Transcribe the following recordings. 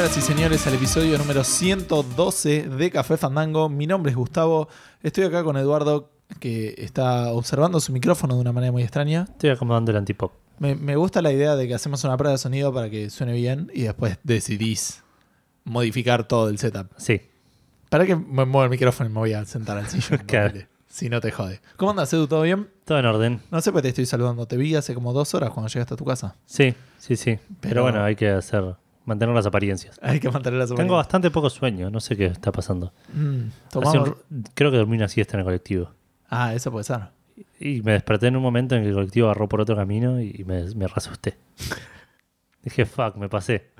señoras y señores, al episodio número 112 de Café Fandango. Mi nombre es Gustavo. Estoy acá con Eduardo, que está observando su micrófono de una manera muy extraña. Estoy acomodando el antipop. Me, me gusta la idea de que hacemos una prueba de sonido para que suene bien y después decidís modificar todo el setup. Sí. Para que me mueva el micrófono y me voy a sentar al sillón. Claro. Si no te jode. ¿Cómo andas, Edu? ¿Todo bien? Todo en orden. No sé por qué te estoy saludando. Te vi hace como dos horas cuando llegaste a tu casa. Sí, sí, sí. Pero, Pero- bueno, hay que hacer, mantener las apariencias. Hay que mantener la Tengo bastante poco sueño, no sé qué está pasando. Mm, Hace tomamos- un- creo que dormí una siesta en el colectivo. Ah, eso puede ser. Y me desperté en un momento en que el colectivo agarró por otro camino y me, me reasusté. Dije, fuck, me pasé.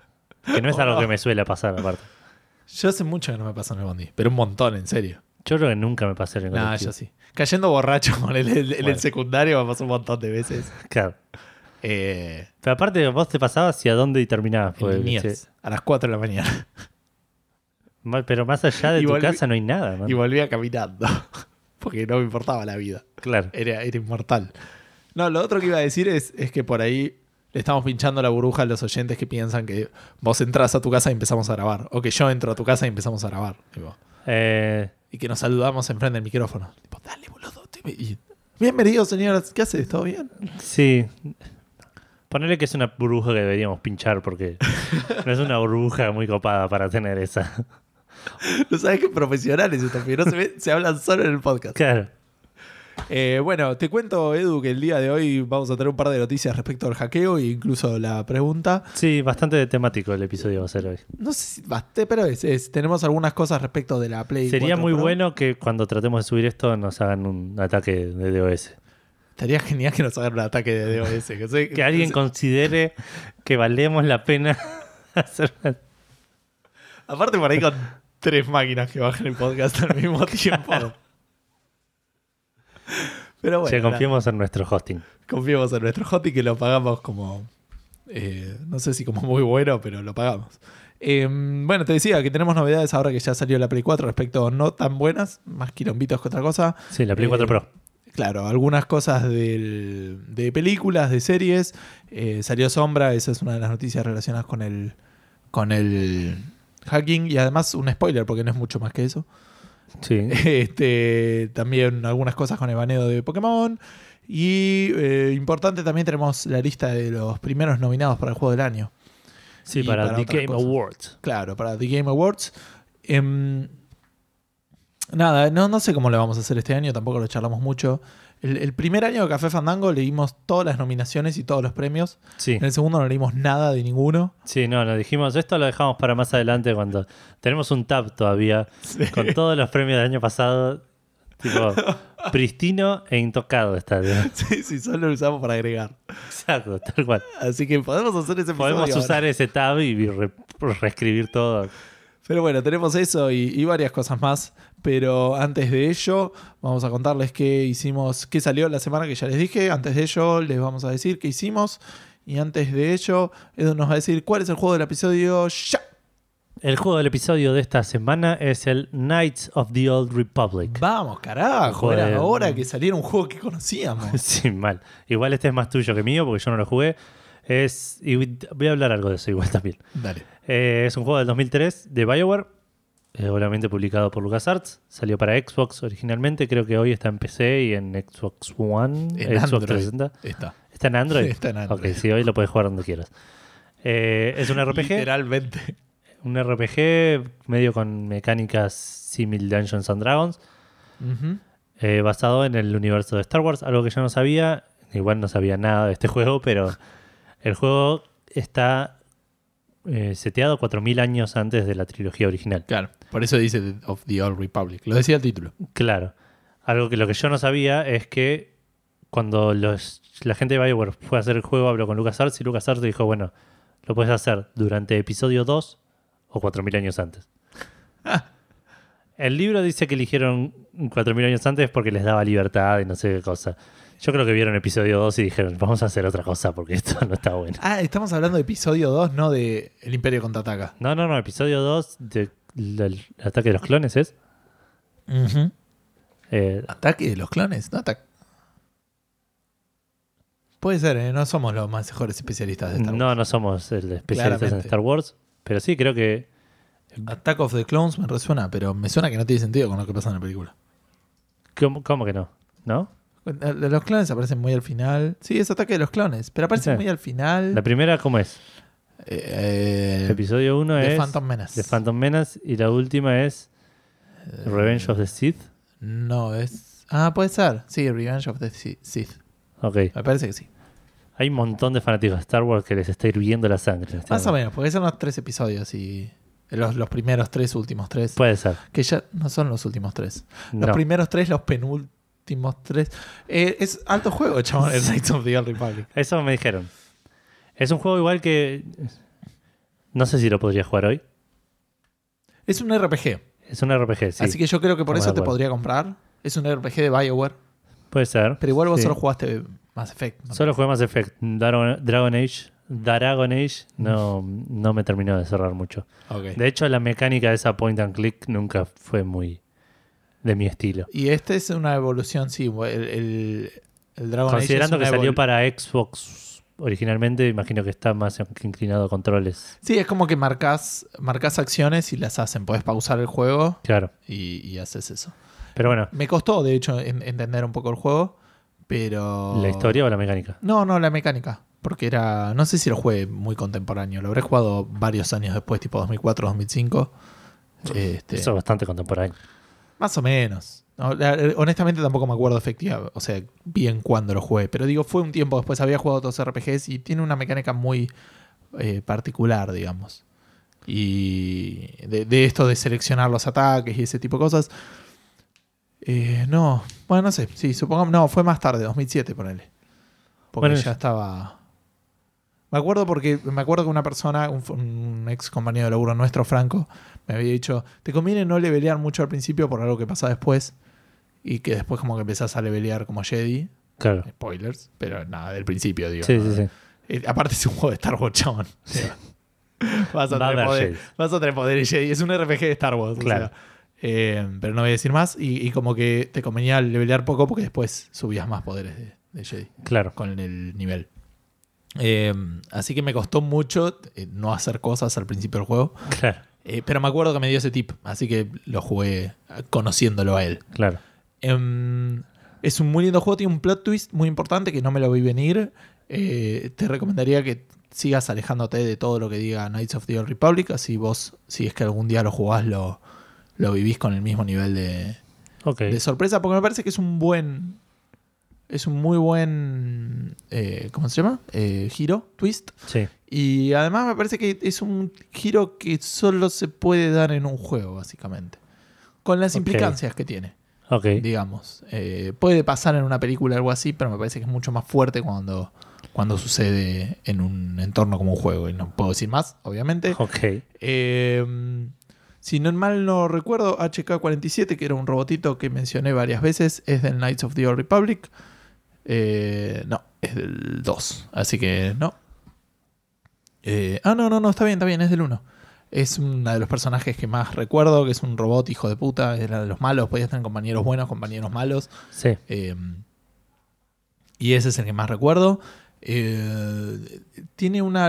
Que no es algo que me suele pasar, aparte. Yo hace mucho que no me pasa en el bondi, pero un montón, en serio. Yo creo que nunca me pasé en el Nah, colectivo. yo sí. Cayendo borracho con el, el- en el secundario me pasó un montón de veces. Claro. Eh, Pero aparte, vos te pasabas y a dónde y terminabas. en Porque, Liniers, a las 4 de la mañana. ma- pero más allá de Y tu volví- casa no hay nada, man. Y volvía caminando. Porque no me importaba la vida. Claro. Era, era inmortal. No, lo otro que iba a decir es, es que por ahí le estamos pinchando la burbuja a los oyentes que piensan que vos entras a tu casa y empezamos a grabar. O que yo entro a tu casa y empezamos a grabar. tipo. Eh, y que nos saludamos enfrente del micrófono. Tipo, dale, boludo. te- y- Bienvenidos, señoras. ¿Qué haces? ¿Todo bien? Sí. Ponerle que es una burbuja que deberíamos pinchar porque no es una burbuja muy copada para tener esa. No sabes qué profesionales estos No se, se hablan solo en el podcast. Claro. Eh, bueno, te cuento, Edu, que el día de hoy vamos a tener un par de noticias respecto al hackeo e incluso la pregunta. Sí, bastante temático el episodio va a ser hoy. No sé pero es, es- tenemos algunas cosas respecto de la Play. Sería 4 muy Pro. bueno que cuando tratemos de subir esto nos hagan un ataque de DOS. Estaría genial que nos hagan un ataque de DOS. Que, soy- Que alguien considere que valemos la pena hacer Aparte, por ahí con tres máquinas que bajen el podcast al mismo tiempo. Pero bueno, nada. confiemos en nuestro hosting. Confiemos en nuestro y que lo pagamos como. eh, no sé si como muy bueno, pero lo pagamos. Eh, bueno, te decía que tenemos novedades ahora que ya salió la Play 4 respecto no tan buenas, más quilombitos que otra cosa. Sí, la Play 4 Eh, Pro. Claro, algunas cosas del- de películas, de series. Eh, salió Sombra, esa es una de las noticias relacionadas con el, con el hacking. Y además un spoiler, porque no es mucho más que eso. Sí. Este, también algunas cosas con el baneo de Pokémon. Y eh, importante, también tenemos la lista de los primeros nominados para el juego del año. Sí, para, para The Game cosas. Awards. Claro, para The Game Awards. Em, nada, no, no sé cómo lo vamos a hacer este año, tampoco lo charlamos mucho. El, el primer año de Café Fandango leímos todas las nominaciones y todos los premios. Sí. En el segundo no leímos nada de ninguno. Sí, no, nos dijimos, esto lo dejamos para más adelante cuando tenemos un tab todavía con todos los premios del año pasado, tipo pristino e intocado está. ¿no? Sí, sí, solo lo usamos para agregar. Exacto, tal cual. Así que podemos hacer ese Podemos usar ahora. ese tab y re- reescribir todo. Pero bueno, tenemos eso y, y varias cosas más. Pero antes de ello, vamos a contarles qué hicimos, qué salió la semana que ya les dije. Antes de ello, les vamos a decir qué hicimos. Y antes de ello, Edu nos va a decir cuál es el juego del episodio ya. El juego del episodio de esta semana es el Knights of the Old Republic. Vamos, carajo. Era hora que saliera un juego que conocíamos. Sí, mal. Igual este es más tuyo que mío porque yo no lo jugué. Es, y voy a hablar algo de eso igual también. Dale. Eh, es un juego del 2003 de BioWare, eh, obviamente publicado por LucasArts. Salió para Xbox originalmente, creo que hoy está en PC y en Xbox One, En Xbox Android. 360. Está. ¿Está en Android? Está en Android. Ok, sí, hoy lo puedes jugar donde quieras. Eh, es un RPG, Literalmente. un RPG medio con mecánicas similar Dungeons and Dragons, basado en el universo de Star Wars, algo que yo no sabía, igual no sabía nada de este juego, pero el juego está eh, seteado 4.000 años antes de la trilogía original. Claro. Por eso dice of the Old Republic. Lo decía el título. Claro. Algo que lo que yo no sabía es que cuando los, la gente de BioWare fue a hacer el juego, habló con LucasArts y LucasArts dijo, bueno, lo puedes hacer durante episodio 2 o 4.000 años antes. El libro dice que eligieron 4.000 años antes porque les daba libertad y no sé qué cosa. Yo creo que vieron episodio 2 y dijeron, vamos a hacer otra cosa porque esto no está bueno. Ah, estamos hablando de episodio 2, no de El Imperio contraataca. No, no, no, episodio 2 de- del ataque de los clones es. Eh, Ataque de los clones, no ataque. Puede ser, ¿eh? no somos los más mejores especialistas de Star Wars. no, no somos el especialistas en. Star Wars. Pero sí, creo que. Attack of the Clones me resuena, pero me suena que no tiene sentido con lo que pasa en la película. ¿Cómo, cómo que no? ¿No? Eh, Los clones aparecen muy al final. Sí, es ataque de los clones, pero aparecen Sí. muy al final. La primera, ¿cómo es? Eh, El episodio 1 de es. Phantom Menace. de Phantom Menace y la última es. Revenge of the Sith. No, es. Ah, puede ser. Sí, Revenge of the Si- Sith. Ok. Me parece que sí. Hay un montón de fanáticos de Star Wars que les está hirviendo la sangre. Más o menos, porque son los tres episodios y. Los, los primeros tres, últimos tres. Puede ser. Que ya no son los últimos tres. Los No. primeros tres, los penúltimos tres. Eh, es alto juego, chabón, el Knights of the Old Republic. Eso me dijeron. Es un juego igual que. No sé si lo podría jugar hoy. Es un RPG. Es un RPG, sí. Así que yo creo que por eso te podría comprar. Es un RPG de Bioware. Puede ser. Pero igual vos Sí. solo jugaste Mass Effect. ¿no? Solo jugué Mass Effect. Dragon, Age. Dragon Age no, no me terminó de cerrar mucho. De hecho, la mecánica de esa point and click nunca fue muy de mi estilo. Y este es una evolución, sí. El, el, el Dragon Age Considerando es que salió para Xbox originalmente, imagino que está más inclinado a controles. Sí, es como que marcas, marcas acciones y las hacen. Podés pausar el juego Claro. y, y haces eso. Pero bueno, Me costó, de hecho, en- entender un poco el juego, pero... ¿la historia o la mecánica? No, no, la mecánica. Porque era... No sé si lo jugué muy contemporáneo. Lo habré jugado varios años después, tipo 2004, 2005. Este, Eso es bastante contemporáneo. Más o menos. No, eh, honestamente tampoco me acuerdo efectiva, o sea, bien cuándo lo jugué. Pero digo, fue un tiempo después, había jugado otros RPGs y tiene una mecánica muy eh, particular, digamos. Y de, de esto de seleccionar los ataques y ese tipo de cosas. Eh, no, bueno, no sé, sí, supongamos, no, fue más tarde, 2007, ponele. Porque Bueno, ya estaba... Me acuerdo porque me acuerdo que una persona, un, un ex compañero de laburo nuestro, Franco, me había dicho, te conviene no levelear mucho al principio por algo que pasa después y que después como que empezás a levelear como Jedi. Claro. Spoilers, pero nada, del principio, digo. Sí, ¿no? sí, sí. Eh, aparte es un juego de Star Wars, chabón. Vas, a Va a tener haber poder- vas a tener poderes Jedi. Es un RPG de Star Wars. o Claro. sea, eh, pero no voy a decir más. Y, y como que te convenía levelear poco porque después subías más poderes de, de Jedi Claro. con el nivel. Eh, así que me costó mucho no hacer cosas al principio del juego. Claro. Eh, pero me acuerdo que me dio ese tip, así que lo jugué conociéndolo a él. Claro. Em, es un muy lindo juego, tiene un plot twist muy importante que no me lo vi venir. Eh, te recomendaría que sigas alejándote de todo lo que diga Knights of the Old Republic, así vos, si es que algún día lo jugás, lo, lo vivís con el mismo nivel de, de sorpresa, porque me parece que es un buen. Es un muy buen. eh, ¿Cómo se llama? Eh, giro, twist. Sí. Y además me parece que es un giro que solo se puede dar en un juego, básicamente. Con las implicancias que tiene, Ok. digamos. Eh, puede pasar en una película o algo así, pero me parece que es mucho más fuerte cuando, cuando sucede en un entorno como un juego. Y no puedo decir más, obviamente. Ok. Eh, si no mal no recuerdo, HK-47, que era un robotito que mencioné varias veces, es del Knights of the Old Republic. Eh, no, es del 2, así que no. Eh, ah, no, no, no, está bien, está bien, es del 1. Es uno de los personajes que más recuerdo, que es un robot hijo de puta, era de los malos, podías tener compañeros buenos, compañeros malos. Sí. Eh, y ese es el que más recuerdo. Eh, tiene una.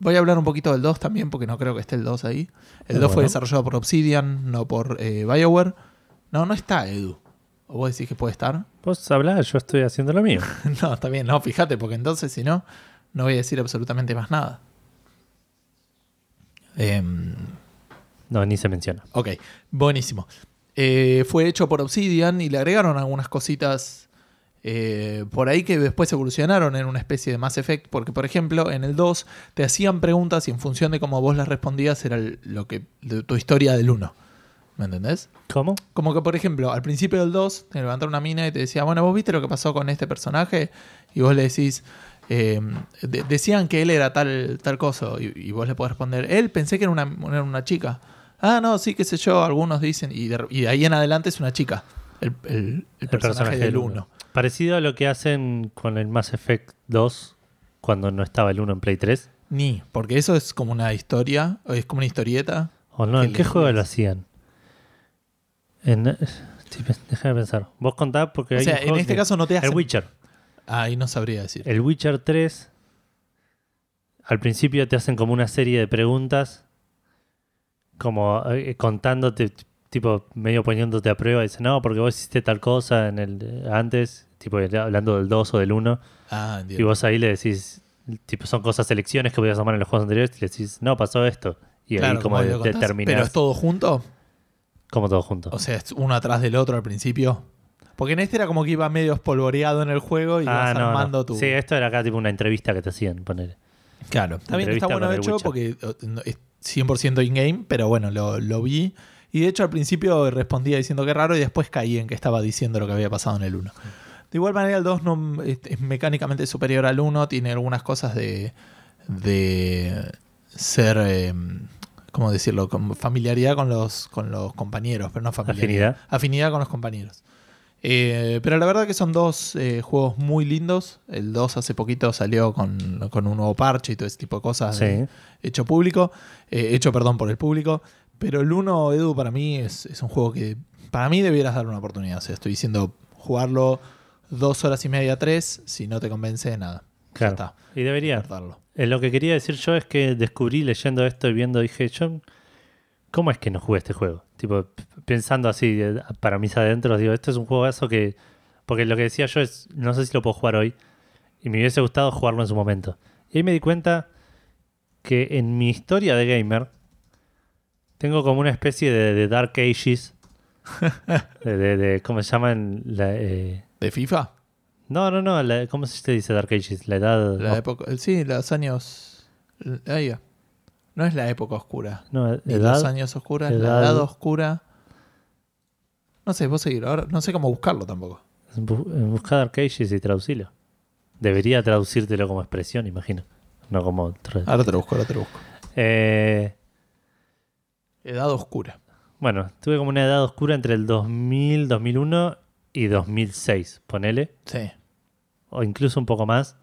Voy a hablar un poquito del 2 también, porque no creo que esté el 2 ahí. El Ah, 2 fue bueno. desarrollado por Obsidian, no por BioWare. No, no está Edu. ¿O vos decís que puede estar? Vos hablás, yo estoy haciendo lo mío. no, está bien, no, fíjate, porque entonces si no, no voy a decir absolutamente más nada. Em, No, ni se menciona. Ok, buenísimo. Eh, fue hecho por Obsidian y le agregaron algunas cositas eh, por ahí que después evolucionaron en una especie de Mass Effect, porque por ejemplo en el 2 te hacían preguntas y en función de cómo vos las respondías era el- lo que, de tu historia del 1. ¿Me entendés? ¿Cómo? Como que por ejemplo al principio del 2 te levantaron una mina y te decía, bueno, vos viste lo que pasó con este personaje y vos le decís... eh, de- decían que él era tal, tal cosa y, y vos le podés responder, él pensé que era una, era una chica. Ah, no, sí, qué sé yo, algunos dicen, y de, y de ahí en adelante es una chica, el, el- el personaje, del 1. Parecido a lo que hacen con el Mass Effect 2 cuando no estaba el 1 en Play 3. Ni, porque eso es como una historia, o es como una historieta. ¿O no? ¿En qué juego lo hacían? En, sí, déjame pensar. Vos contá porque O hay sea, en este caso no te hacen... El Witcher. Ahí no sabría decir. El Witcher 3 al principio te hacen como una serie de preguntas, como eh, contándote, tipo medio poniéndote a prueba. Dice, no, porque vos hiciste tal cosa en el antes, tipo hablando del 2 o del 1. Ah, Y entiendo. vos ahí le decís, tipo, son cosas, elecciones que podías tomar en los juegos anteriores y le decís, no, pasó esto. Y Claro, ahí como contás, determinás Pero es todo junto. Como todo junto. O sea, es uno atrás del otro al principio. Porque en este era como que iba medio espolvoreado en el juego y ah, ibas no, armando no. tu. Sí, esto era acá tipo una entrevista que te hacían poner. Claro, también está bueno el hecho Witcher. porque eh, es 100% in-game, pero bueno, lo, lo vi. Y de hecho al principio respondía diciendo que raro y después caí en que estaba diciendo lo que había pasado en el 1. De igual manera el 2 no, es, es mecánicamente superior al 1, tiene algunas cosas de, de ser, eh, ¿cómo decirlo? Con familiaridad con los, con los compañeros, pero no familiaridad. Afinidad. Afinidad con los compañeros. Eh, pero la verdad que son dos eh, juegos muy lindos. El 2 hace poquito salió con, con un nuevo parche y todo ese tipo de cosas Sí. de- hecho público. eh, hecho, perdón, por el público. Pero el 1, Edu, para mí es, es un juego que para mí debieras darle una oportunidad. O sea, estoy diciendo jugarlo dos horas y media, tres. Si no te convence, nada. Claro. Ya está. Y debería. Guardarlo. Eh, Lo que quería decir yo es que descubrí leyendo esto y viendo, dije, yo, ¿cómo es que no jugué este juego? Tipo, pensando así, eh, para mis adentros, digo, esto es un juegazo que... Porque lo que decía yo es, no sé si lo puedo jugar hoy, y me hubiese gustado jugarlo en su momento. Y ahí me di cuenta que en mi historia de gamer tengo como una especie de, de Dark Ages, de, de- de- ¿cómo se llaman? La, eh, ¿De FIFA? No, no, no, la- ¿cómo se dice Dark Ages? La edad... La época, sí, los años. Ahí va. No es la época oscura. no, Ni edad... los años oscuros, la edad- oscura. No sé, vos seguir. Ahora no sé cómo buscarlo tampoco. Bu- Busca Dark Ages y traducilo. Debería traducírtelo como expresión, imagino. No como... Ahora te lo busco, ahora te lo busco. Eh, Edad oscura. bueno, tuve como una edad oscura entre el 2000, 2001 y 2006, ponele. Sí. O incluso un poco más.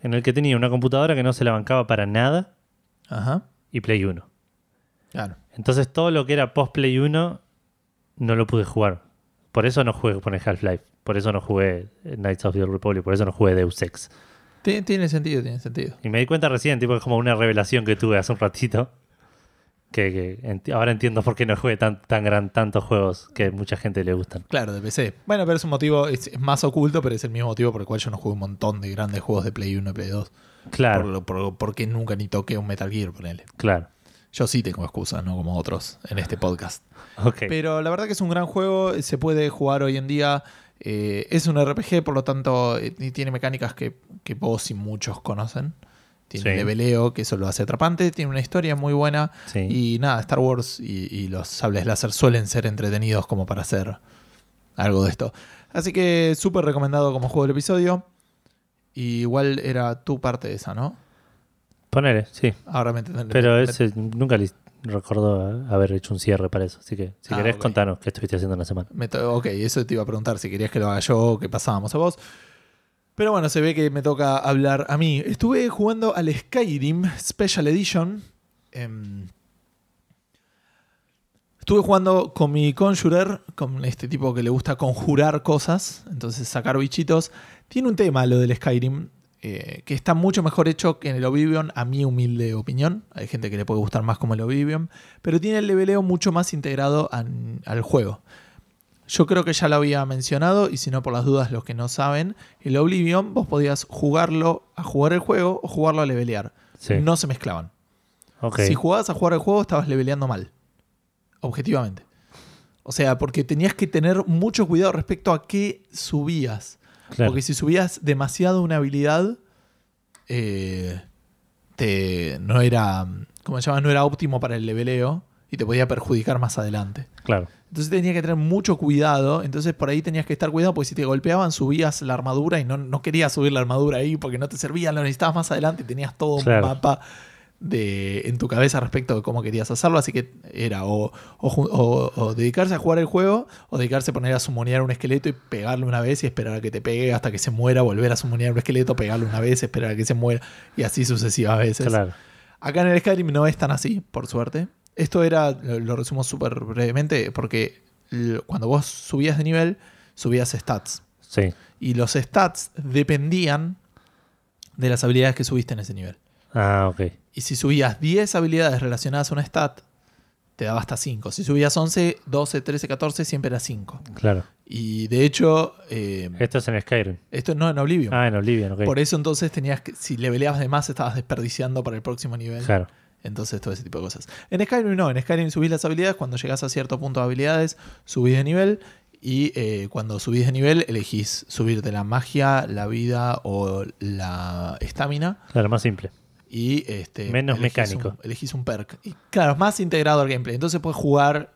En el que tenía una computadora que no se la bancaba para nada Ajá. y Play 1. Claro. Entonces todo lo que era post Play 1 no lo pude jugar. Por eso no jugué con el Half-Life. Por eso no jugué Knights of the Old Republic. Por eso no jugué Deus Ex. Tiene, tiene sentido, tiene sentido. Y me di cuenta recién, tipo, es como una revelación que tuve hace un ratito. Que, que enti- ahora entiendo por qué no jugué tan, tan gran, tantos juegos que mucha gente le gustan. Claro, de PC. Bueno, pero es un motivo, es, es más oculto, pero es el mismo motivo por el cual yo no jugué un montón de grandes juegos de Play 1 y Play 2. Claro, Por, lo- por- porque nunca ni toqué un Metal Gear, ponele. claro. Yo sí tengo excusas, no como otros en este podcast. Pero la verdad que es un gran juego, se puede jugar hoy en día. eh, es un RPG, por lo tanto, eh, tiene mecánicas que, que vos y muchos conocen. Tiene Sí. leveleo, que eso lo hace atrapante. Tiene una historia muy buena. Sí. Y nada, Star Wars y, y los sables láser suelen ser entretenidos como para hacer algo de esto. Así que súper recomendado como juego del episodio. Y igual era tu parte de esa, ¿no? Ponele, sí. Ahora me entendés. Pero ese nunca le recordó haber hecho un cierre para eso. Así que si Ah, querés, contanos qué estuviste haciendo en la semana. Ok, eso te iba a preguntar si querías que lo haga yo o que pasábamos a vos. Pero bueno, se ve que me toca hablar a mí. Estuve jugando al Skyrim Special Edition. Em, estuve jugando con mi Conjurer, con este tipo que le gusta conjurar cosas, entonces sacar bichitos. Tiene un tema lo del Skyrim, eh, que está mucho mejor hecho que en el Oblivion, a mi humilde opinión. Hay gente que le puede gustar más como el Oblivion, pero tiene el leveleo mucho más integrado al juego. Yo creo que ya lo había mencionado, y si no por las dudas los que no saben, el Oblivion vos podías jugarlo a jugar el juego o jugarlo a levelear. Sí. No se mezclaban. Si jugabas a jugar el juego estabas leveleando mal. Objetivamente. O sea, porque tenías que tener mucho cuidado respecto a qué subías. claro. Porque si subías demasiado una habilidad, eh, te, no era, ¿cómo se llama? No era óptimo para el leveleo y te podía perjudicar más adelante. Claro. Entonces tenías que tener mucho cuidado. Entonces por ahí tenías que estar cuidado porque si te golpeaban subías la armadura y no, no querías subir la armadura ahí porque no te servía, lo necesitabas más adelante y tenías todo Claro. un mapa de, en tu cabeza respecto de cómo querías hacerlo. Así que era o, o ju- o- o dedicarse a jugar el juego o dedicarse a poner a sumonear un esqueleto y pegarle una vez y esperar a que te pegue hasta que se muera, volver a sumonear un esqueleto, pegarle una vez, esperar a que se muera y así sucesivas veces. Claro. Acá en el Skyrim no es tan así, por suerte. Esto era, lo, lo resumo súper brevemente, porque cuando vos subías de nivel, subías stats. Sí. Y los stats dependían de las habilidades que subiste en ese nivel. Ah, ok. Y si subías 10 habilidades relacionadas a una stat, te daba hasta 5. Si subías 11, 12, 13, 14, siempre era 5. Claro. Y de hecho, eh, Esto es en Skyrim. esto no en Oblivion. Ah, en Oblivion, ok. Por eso entonces tenías que, si leveleabas de más, estabas desperdiciando para el próximo nivel. Claro. Entonces, todo ese tipo de cosas. En Skyrim no, en Skyrim subís las habilidades, cuando llegas a cierto punto de habilidades, subís de nivel y eh, cuando subís de nivel elegís subirte la magia, la vida o la estamina Claro, más simple. y este, Menos elegís mecánico. Un, elegís un perk. Y claro, es más integrado al gameplay. Entonces puedes jugar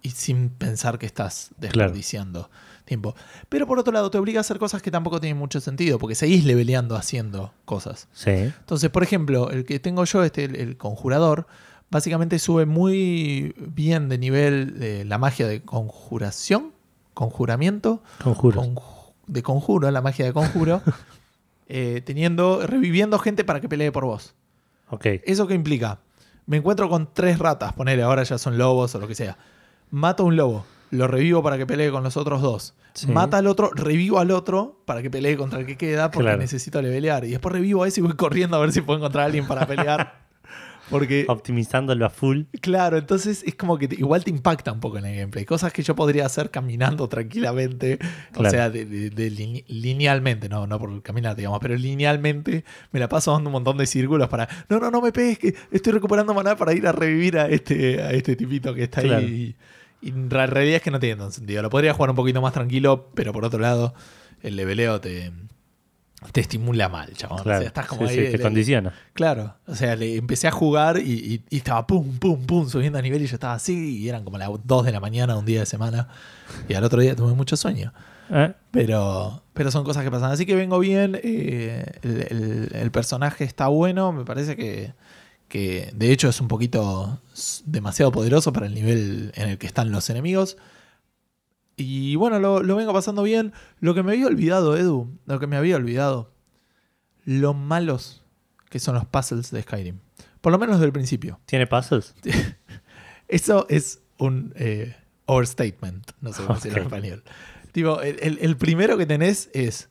y sin pensar que estás desperdiciando tiempo. Pero por otro lado, te obliga a hacer cosas que tampoco tienen mucho sentido, porque seguís leveleando haciendo cosas. Sí. Entonces, por ejemplo, el que tengo yo, este, el, el conjurador, básicamente sube muy bien de nivel de la magia de conjuración, conjuramiento, Conjuros. conju- de conjuro, la magia de conjuro, eh, teniendo, reviviendo gente para que pelee por vos. Ok. ¿Eso qué implica? Me encuentro con tres ratas, ponele, ahora ya son lobos o lo que sea. Mato a un lobo, lo revivo para que pelee con los otros dos. Sí. Mata al otro, revivo al otro para que pelee contra el que queda porque Claro. necesito levelear. Y después revivo a ese y voy corriendo a ver si puedo encontrar a alguien para pelear. Porque, Optimizándolo a full. claro, entonces es como que te- igual te impacta un poco en el gameplay. Cosas que yo podría hacer caminando tranquilamente. O sea, de, de- de line- linealmente, no, no por caminar, digamos, pero linealmente me la paso dando un montón de círculos para. No, no, no me pegues, que estoy recuperando maná para ir a revivir a este, a este tipito que está Claro. ahí. Y en ra- realidad es que no tiene tanto sentido. Lo podría jugar un poquito más tranquilo, pero por otro lado, el leveleo te, te estimula mal, chabón. O sea, Claro. estás como Sí, ahí. sí, te condiciona. Claro, o sea, le empecé a jugar y, y- y estaba pum, pum, pum, subiendo a nivel y yo estaba así y eran como las 2 de la mañana un día de semana y al otro día tuve mucho sueño. Eh, Pero, pero son cosas que pasan. Así que vengo bien, eh, el, el- el personaje está bueno, me parece que, que de hecho es un poquito demasiado poderoso para el nivel en el que están los enemigos. Y bueno, lo, lo vengo pasando bien. Lo que me había olvidado, Edu, lo que me había olvidado, lo malos que son los puzzles de Skyrim. Por lo menos del principio. ¿Tiene puzzles? Eso es un eh, overstatement, no sé cómo decirlo en español. Tipo, el, el- el primero que tenés es.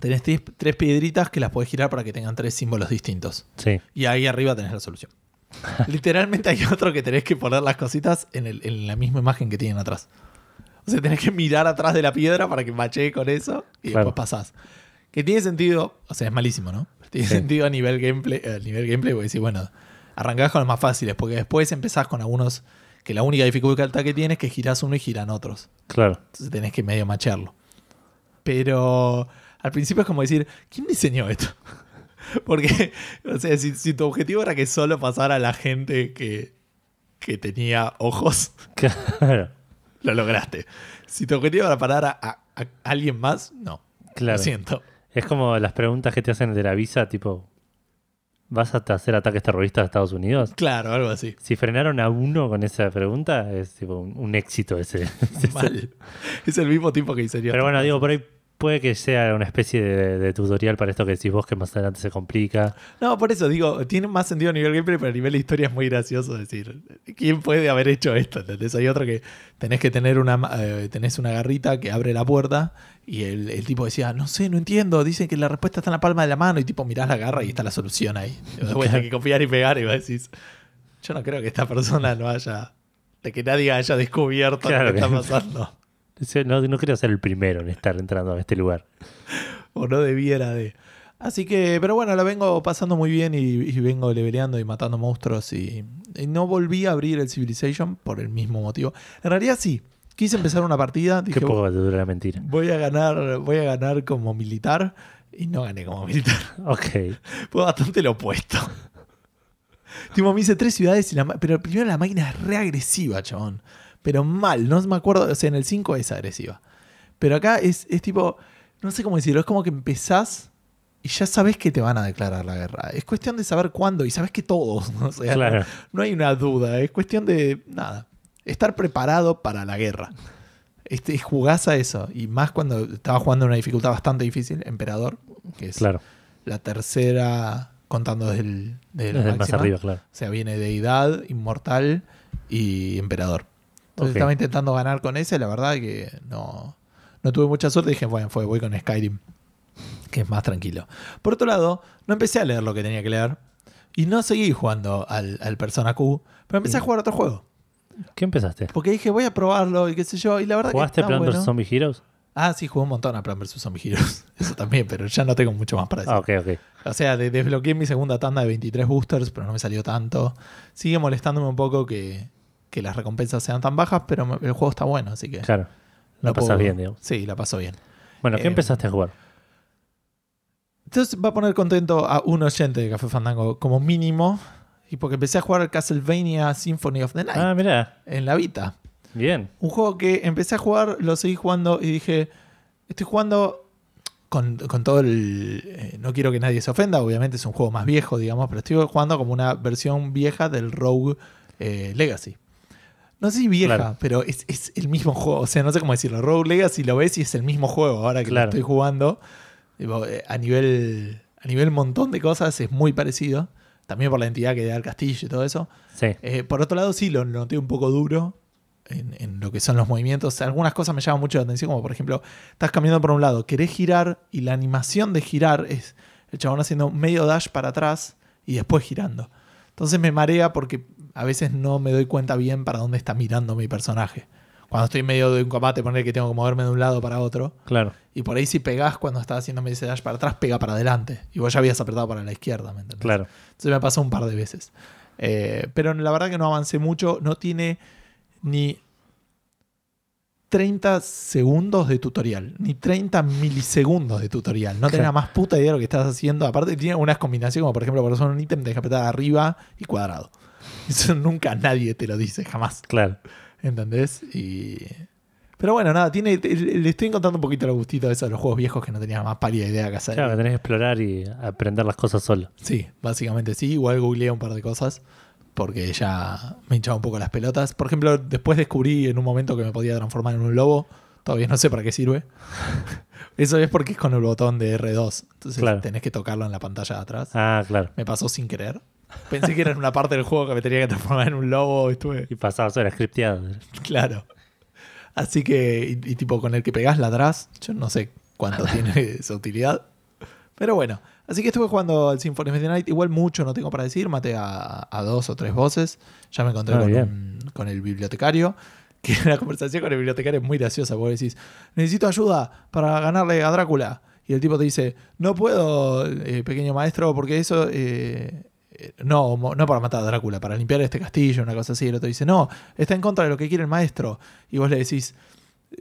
Tenés tres, tres piedritas que las podés girar para que tengan tres símbolos distintos. Sí. Y ahí arriba tenés la solución. Literalmente hay otro que tenés que poner las cositas en, el- en la misma imagen que tienen atrás. O sea, tenés que mirar atrás de la piedra para que machee con eso y Claro. después pasás. Que tiene sentido, o sea, es malísimo, ¿no? Tiene Sí. sentido a nivel gameplay, a nivel gameplay porque decís, bueno, arrancás con los más fáciles, porque después empezás con algunos que la única dificultad que tienes es que girás uno y giran otros. Claro. Entonces tenés que medio machearlo. Pero al principio es como decir, ¿quién diseñó esto? Porque, o sea, si, si tu objetivo era que solo pasara la gente que, que tenía ojos, Claro. lo lograste. Si tu objetivo era parar a, a- a alguien más, no. Claro. Lo siento. Es como las preguntas que te hacen de la visa, tipo, ¿vas a hacer ataques terroristas a Estados Unidos? Claro, algo así. Si frenaron a uno con esa pregunta, es tipo un, un éxito ese. Mal. Es el mismo tipo que diseñó. Pero bueno, digo, por ahí puede que sea una especie de, de tutorial para esto que decís vos que más adelante se complica. No, por eso digo, tiene más sentido a nivel gameplay, pero a nivel de historia es muy gracioso decir, ¿quién puede haber hecho esto? ¿Entendés? Hay otro que tenés que tener una, eh, tenés una garrita que abre la puerta y el, el tipo decía, no sé, no entiendo, dicen que la respuesta está en la palma de la mano y tipo mirás la garra y está la solución ahí. De vuelta hay que copiar y pegar y vos decís, yo no creo que esta persona no haya, de que nadie haya descubierto Claro lo que que- está pasando. No, no quiero ser el primero en estar entrando a este lugar. o no debiera de. Así que, pero bueno, la vengo pasando muy bien y, y vengo leveleando y matando monstruos y, y no volví a abrir el Civilization por el mismo motivo. En realidad sí, quise empezar una partida, dije Qué poco te dura la mentira. voy a ganar, voy a ganar como militar y no gané como militar. Ok. Fue bastante lo opuesto. tipo, me hice tres ciudades y la, pero primero la máquina es re agresiva, chabón. Pero mal, no me acuerdo, o sea, en el 5 es agresiva. Pero acá es, es tipo, no sé cómo decirlo, es como que empezás y ya sabes que te van a declarar la guerra. Es cuestión de saber cuándo y sabes que todos, ¿no? O sea, Claro. no, no hay una duda, es cuestión de, nada, estar preparado para la guerra. Este, jugás a eso, y más cuando estaba jugando en una dificultad bastante difícil, Emperador, que es Claro. la tercera contando desde el, desde más arriba, claro. O sea, viene Deidad, Inmortal y Emperador. Entonces estaba intentando ganar con ese, la verdad que no, no tuve mucha suerte. Dije, bueno, fue, voy con Skyrim. que es más tranquilo. Por otro lado, no empecé a leer lo que tenía que leer y no seguí jugando al, al Persona Q, pero empecé a jugar otro juego. ¿Qué empezaste? Porque dije, voy a probarlo y qué sé yo, y la verdad que ¿Jugaste está Plan vs bueno. Zombie Heroes? Ah, sí, jugué un montón a Plan vs. Zombie Heroes. Eso también, pero ya no tengo mucho más para decir. Ah, ok, ok. O sea, de- desbloqueé mi segunda tanda de 23 boosters, pero no me salió tanto. Sigue molestándome un poco que, que las recompensas sean tan bajas, pero el juego está bueno, así que... Claro. La pasas puedo- bien, digamos. Sí, la paso bien. Bueno, ¿qué Eh, empezaste a jugar? Entonces va a poner contento a un oyente de Café Fandango como mínimo. Y porque empecé a jugar Castlevania Symphony of the Night Ah, mira. en la Vita. Bien. Un juego que empecé a jugar, lo seguí jugando y dije, estoy jugando con, con todo el... eh, no quiero que nadie se ofenda, obviamente es un juego más viejo, digamos, pero estoy jugando como una versión vieja del Rogue eh, Legacy. No sé si vieja, Claro. pero es, es el mismo juego. O sea, no sé cómo decirlo. Rogue Legacy lo ves y es el mismo juego ahora que Claro. lo estoy jugando. Eh, a nivel a nivel montón de cosas es muy parecido. También por la entidad que da el castillo y todo eso. Sí. Eh, por otro lado, sí, lo noté un poco duro en, en lo que son los movimientos. Algunas cosas me llaman mucho la atención, como por ejemplo, estás caminando por un lado, querés girar y la animación de girar es el chabón haciendo medio dash para atrás y después girando. Entonces me marea porque a veces no me doy cuenta bien para dónde está mirando mi personaje. Cuando estoy en medio de un combate, poner que tengo que moverme de un lado para otro. Claro. Y por ahí si pegás cuando estás haciendo ese dash para atrás, pega para adelante. Y vos ya habías apretado para la izquierda, ¿me entendés? Claro. Entonces me pasó un par de veces. Eh, pero la verdad que no avancé mucho. No tiene ni 30 segundos de tutorial, ni 30 milisegundos de tutorial. No tenés la más puta idea de lo que estás haciendo. Aparte, tiene unas combinaciones, como por ejemplo, por usar un ítem, tenés que apretar arriba y cuadrado. Eso nunca nadie te lo dice, jamás. Claro. ¿Entendés? Y. Pero bueno, nada, tiene, le estoy encontrando un poquito el gustito de eso de los juegos viejos que no tenía más pálida idea que hacer. Claro, que tenés que explorar y aprender las cosas solo. Sí, básicamente sí. Igual googleé un par de cosas porque ya me hinchaba un poco las pelotas. Por ejemplo, después descubrí en un momento que me podía transformar en un lobo. Todavía no sé para qué sirve. Eso es porque es con el botón de R2. Entonces Claro. tenés que tocarlo en la pantalla de atrás. Ah, claro. Me pasó sin querer. Pensé que era en una parte del juego que me tenía que transformar en un lobo. Estuve Y pasabas horas scripteado. Claro. Así que, y, y tipo con el que pegás ladrás, yo no sé cuánto tiene esa utilidad. Pero bueno, así que estuve jugando al Symphony of the Night. Igual mucho no tengo para decir, maté a, a dos o tres voces. Ya me encontré Ah, con, bien. un- con el bibliotecario. Que la conversación con el bibliotecario es muy graciosa, porque decís, necesito ayuda para ganarle a Drácula. Y el tipo te dice, no puedo, eh, pequeño maestro, porque eso... eh, no, no para matar a Drácula, para limpiar este castillo, una cosa así. El otro dice, no, está en contra de lo que quiere el maestro. Y vos le decís,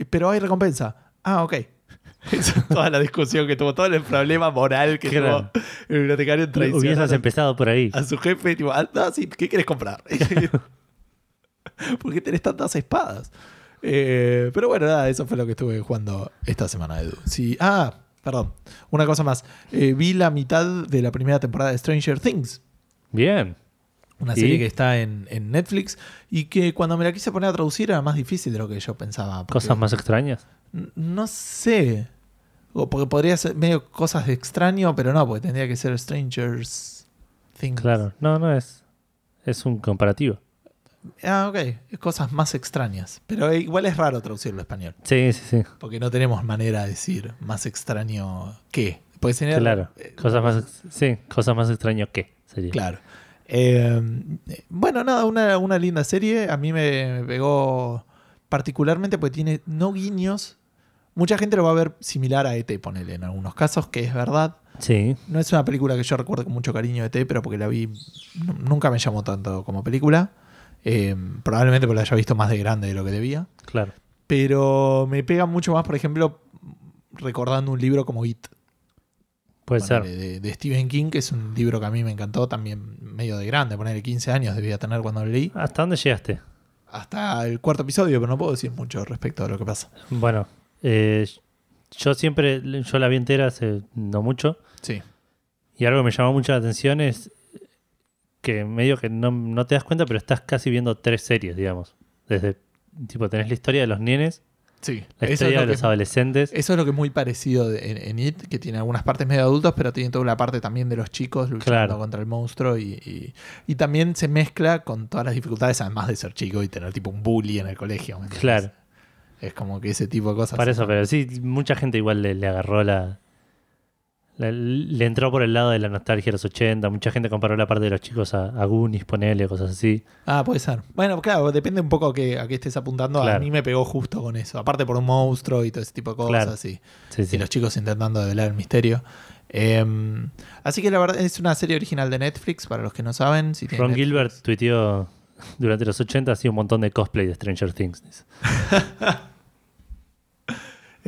pero hay recompensa. Ah, ok. Esa es toda la discusión que tuvo, todo el problema moral que tuvo el bibliotecario en Hubieses empezado por ahí. a su jefe. Tipo, ah, no, sí, ¿qué quieres comprar? ¿Por qué tenés tantas espadas? Eh, pero bueno, nada, eso fue lo que estuve jugando esta semana, Edu. Sí, ah, perdón. Una cosa más. Eh, vi la mitad de la primera temporada de Stranger Things. Bien. Una serie que está en, en Netflix y que cuando me la quise poner a traducir era más difícil de lo que yo pensaba. porque- Cosas más extrañas. No sé. O porque podría ser medio cosas de extraño, pero no, porque tendría que ser Strangers Things. Claro. No, no es. Es un comparativo. Ah, ok. Cosas más extrañas. Pero igual es raro traducirlo a español. Sí, sí, sí. Porque no tenemos manera de decir más extraño que. Puede ser. Claro. eh, Cosas más, sí, cosas más extrañas que Claro. Eh, bueno, nada, una, una linda serie. A mí me, me pegó particularmente porque tiene no guiños. Mucha gente lo va a ver similar a ET, ponele en algunos casos, que es verdad. Sí. No es una película que yo recuerdo con mucho cariño de ET, pero porque la vi. nu- Nunca me llamó tanto como película. Eh, probablemente porque la haya visto más de grande de lo que debía. Claro. Pero me pega mucho más, por ejemplo, recordando un libro como It. Puede ser. De, de Stephen King, que es un libro que a mí me encantó también medio de grande, ponerle 15 años debía tener cuando lo leí. ¿Hasta dónde llegaste? Hasta el cuarto episodio, pero no puedo decir mucho respecto a lo que pasa. Bueno, eh, yo siempre, yo la vi entera hace no mucho, Sí. y algo que me llamó mucho la atención es que medio que no, no te das cuenta, pero estás casi viendo tres series, digamos. Desde, tipo, tenés la historia de los nenes, Sí. la Eso es, de que, los adolescentes. eso es lo que es muy parecido de- en, en It, que tiene algunas partes medio adultos, pero tiene toda la parte también de los chicos luchando Claro. contra el monstruo. Y, y- y también se mezcla con todas las dificultades, además de ser chico y tener tipo un bully en el colegio. Claro. Es como que ese tipo de cosas. Para eso, pero sí, mucha gente igual le, le agarró la, Le, le entró por el lado de la nostalgia de los 80. Mucha gente comparó la parte de los chicos a, a Goonies, ponele, cosas así. Ah, puede ser. Bueno, claro, depende un poco a qué, a qué estés apuntando. A mí me pegó justo con eso. Aparte por un monstruo y todo ese tipo de cosas. Claro. Y, Sí, y sí. los chicos intentando develar el misterio. Eh, así que la verdad es una serie original de Netflix, para los que no saben. Si Ron. Gilbert tuiteó durante los 80 hacía un montón de cosplay de Stranger Things.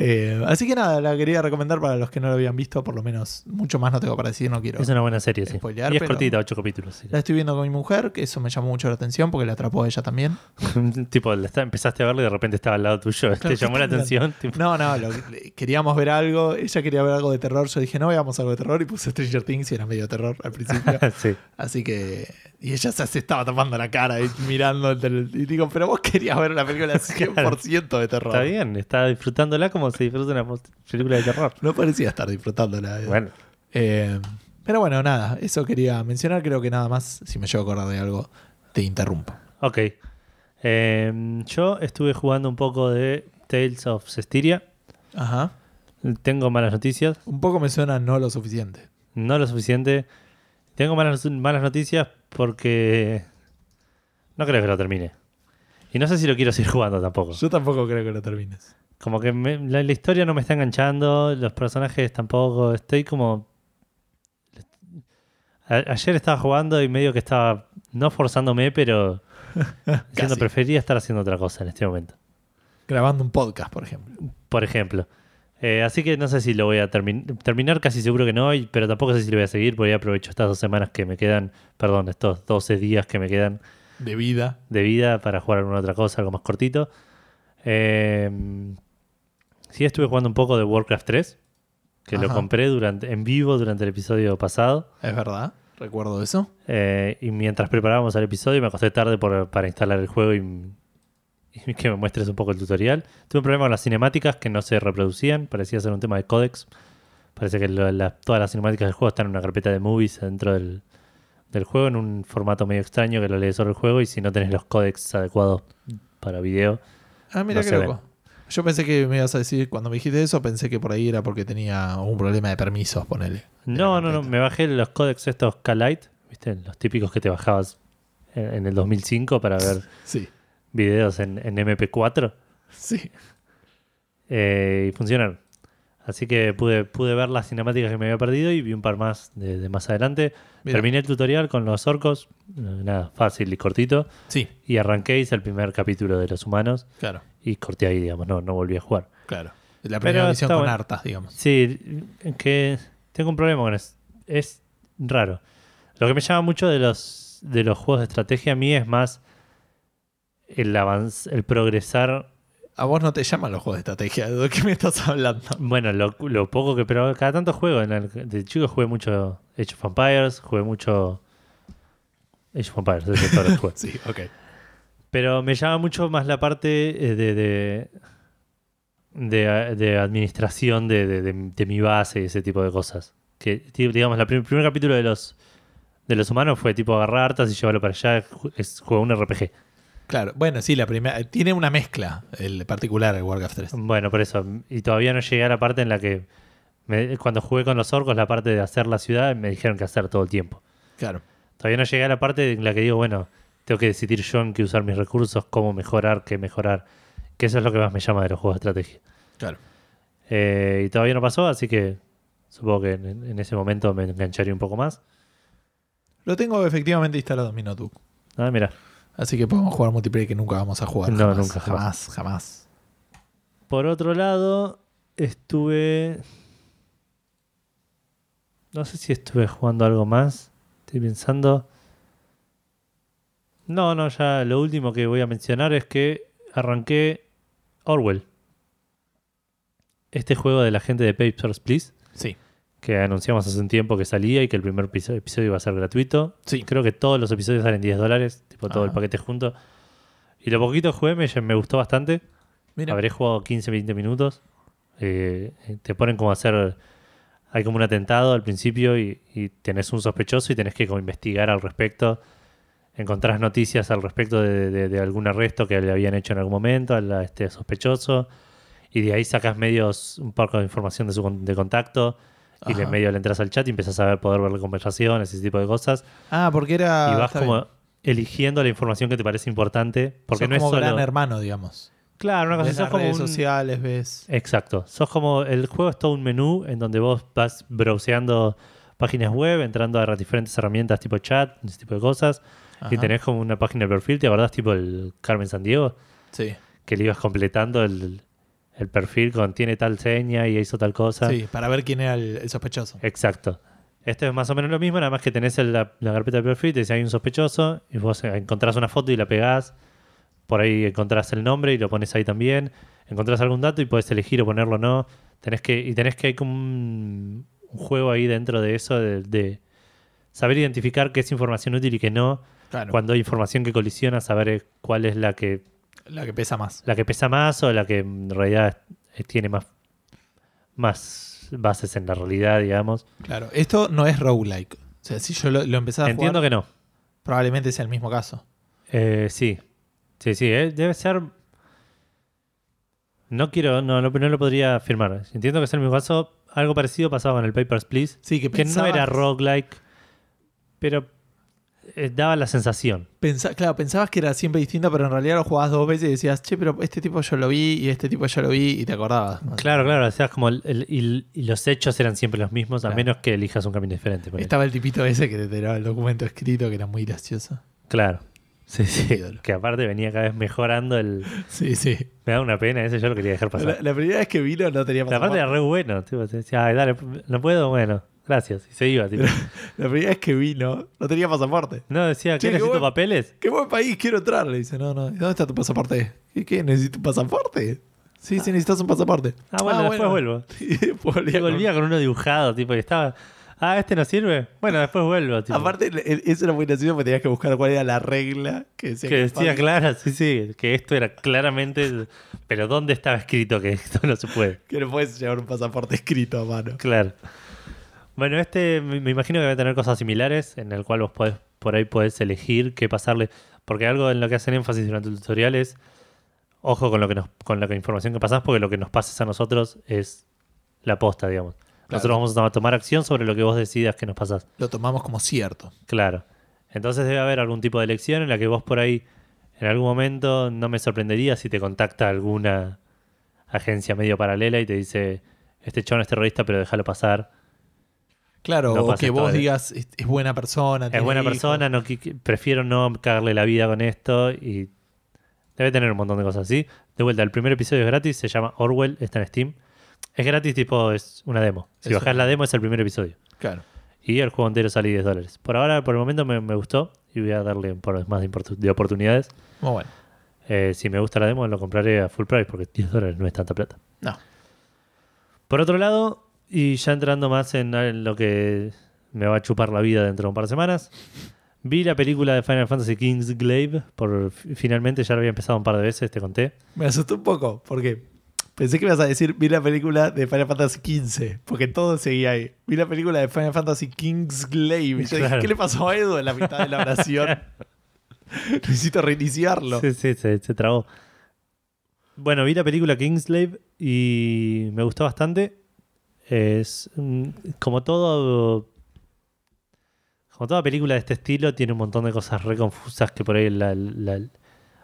Eh, así que nada, la quería recomendar para los que no lo habían visto. Por lo menos, mucho más no tengo para decir, no quiero. Es una buena serie, sí. Spoilear, y es cortita, ocho capítulos. sí. La estoy viendo con mi mujer, que eso me llamó mucho la atención porque la atrapó a ella también. tipo, la está- empezaste a verla y de repente estaba al lado tuyo. Claro, Te llamó ¿qué la atención. tipo, No, no, lo- queríamos ver algo. Ella quería ver algo de terror. Yo dije, no veamos algo de terror. Y puse Stranger Things y era medio terror al principio. sí. Así que. Y ella se, estaba tapando la cara y mirando. el y digo, pero vos querías ver una película 100% de terror. Está bien, está disfrutándola como se disfruta una película de terror. No parecía estar disfrutándola. Bueno, Eh, pero bueno, nada. Eso quería mencionar. Creo que nada más. Si me llevo a acordar de algo, te interrumpo. ok. Eh, yo estuve jugando un poco de Tales of Cestiria. Ajá. Tengo malas noticias. Un poco me suena no lo suficiente. No lo suficiente. Tengo malas, malas noticias porque no creo que lo termine. Y no sé si lo quiero seguir jugando tampoco. Yo tampoco creo que lo termines. Como que me- la, la historia no me está enganchando, los personajes tampoco. Estoy como. A- ayer estaba jugando y medio que estaba no forzándome, pero diciendo prefería estar haciendo otra cosa en este momento. Grabando un podcast, por ejemplo. Por ejemplo. Eh, así que no sé si lo voy a termi- terminar, casi seguro que no, pero tampoco sé si lo voy a seguir, porque aprovecho estas dos semanas que me quedan, perdón, estos 12 días que me quedan De vida. de vida para jugar alguna otra cosa, algo más cortito. Eh, sí, estuve jugando un poco de Warcraft 3, que lo compré durante, en vivo durante el episodio pasado. Es verdad. Recuerdo eso. eh, y mientras preparábamos el episodio, me acosté tarde por- para instalar el juego y, y que me muestres un poco el tutorial. Tuve un problema con las cinemáticas que no se reproducían, parecía ser un tema de códex. Parece que lo- la- todas las cinemáticas del juego están en una carpeta de movies dentro del, del juego, en un formato medio extraño que lo lees sobre el juego. Y si no tenés los códex adecuados para video, Ah, mira No qué loco. Yo pensé que me ibas a decir, cuando me dijiste eso, pensé que por ahí era porque tenía un problema de permisos, ponele. No, no, no. Me bajé los códex estos K-Lite, ¿viste? Los típicos que te bajabas en, en el 2005 para ver Sí, videos en, en MP4 sí. eh, y funcionaron. Así que pude, pude ver las cinemáticas que me había perdido y vi un par más de, de más adelante. Terminé el tutorial con los orcos, nada, fácil y cortito. Sí, Y arranqué, hice el primer capítulo de los humanos claro, y corté ahí, digamos, no, no volví a jugar. claro. La Pero primera visión está con bueno. hartas, digamos. Sí, que tengo un problema con eso. Es raro. Lo que me llama mucho de los, de los juegos de estrategia a mí es más el avanz, el progresar. A vos no te llaman los juegos de estrategia, ¿de qué me estás hablando? Bueno, lo, lo poco que. Pero cada tanto juego. En el, de chico jugué mucho Age of Empires, jugué mucho. Age of Empires, es que jugué. Sí, ok. Pero me llama mucho más la parte eh, de, de, de, de administración de, de- de- de mi base y ese tipo de cosas. Que, digamos, prim- primer capítulo de los, de los humanos fue tipo agarrar hartas y llevarlo para allá. Es juego un RPG. Claro, bueno, sí, la primera. Tiene una mezcla, el particular, el Warcraft 3. Bueno, por eso. Y todavía no llegué a la parte en la que. me- cuando jugué con los orcos, la parte de hacer la ciudad, me dijeron que hacer todo el tiempo. Claro. Todavía no llegué a la parte en la que digo, bueno, tengo que decidir yo en qué usar mis recursos, cómo mejorar, qué mejorar. Que eso es lo que más me llama de los juegos de estrategia. Claro. Eh, y todavía no pasó, así que supongo que en, en ese momento me engancharía un poco más. Lo tengo efectivamente instalado en mi notebook. Ah, mira. Así que podemos jugar multiplayer que nunca vamos a jugar. No, jamás, nunca, jamás. Jamás, jamás. Por otro lado, estuve. No sé si estuve jugando algo más. Estoy pensando. No, no, ya lo último que voy a mencionar es que arranqué Orwell. Este juego de la gente de Papers, Please. Sí. Que anunciamos hace un tiempo que salía y que el primer episodio, iba a ser gratuito. Sí. Creo que todos los episodios salen 10 dólares, tipo todo el Ajá. paquete junto. Y lo poquito que jugué me, me gustó bastante. Mira. Habré jugado 15, 20 minutos. Eh, te ponen como a hacer. Hay como un atentado al principio y, y tenés un sospechoso y tenés que como investigar al respecto. Encontrás noticias al respecto de, de- de algún arresto que le habían hecho en algún momento a este sospechoso. Y de ahí sacas medios, un poco de información de su de contacto. Y de medio le entras al chat y empiezas a ver, poder ver conversaciones, ese tipo de cosas. Ah, porque era. y vas como bien. eligiendo la información que te parece importante. Porque Sos no es como solo. gran hermano, digamos. Claro, una cosa Ves sos las como redes un- sociales, ves. Exacto. Sos como. El juego es todo un menú en donde vos vas browseando páginas web, entrando a diferentes herramientas tipo chat, ese tipo de cosas. Y Ajá. tenés como una página de perfil, ¿te acordás? Tipo el Carmen Sandiego, Sí. que le ibas completando el, el perfil con tiene tal seña y hizo tal cosa. Sí, para ver quién era el, el sospechoso. Exacto. Esto es más o menos lo mismo, nada más que tenés el- la, la carpeta de perfil, te dice hay un sospechoso, y vos encontrás una foto y la pegás. Por ahí encontrás el nombre y lo pones ahí también. Encontrás algún dato y puedes elegir o ponerlo o no. Tenés que, y tenés que hay como un, un juego ahí dentro de eso de, de saber identificar qué es información útil y qué no. Claro. Cuando hay información que colisiona, saber eh, cuál es la que, La que pesa más. la que pesa más o la que en realidad tiene más, más bases en la realidad, digamos. Claro. Esto no es roguelike. O sea, si yo lo, lo empecé a Entiendo jugar, que no. probablemente sea el mismo caso. Eh, sí. Sí, sí, eh, debe ser. No quiero, no, no, no lo podría afirmar. Entiendo que es el mismo caso. Algo parecido pasaba con el Papers, Please. Sí, que Que no pensabas- era roguelike, pero eh, daba la sensación. pensa- claro, pensabas que era siempre distinto, pero en realidad lo jugabas dos veces y decías, che, pero este tipo yo lo vi y este tipo yo lo vi y te acordabas. Claro, claro. Sea, como el- el- y, y los hechos eran siempre los mismos, a menos que elijas un camino diferente. Estaba el tipito ese que te tiraba el documento escrito, que era muy gracioso. Claro. Sí, sí. Que aparte venía cada vez mejorando el. Sí, sí. Me da una pena, ese yo lo quería dejar pasar. La, la primera vez que vino no tenía La parte era re bueno. Tipo, decía, ay, dale, no puedo, bueno, gracias. Y se iba, tipo. La primera vez que vino no tenía pasaporte. No, decía, ¿qué necesito papeles? ¡Qué buen país! Quiero entrar. Le dice, no, no. ¿Dónde está tu pasaporte? ¿Qué? qué? ¿Necesito un pasaporte? Sí, sí, necesitas un pasaporte. Ah, bueno, después vuelvo. Y después volvía con- uno dibujado, tipo, y estaba. Ah, este no sirve. Bueno, después vuelvo. Tipo. Aparte, eso era muy gracioso porque tenías que buscar cuál era la regla que decía que decía, claro, sí, sí, que esto era claramente. Pero ¿dónde estaba escrito que esto no se puede? que no puedes llevar un pasaporte escrito a mano. Claro. Bueno, este me imagino que va a tener cosas similares, en el cual vos podés, por ahí podés elegir qué pasarle. Porque algo en lo que hacen énfasis durante el tutorial es. Ojo con lo que nos, con la información que pasás, porque lo que nos pases a nosotros es la posta, digamos. Nosotros vamos a tomar acción sobre lo que vos decidas que nos pasás. Lo tomamos como cierto. Claro. Entonces debe haber algún tipo de elección en la que vos por ahí, en algún momento, no me sorprendería si te contacta alguna agencia medio paralela y te dice, este chabón es terrorista, pero déjalo pasar. Claro, No o que vos digas, es, es buena persona. Es tiene buena hijos". persona, no, prefiero no cagarle la vida con esto y debe tener un montón de cosas así. De vuelta, el primer episodio es gratis, se llama Orwell, está en Steam. Es gratis, tipo, es una demo. Si Es bajás la demo es el primer episodio. Claro. Y el juego entero sale 10 dólares. Por ahora, por el momento me, me gustó y voy a darle un más de oportunidades. Muy bueno. Eh, si me gusta la demo, lo compraré a full price porque 10 dólares no es tanta plata. No. Por otro lado, y ya entrando más en, lo que me va a chupar la vida dentro de un par de semanas, vi la película de Final Fantasy Kingsglaive. Por, finalmente ya lo había empezado un par de veces, te conté. Me asustó un poco porque pensé que ibas a decir, vi la película de Final Fantasy XV, porque todo seguía ahí. Vi la película de Final Fantasy Kingsglaive. Y yo dije. ¿qué le pasó a Edu en la mitad de la oración? Necesito reiniciarlo. Sí, sí, se, se trabó. Bueno, vi la película Kingslave y me gustó bastante. Es mm, como todo. Como toda película de este estilo, tiene un montón de cosas re confusas que por ahí la, la-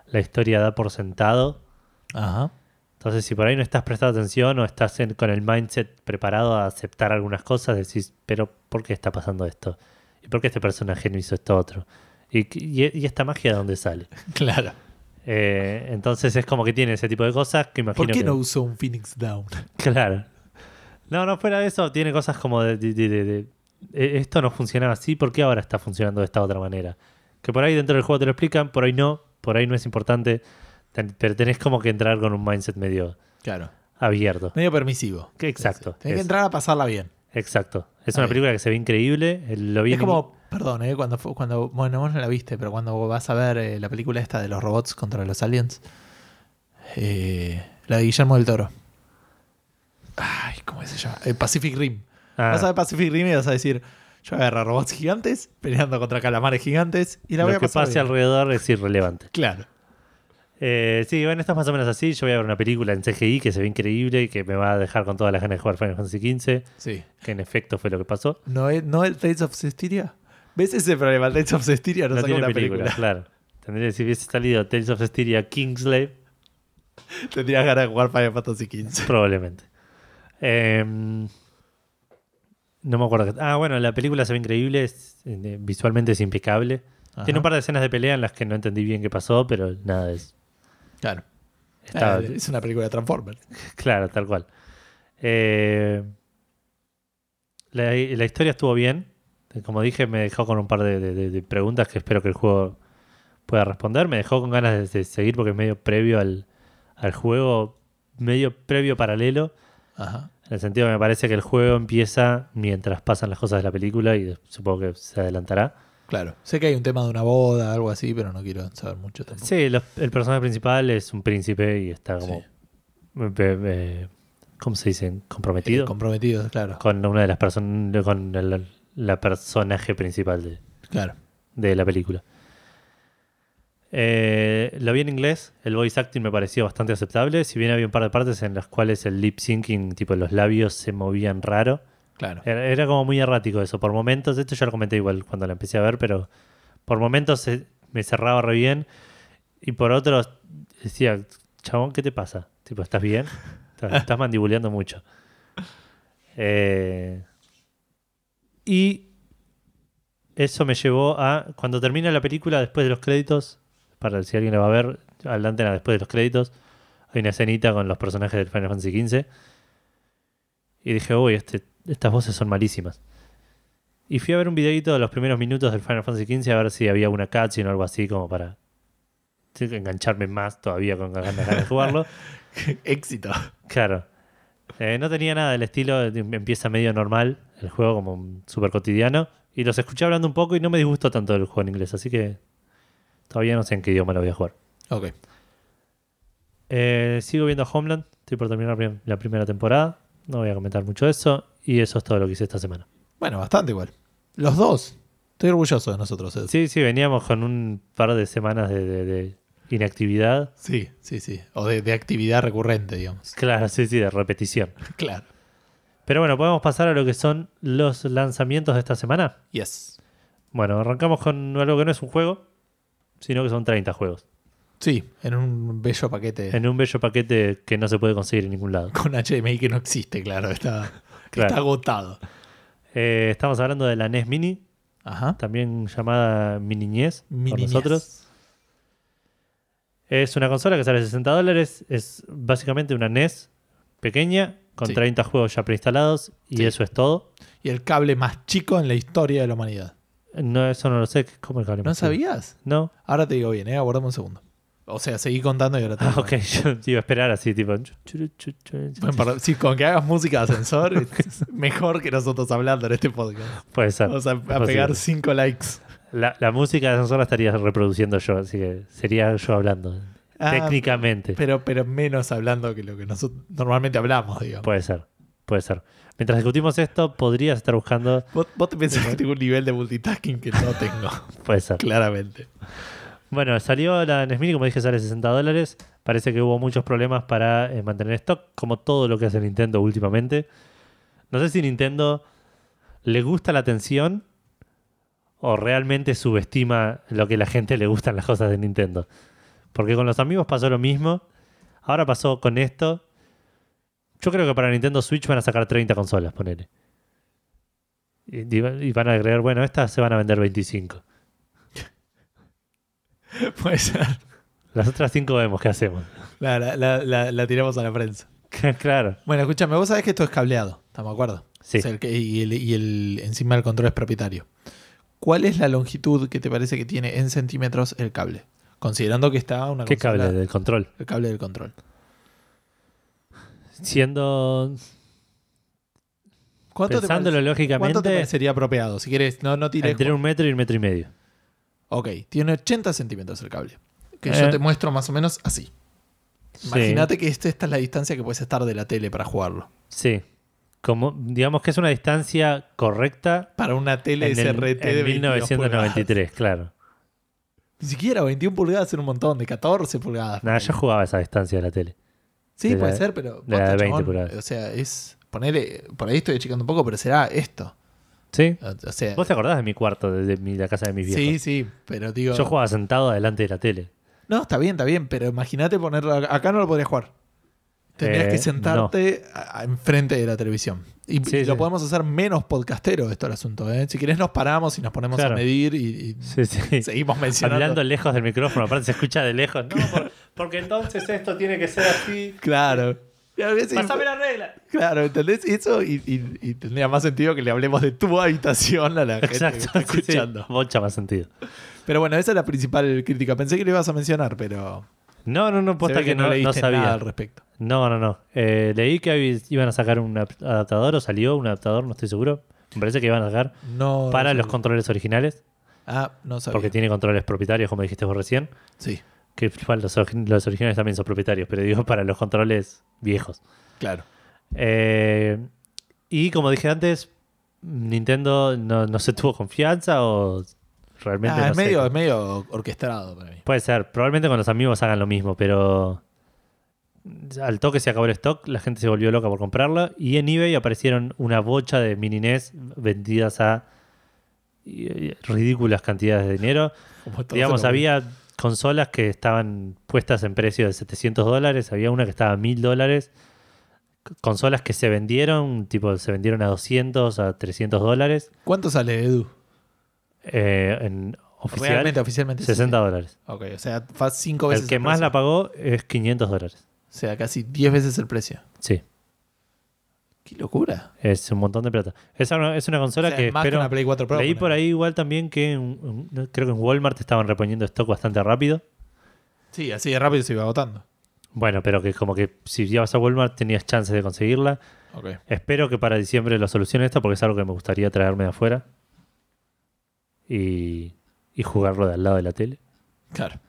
la historia da por sentado. Ajá. Entonces, si por ahí no estás prestando atención o estás en- con el mindset preparado a aceptar algunas cosas, decís, pero ¿por qué está pasando esto? ¿Y por qué este personaje no hizo esto otro? ¿Y, y, y esta magia de dónde sale? Claro. Eh, entonces es como que tiene ese tipo de cosas que imagino ¿Por qué que... no usó un Phoenix Down? Claro. No, no, fuera de eso, tiene cosas como de, de- de- de- de- eh, esto no funcionaba así, ¿por qué ahora está funcionando de esta otra manera? Que por ahí dentro del juego te lo explican, por ahí no, por ahí no es importante, ten- pero tenés como que entrar con un mindset medio Claro. abierto. Medio permisivo. Que exacto, Tenés que entrar a pasarla bien. Exacto. Es una película que se ve increíble, lo vi Es como, perdón, ¿eh? cuando, cuando, bueno, vos no la viste, pero cuando vas a ver eh, la película esta de los robots contra los aliens, eh, la de Guillermo del Toro. Ay, ¿cómo se llama? El Pacific Rim. Ah, Vas a ver Pacific Rim y vas a decir, yo voy a agarrar robots gigantes peleando contra calamares gigantes y la voy lo a que pasar pase bien". alrededor es irrelevante. Claro. Eh, sí, bueno, esto es más o menos así. Yo voy a ver una película en CGI que se ve increíble y que me va a dejar con todas las ganas de jugar Final Fantasy XV, Sí. que en efecto fue lo que pasó. ¿No es, no el Tales of Cestiria? ¿Ves ese problema? El Tales of Cestiria no, No tiene una película, película. claro. Tendría que si hubiese salido Tales of Styria Kingslave, Tendrías ganas de jugar Final Fantasy XV. probablemente. Eh, no me acuerdo. Ah, bueno, la película se ve increíble, es- eh, visualmente es impecable. Tiene un par de escenas de pelea en las que no entendí bien qué pasó, pero nada, es, Claro. está, Eh, es una película de Transformers. claro, tal cual. Eh, la, la historia estuvo bien. Como dije, me dejó con un par de, de- de- de preguntas que espero que el juego pueda responder. Me dejó con ganas de, de seguir porque es medio previo al, al juego, medio previo paralelo. Ajá. En el sentido que me parece que el juego empieza mientras pasan las cosas de la película y supongo que se adelantará. Claro. Sé que hay un tema de una boda, algo así, pero no quiero saber mucho tampoco. Sí, los- el personaje principal es un príncipe y está como... Sí. eh, eh, ¿Cómo se dice? Comprometido. Eh, comprometidos, claro. con una de las personas con el- la personaje principal de, Claro. de la película. Eh, lo vi en inglés, el voice acting me pareció bastante aceptable, si bien había un par de partes en las cuales el lip syncing, tipo los labios se movían raro. Claro. Era, era como muy errático eso, por momentos, esto ya lo comenté igual cuando la empecé a ver, pero por momentos se- me cerraba re bien y por otros decía, chabón, ¿qué te pasa? Tipo, ¿estás bien? Estás, estás mandibuleando mucho. Eh, y eso me llevó a, cuando termina la película, después de los créditos, para si alguien la va a ver, adelante después de los créditos, hay una escenita con los personajes del Final Fantasy XV. Y dije, uy, este, estas voces son malísimas. Y fui a ver un videito de los primeros minutos del Final Fantasy XV a ver si había una cutscene o algo así como para engancharme más todavía con ganas de jugarlo. Éxito. Claro. Eh, no tenía nada del estilo, empieza medio normal el juego como súper cotidiano. Y los escuché hablando un poco y no me disgustó tanto el juego en inglés, así que todavía no sé en qué idioma lo voy a jugar. Ok. Eh, sigo viendo Homeland, estoy por terminar la primera temporada, no voy a comentar mucho de eso. Y eso es todo lo que hice esta semana. Bueno, bastante igual. Los dos. Estoy orgulloso de nosotros. Ed. Sí, sí, veníamos con un par de semanas de, de- de inactividad. Sí, sí, sí. O de, de actividad recurrente, digamos. Claro, sí, sí, de repetición. Claro. Pero bueno, podemos pasar a lo que son los lanzamientos de esta semana. Yes. Bueno, arrancamos con algo que no es un juego, sino que son 30 juegos. Sí, en un bello paquete En un bello paquete que no se puede conseguir en ningún lado. con HDMI que no existe, claro. Está, Claro. está agotado. Eh, estamos hablando de la NES Mini, Ajá. también llamada Mini NES por Mini nosotros. Es una consola que sale 60 dólares. Es básicamente una NES pequeña con Sí. 30 juegos ya preinstalados y Sí. eso es todo. Y el cable más chico en la historia de la humanidad. No, eso no lo sé. ¿Cómo el ¿No sabías? No. Ahora te digo bien, ¿eh? Aguardame un segundo. O sea, seguí contando y ahora te Ah, digo ok, bien. yo te iba a esperar así, tipo. Bueno, perdón, sí, con que hagas música de ascensor es mejor que nosotros hablando en este podcast. Puede ser. Vamos a, a posible. pegar cinco likes. La, la música de ascensor la estaría reproduciendo yo, así que sería yo hablando. Ah, técnicamente. Pero, pero menos hablando que lo que nosotros normalmente hablamos, digamos. Puede ser, puede ser. Mientras discutimos esto, podrías estar buscando. Vos, vos te pensás que tengo un nivel de multitasking que no tengo, Puede ser. claramente. Bueno, salió la NES Mini, como dije, sale 60 dólares. Parece que hubo muchos problemas para eh, mantener stock, como todo lo que hace Nintendo últimamente. No sé si Nintendo le gusta la atención o realmente subestima lo que a la gente le gustan las cosas de Nintendo. Porque con los amigos pasó lo mismo. Ahora pasó con esto. Yo creo que para Nintendo Switch van a sacar 30 consolas, ponele. Y, y van a agregar, bueno, estas se van a vender 25. Puede ser. Las otras 5 vemos qué hacemos. La, la- la- la- la tiramos a la prensa. claro. Bueno, escúchame, vos sabés que esto es cableado, ¿estamos de acuerdo? Sí. O sea, el que- y, el, y el- encima el control es propietario. ¿Cuál es la longitud que te parece que tiene en centímetros el cable? Considerando que está una ¿Qué consola- cable del control? El cable del control. Siendo. ¿Cuánto te, pensándolo parece- lógicamente, ¿Cuánto te parecería apropiado? Si quieres, no, no tires. entre un metro y un metro y medio. Ok, tiene 80 centímetros el cable. Que Eh. yo te muestro más o menos así. Sí. Imagínate que este- esta es la distancia que puedes estar de la tele para jugarlo. Sí. Como, digamos que es una distancia correcta Para una tele en, el- SRT de en 22 1993, claro. Ni siquiera 21 pulgadas era un montón, de 14 pulgadas. Nada, yo jugaba a esa distancia de la tele. Sí, de puede la- ser, pero. de la de posta, 20 chabón, pulgadas. O sea, es. Ponele. Por ahí estoy achicando un poco, pero será esto. ¿Sí? O o sea. ¿Vos te acordás de mi cuarto, de, mi- la casa de mis viejos? Sí, sí, pero digo. Yo jugaba sentado delante de la tele. No, está bien, está bien, pero imagínate ponerlo. acá- Acá no lo podrías jugar. Tendrías Eh, que sentarte enfrente de la televisión. Y, Sí, y lo sí. podemos hacer menos podcastero esto el asunto. ¿eh? Si querés nos paramos y nos ponemos Claro. a medir y, y Sí, sí. seguimos mencionando. Hablando lejos del micrófono, aparte se escucha de lejos. No, por- porque entonces esto tiene que ser así. Claro. Pásame la regla. Claro, ¿entendés? Eso y, y- y tendría más sentido que le hablemos de tu habitación a la gente que Exacto, está sí, sí. escuchando. Mucha más sentido. Pero bueno, esa es la principal crítica. Pensé que lo ibas a mencionar, pero No, no, no, se posta ve que, no, no leíste sabía. nada al respecto. No, no, no. Eh, leí que iban a sacar un ap- adaptador o salió un adaptador, no estoy seguro. Me parece que iban a sacar No, para no los controles originales, Ah, no sabía. porque tiene controles propietarios, como dijiste vos recién. Sí, Que los, los originales también son propietarios, pero digo para los controles viejos. claro. Eh, y como dije antes, Nintendo no, no se tuvo confianza o realmente Ah, no es, sé. medio, es medio orquestado para mí. Puede ser, probablemente con los amigos hagan lo mismo, pero al toque se acabó el stock, la gente se volvió loca por comprarla y en eBay aparecieron una bocha de mini NES vendidas a ridículas cantidades de dinero. Digamos, había consolas que estaban puestas en precio de 700 dólares, había una que estaba a 1000 dólares, consolas que se vendieron, tipo, se vendieron a 200, a 300 dólares, ¿Cuánto sale Edu? Eh, en oficial, Realmente, oficialmente. sí, 60 sí. dólares. Ok, o sea, cinco veces El que el más la pagó es 500 dólares. O sea, casi 10 veces el precio. Sí, Qué locura. es un montón de plata. Es una, es una O consola sea, que es más espero- que una Play 4 Pro. leí por ahí igual también que en- en- creo que en Walmart estaban reponiendo stock bastante rápido. Sí, así de rápido se iba agotando. Bueno, pero que como que si ibas a Walmart tenías chances de conseguirla. Espero que para diciembre lo solucione esta porque es algo que me gustaría traerme de afuera. Y, y jugarlo de al lado de la tele. Claro.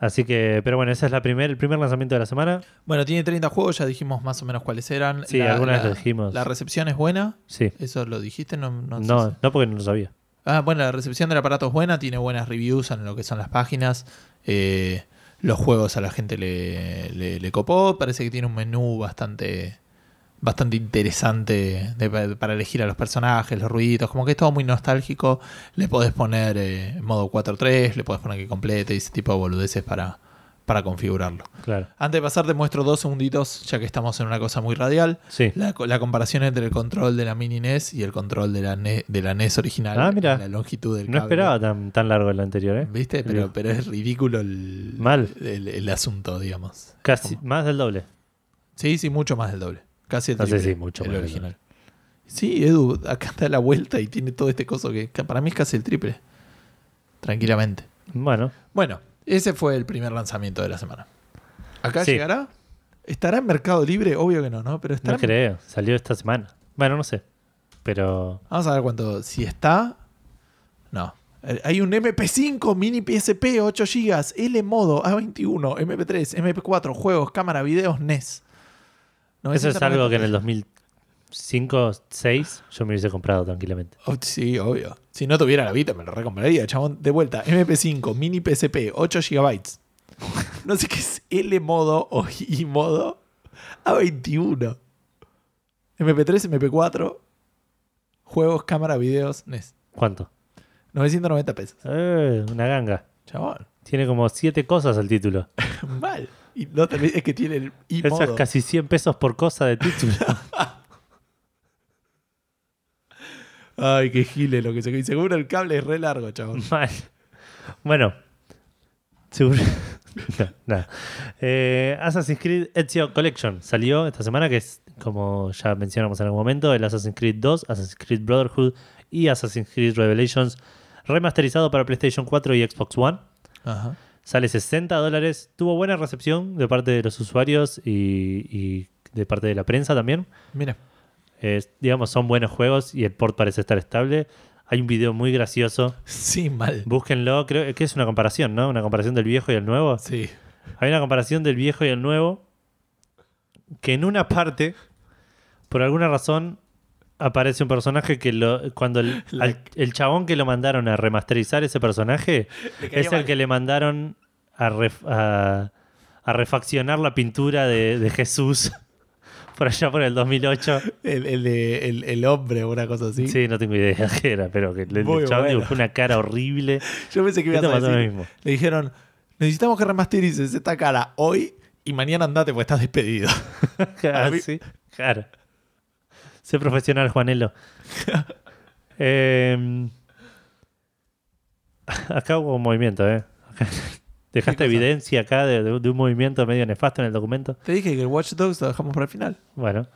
Así que, pero bueno, ese es la primer, el primer lanzamiento de la semana. Bueno, tiene 30 juegos, ya dijimos más o menos cuáles eran. Sí, algunas lo dijimos. La recepción es buena. Sí. Eso lo dijiste, no, no, No, no porque no lo sabía. Ah, bueno, la recepción del aparato es buena, tiene buenas reviews en lo que son las páginas. Eh, los juegos a la gente le, le- le copó. Parece que tiene un menú bastante bastante interesante de- para elegir a los personajes, los ruiditos. Como que es todo muy nostálgico. Le podés poner eh, modo 4.3, le podés poner que complete y ese tipo de boludeces para, para configurarlo. Claro. Antes de pasar, te muestro dos segunditos, ya que estamos en una cosa muy radial. Sí. La, co- la comparación entre el control de la mini NES y el control de la, Ne- de la NES original. Ah, mira. La longitud del No cable. esperaba tan, tan largo el anterior, ¿eh? ¿Viste? Pero, pero es ridículo el, Mal. el, el asunto, digamos. Casi, más del doble. Sí, sí, mucho más del doble. Casi el No sé si mucho el original. Sí, Edu, acá está la vuelta y tiene todo este coso que que para mí es casi el triple. Tranquilamente. Bueno, Bueno, ese fue el primer lanzamiento de la semana. ¿Acá Sí. llegará? ¿Estará en Mercado Libre? Obvio que no, ¿no? Pero estará no creo. Salió esta semana. Bueno, no sé. Pero Vamos a ver cuánto. Si está. No. Eh, Hay un MP5, mini PSP, 8 GB, L modo, A21, MP3, MP4, juegos, cámara, videos, NES. Eso es algo que en el 990 2005, 2006 yo me hubiese comprado tranquilamente. Oh, sí, obvio. Si no tuviera la Vita, me lo recompraría, chabón. De vuelta, MP5, mini PSP, 8 GB. No sé qué es L modo o I modo. A21. MP3, MP4, juegos, cámara, videos, NES. ¿Cuánto? 990 pesos. Eh, una ganga. Chabón. Tiene como siete cosas el título. Mal. Y no te olvides que tiene el I Eso es modo. casi 100 pesos por cosa de título. Ay, qué gile lo que se. y Seguro el cable es re largo, chabón. Mal. Bueno. Seguro. No, nada. Eh, Assassin's Creed Ezio Collection salió esta semana, que es, como ya mencionamos en algún momento, el Assassin's Creed 2, Assassin's Creed Brotherhood y Assassin's Creed Revelations remasterizado para PlayStation 4 y Xbox One. Ajá. Sale 60 dólares. Tuvo buena recepción de parte de los usuarios y, y de parte de la prensa también. Mira. Digamos, son buenos juegos y el port parece estar estable. Hay un video muy gracioso. Sí, mal. Búsquenlo. Creo que es una comparación, ¿no? Una comparación del viejo y el nuevo. Sí. Hay una comparación del viejo y el nuevo que en una parte, por alguna razón, aparece un personaje que lo, cuando el, al- el chabón que lo mandaron a remasterizar ese personaje es el que le mandaron a, ref- a, a refaccionar la pintura de, de Jesús por allá por el 2008. El, el de el, el hombre o una cosa así. Sí, no tengo idea qué era, pero que el, Muy chabón bueno. dibujó una cara horrible. Yo pensé que Esto a decir. mismo. Le dijeron, necesitamos que remasterices esta cara hoy y mañana andate porque estás despedido. Mí- sí, claro. Sé profesional, Juanelo. Eh, acá hubo un movimiento, ¿eh? Dejaste evidencia acá de, de- de un movimiento medio nefasto en el documento. Te dije que el Watch Dogs lo dejamos para el final. Bueno.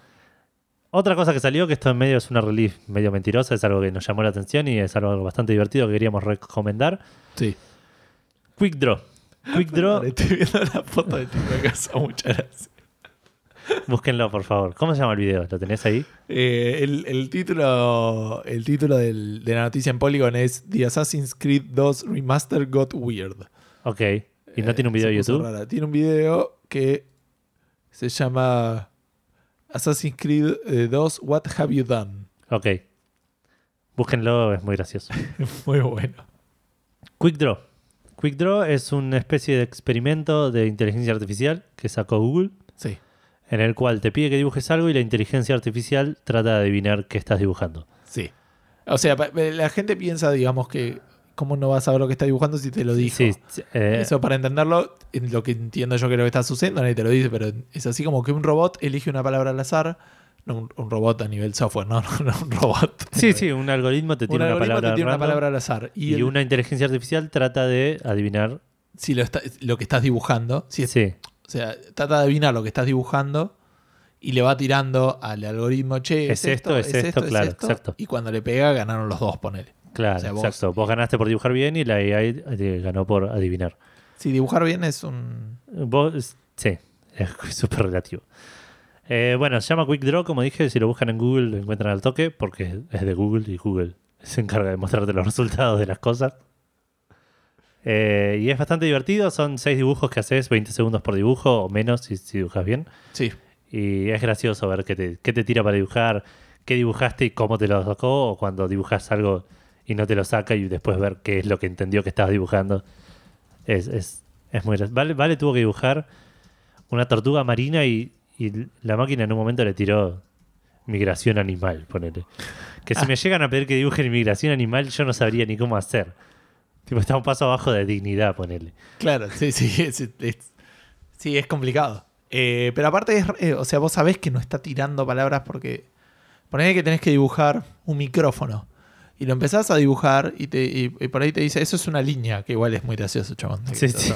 Otra cosa que salió, que esto en medio es una release medio mentirosa, es algo que nos llamó la atención y es algo bastante divertido que queríamos recomendar. Sí. Quick Draw. Quick Draw, Estoy viendo la foto de de casa. Muchas gracias. Búsquenlo por favor. ¿Cómo se llama el video? ¿Lo tenés ahí? Eh, el, el título, el título del- de la noticia en Polygon es The Assassin's Creed 2 Remaster Got Weird. Ok. ¿Y no Eh, tiene un video de YouTube? rara. Tiene un video que se llama Assassin's Creed eh, 2 What Have You Done. Ok. Búsquenlo, es muy gracioso. Muy bueno. Quick Draw. Quick Draw es una especie de experimento de inteligencia artificial que sacó Google, Sí. En el cual te pide que dibujes algo y la inteligencia artificial trata de adivinar qué estás dibujando. Sí. O sea, pa- la gente piensa, digamos, que cómo no vas a saber lo que está dibujando si te lo dijo. Sí, eh, Eso para entenderlo, en lo que entiendo yo que lo que está sucediendo, nadie te lo dice, pero es así como que un robot elige una palabra al azar, no un, un robot a nivel software, no, no, no un robot. sí, sí, un algoritmo te Un tiene una algoritmo palabra, te tiene una palabra al azar. Y, y, el- una inteligencia artificial trata de adivinar. si lo, está- lo que estás dibujando, si es- Sí, sea, trata de adivinar lo que estás dibujando y le va tirando al algoritmo, che, Es esto, es esto, claro, exacto. Y cuando le pega, ganaron los dos, ponele. claro, O sea, vos- exacto. Vos ganaste por dibujar bien y la AI te ganó por adivinar. Si dibujar bien es un... Vos, sí, es súper relativo. Eh, bueno, se llama Quick Draw, como dije, si lo buscan en Google lo encuentran al toque, porque es de Google y Google se encarga de mostrarte los resultados de las cosas. Eh, y es bastante divertido, son seis dibujos que haces, 20 segundos por dibujo o menos si, si dibujas bien. Sí, Y es gracioso ver qué te, qué te tira para dibujar, qué dibujaste y cómo te lo sacó, o cuando dibujas algo y no te lo saca y después ver qué es lo que entendió que estabas dibujando. Es, es, es muy gracioso. Vale, vale tuvo que dibujar una tortuga marina y, y la máquina en un momento le tiró migración animal, ponele. Que si me llegan a pedir que dibuje migración animal, yo no sabría ni cómo hacer. Tipo, está un paso abajo de dignidad, ponele. claro, sí, sí, es, es- sí, es complicado. Eh, pero aparte, es, eh, o sea, vos sabés que no está tirando palabras porque... Ponele que tenés que dibujar un micrófono. Y lo empezás a dibujar y, te, y, y por ahí te dice, eso es una línea, que igual es muy gracioso, chabón. Sí, sí.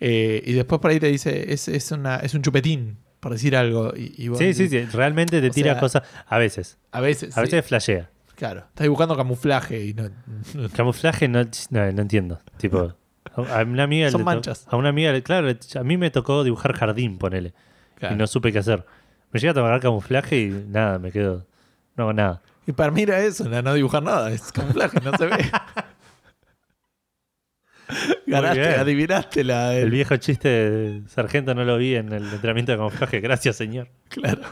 Eh, y después por ahí te dice, es, es, una, es un chupetín, por decir algo. Y, y vos Sí, sí, decís, sí. Realmente te tira sea, cosas. A veces. A veces. A sí, veces flashea. Claro. Estás dibujando camuflaje y no. Camuflaje no, no, no entiendo. Tipo, a una amiga Son manchas. A una amiga, claro, a mí me tocó dibujar jardín, ponele. Claro. Y no supe qué hacer. Me llega a tomar camuflaje y nada, me quedo. No hago nada. Y para mí era eso, no, no dibujar nada, es camuflaje, no se ve. Ganaste, adivinaste la. El viejo chiste de sargento no lo vi en el entrenamiento de camuflaje. Gracias, señor. Claro.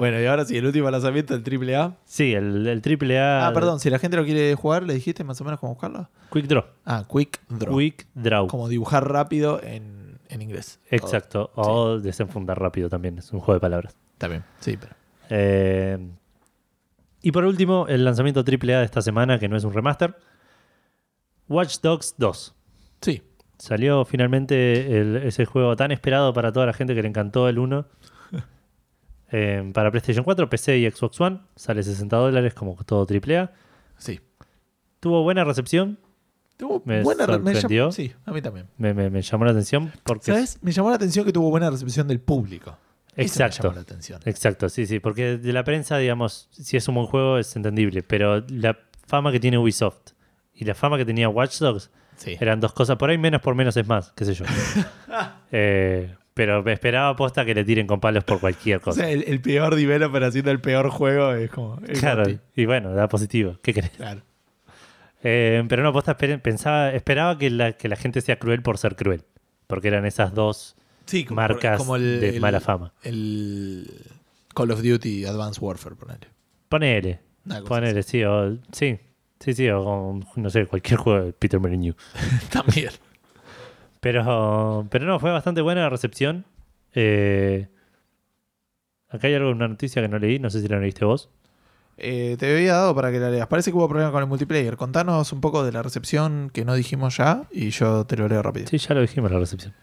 Bueno, y ahora sí, el último lanzamiento del AAA. Sí, el, el triple A. Ah, perdón, si la gente lo quiere jugar, ¿le dijiste más o menos cómo buscarlo? Quick Draw. Ah, Quick Draw. Quick Draw. Como dibujar rápido en, en inglés. Exacto. O desenfundar rápido también. Es un juego de palabras. Bien, sí, pero. Eh, y por último, el lanzamiento AAA de esta semana, que no es un remaster. Watch Dogs 2. Sí, Salió finalmente el- ese juego tan esperado para toda la gente que le encantó el 1. Eh, para PlayStation 4, PC y Xbox One. Sale 60 dólares como todo AAA. sí. Tuvo buena recepción. Tuvo Me buena re- me sorprendió. llamó- Sí, a mí también. Me, me- me llamó la atención porque... ¿Sabes? Me llamó la atención que tuvo buena recepción del público. Eso me Exacto. llamó la atención. Exacto, sí, sí. Porque de la prensa, digamos, si es un buen juego es entendible. Pero la fama que tiene Ubisoft y la fama que tenía Watch Dogs Sí. Eran dos cosas por ahí, menos por menos es más, qué sé yo. Eh, pero me esperaba aposta que le tiren con palos por cualquier O cosa. sea, el, el peor developer haciendo el peor juego es como. claro, y bueno, da positivo. ¿Qué querés? Claro. Eh, pero no, aposta pensaba, esperaba que la, que la gente sea cruel por ser cruel. Porque eran esas dos Sí, como, marcas como el- de el- mala fama. El Call of Duty Advanced Warfare, ponele. Ponele. Ponele, sí, o, sí. Sí, sí, o con, no sé, cualquier juego de Peter Molyneux. También. Pero, pero no, fue bastante buena la recepción. Eh, acá hay algo, una noticia que no leí, no sé si la leíste vos. Eh, te había dado para que la leas. Parece que hubo problema con el multiplayer. Contanos un poco de la recepción que no dijimos ya y yo te lo leo rápido. Sí, ya lo dijimos la recepción.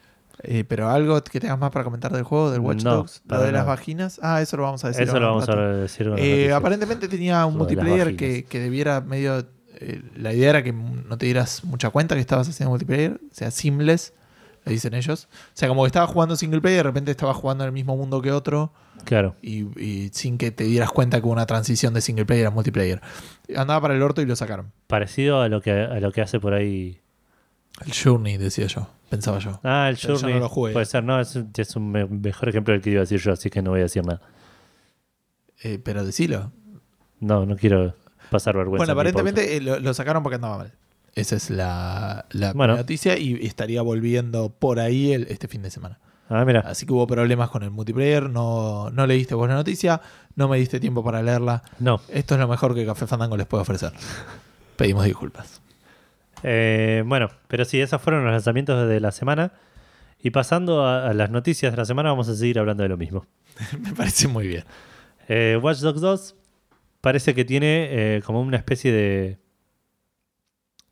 Eh, pero algo que tengas más para comentar del juego, del Watch No, Dogs, lo de las vaginas. Ah, eso lo vamos a decir. Eso lo vamos a decir Eh, aparentemente tenía un Lo multiplayer que, que debiera medio. Eh, la idea era que no te dieras mucha cuenta que estabas haciendo multiplayer, o sea, seamless, le dicen ellos. O sea, como que estabas jugando single player, de repente estabas jugando en el mismo mundo que otro Claro. y, y sin que te dieras cuenta que hubo una transición de single player a multiplayer. Andaba para el orto y lo sacaron. Parecido a lo que, a lo que hace por ahí. El Journey, decía yo, pensaba yo. Ah, el Pero yo Journey. no lo jugué. Puede ser, no, es, un- es un me- mejor ejemplo del que iba a decir yo, así que no voy a decir nada. Eh, pero decilo. No, no quiero pasar vergüenza. Bueno, aparentemente eh, lo, lo sacaron porque andaba mal. Esa es la, la Bueno. noticia y estaría volviendo por ahí el- este fin de semana. Ah, mira. Así que hubo problemas con el multiplayer, no, no leíste vos la noticia, no me diste tiempo para leerla. No. Esto es lo mejor que Café Fandango les puede ofrecer. Pedimos disculpas. Eh, bueno, pero sí, esos fueron los lanzamientos de la semana. Y pasando a, a las noticias de la semana, vamos a seguir hablando de lo mismo. me parece muy bien. Eh, Watch Dogs 2 parece que tiene eh, como una especie de.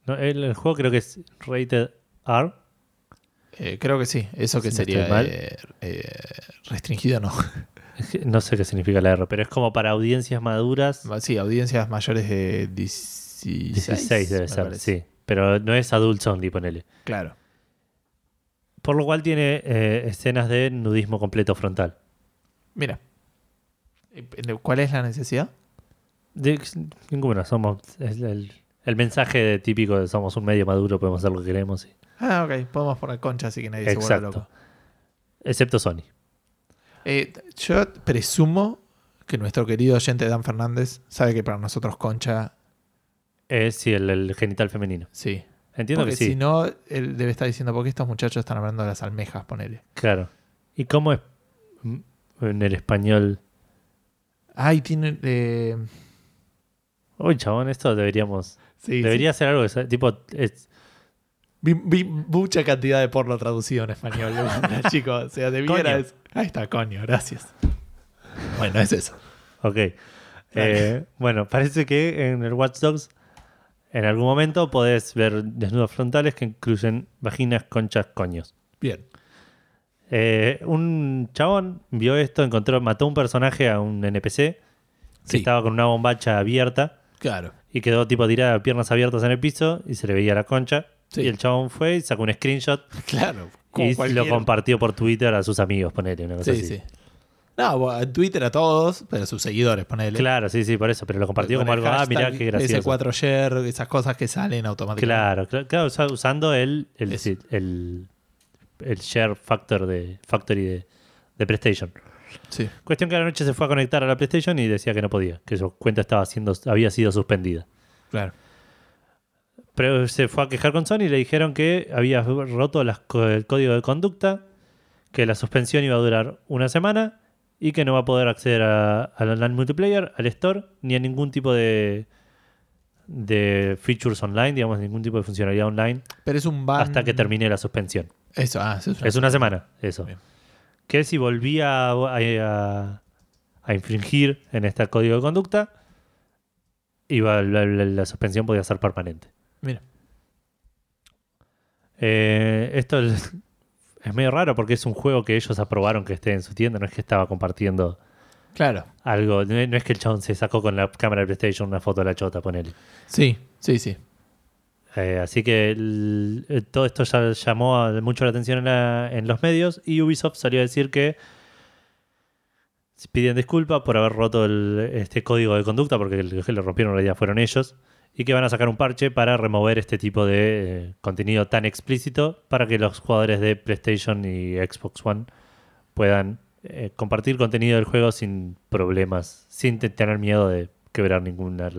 No, el, el juego creo que es rated R. Eh, creo que sí, eso que Si no sería eh, eh, restringido, no. Es que No sé qué significa la R, pero es como para audiencias maduras. Sí, audiencias mayores de 16. 16 debe ser, parece. sí. Pero no es adults only, ponele. Claro. Por lo cual tiene eh, escenas de nudismo completo frontal. Mira. Eh, ¿Cuál es la necesidad? De, ninguna, somos. es el, el mensaje típico de somos un medio maduro, podemos hacer lo que queremos. y- Ah, ok. Podemos poner concha así que nadie se vuelva Exacto. loco. Excepto Sony. Eh, yo presumo que nuestro querido oyente Dan Fernández sabe que para nosotros concha, Es sí, el, el genital femenino. sí. Entiendo Porque que sí. si no, él debe estar diciendo, ¿por qué estos muchachos están hablando de las almejas? Ponele. Claro. ¿Y cómo es en el español? Ay, tiene... eh, Uy, chabón, esto deberíamos. sí, debería ser algo que tipo. es- Vi, vi mucha cantidad de porno traducido en español, chicos. O sea, debiera... Es- Ahí está, coño, gracias. Bueno, es eso. ok. Eh, bueno, parece que en el Watch Dogs en algún momento podés ver desnudos frontales que incluyen vaginas, conchas, coños. Bien. Eh, un chabón vio esto, encontró, mató a un personaje a un NPC que Sí. estaba con una bombacha abierta Claro. y quedó tipo tirada, piernas abiertas en el piso y se le veía la concha. Sí. Y el chabón fue y sacó un screenshot Claro. como y lo compartió por Twitter a sus amigos, ponele, una cosa Sí, así. sí. No, en Twitter a todos, pero a sus seguidores, ponele. Claro, sí, sí, por eso, pero lo compartió como algo, ah, mirá qué gracioso. S4share, esas cosas que salen automáticamente. Claro, claro, claro, usa- usando el, el, el share factor de factory de, de PlayStation. Sí. Cuestión que a la noche se fue a conectar a la PlayStation y decía que no podía, que su cuenta estaba siendo, había sido suspendida. Claro. Pero se fue a quejar con Sony y le dijeron que había roto las el código de conducta, que la suspensión iba a durar una semana y que no va a poder acceder al online multiplayer, al store, ni a ningún tipo de, de features online, digamos, ningún tipo de funcionalidad online, Pero es un ban. hasta que termine la suspensión. Eso, ah, eso es una- Es una semana, eso. Bien. Que si volvía a, a- a infringir en este código de conducta, iba, la, la- la suspensión podía ser permanente. Mira. Eh, esto es, es medio raro porque es un juego que ellos aprobaron que esté en su tienda, no es que estaba compartiendo Claro. algo, no es no es que el chabón se sacó con la cámara de PlayStation una foto de la chota, ponele. Sí, sí, sí. Eh, así que eh, todo esto ya llamó mucho la atención en, la- en los medios y Ubisoft salió a decir que piden disculpas por haber roto el- este código de conducta porque lo rompieron en realidad fueron ellos y que van a sacar un parche para remover este tipo de eh, contenido tan explícito para que los jugadores de PlayStation y Xbox One puedan compartir contenido del juego sin problemas, sin te- tener miedo de quebrar ninguna,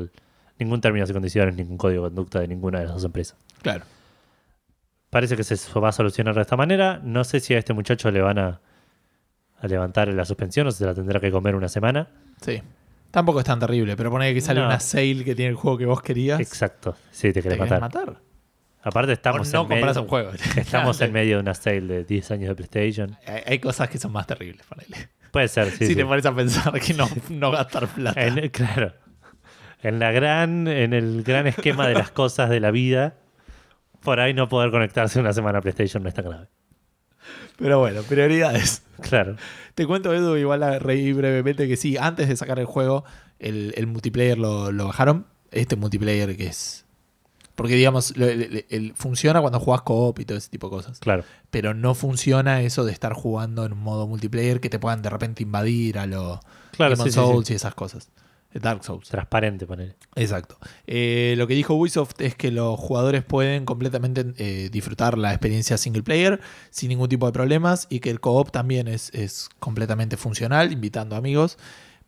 ningún términos y condiciones, ningún código de conducta de ninguna de las dos empresas. Claro. Parece que se va a solucionar de esta manera. No sé si a este muchacho le van a a levantar la suspensión o se la tendrá que comer una semana. Sí. Tampoco es tan terrible, pero pone que sale No. una sale que tiene el juego que vos querías. Exacto. Sí, te ¿Te querés querés matar. matar? Aparte estamos, no en, medio, un juego. estamos en medio de una sale de 10 años de PlayStation. Hay, hay cosas que son más terribles, ponele. Puede ser, sí. si sí. te pones a pensar que no, no gastar plata. En- claro. En la gran, en el gran esquema de las cosas de la vida, por ahí no poder conectarse una semana a PlayStation no es tan grave. Pero bueno, prioridades. Claro. Te cuento, Edu, igual a reír brevemente que sí, antes de sacar el juego, el, el multiplayer lo, lo bajaron. Este multiplayer que es. Porque, digamos, lo- el- funciona cuando jugás co-op y todo ese tipo de cosas. Claro. Pero no funciona eso de estar jugando en un modo multiplayer que te puedan de repente invadir a lo Claro, sí, sí. Souls y esas cosas. Dark Souls. Transparente, ponele. Exacto. Eh, lo que dijo Ubisoft es que los jugadores pueden completamente eh, disfrutar la experiencia single player sin ningún tipo de problemas y que el co-op también es, es completamente funcional, invitando amigos.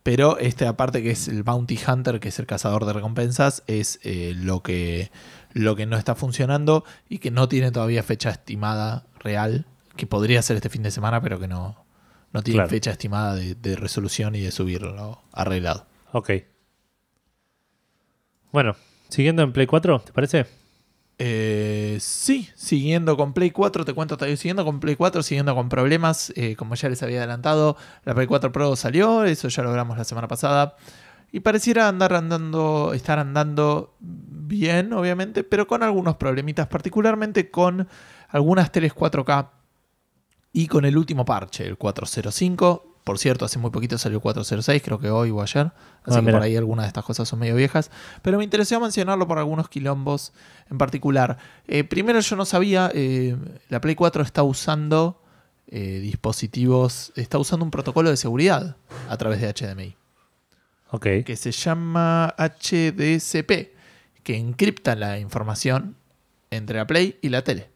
Pero esta parte que es el Bounty Hunter, que es el cazador de recompensas, es eh, lo, que, lo que no está funcionando y que no tiene todavía fecha estimada real, que podría ser este fin de semana, pero que no, no tiene Claro. fecha estimada de, de resolución y de subirlo arreglado. Ok. Bueno, siguiendo en Play 4, ¿te parece? Eh, sí, siguiendo con Play 4, te cuento, todavía siguiendo con Play 4, siguiendo con problemas, eh, como ya les había adelantado, la Play 4 Pro salió, eso ya lo la semana pasada, y pareciera andar andando, estar andando bien, obviamente, pero con algunos problemitas, particularmente con algunas teles 4K y con el último parche, el 405. Por cierto, hace muy poquito salió el 406, creo que hoy o ayer. Así Ah, que por ahí algunas de estas cosas son medio viejas. Pero me interesó mencionarlo por algunos quilombos en particular. Eh, primero, yo no sabía, eh, la Play 4 está usando eh, dispositivos, está usando un protocolo de seguridad a través de HDMI Ok. que se llama HDCP, que encripta la información entre la Play y la tele.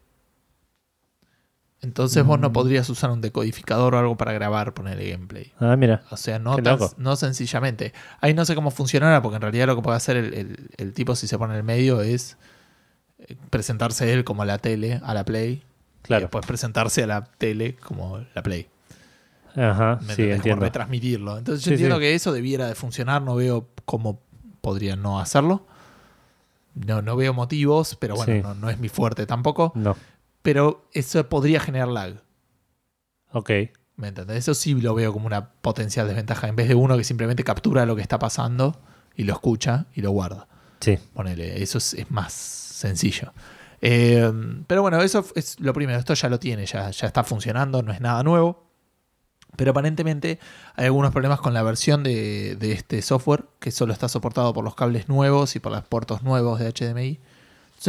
Entonces vos no Mm. podrías usar un decodificador o algo para grabar, ponerle gameplay. Ah, mira. O sea, no, tan- no sencillamente. Ahí no sé cómo funcionará, porque en realidad lo que puede hacer el, el- el tipo si se pone en el medio es eh, presentarse él como la tele a la Play. Y Claro. después presentarse a la tele como la Play. Ajá, ¿Me sí, entendés? Como entiendo. retransmitirlo. Entonces yo Sí, entiendo sí. que eso debiera de funcionar, no veo cómo podría no hacerlo. No, no veo motivos, pero bueno, Sí. no, no es mi fuerte tampoco. No. Pero eso podría generar lag. Ok. ¿Me entendés? Eso sí lo veo como una potencial desventaja. En vez de uno que simplemente captura lo que está pasando y lo escucha y lo guarda. Sí. Ponele, eso es, es más sencillo. Eh, pero bueno, eso es lo primero. Esto ya lo tiene, ya, ya está funcionando, no es nada nuevo. Pero aparentemente hay algunos problemas con la versión de, de este software que solo está soportado por los cables nuevos y por los puertos nuevos de HDMI.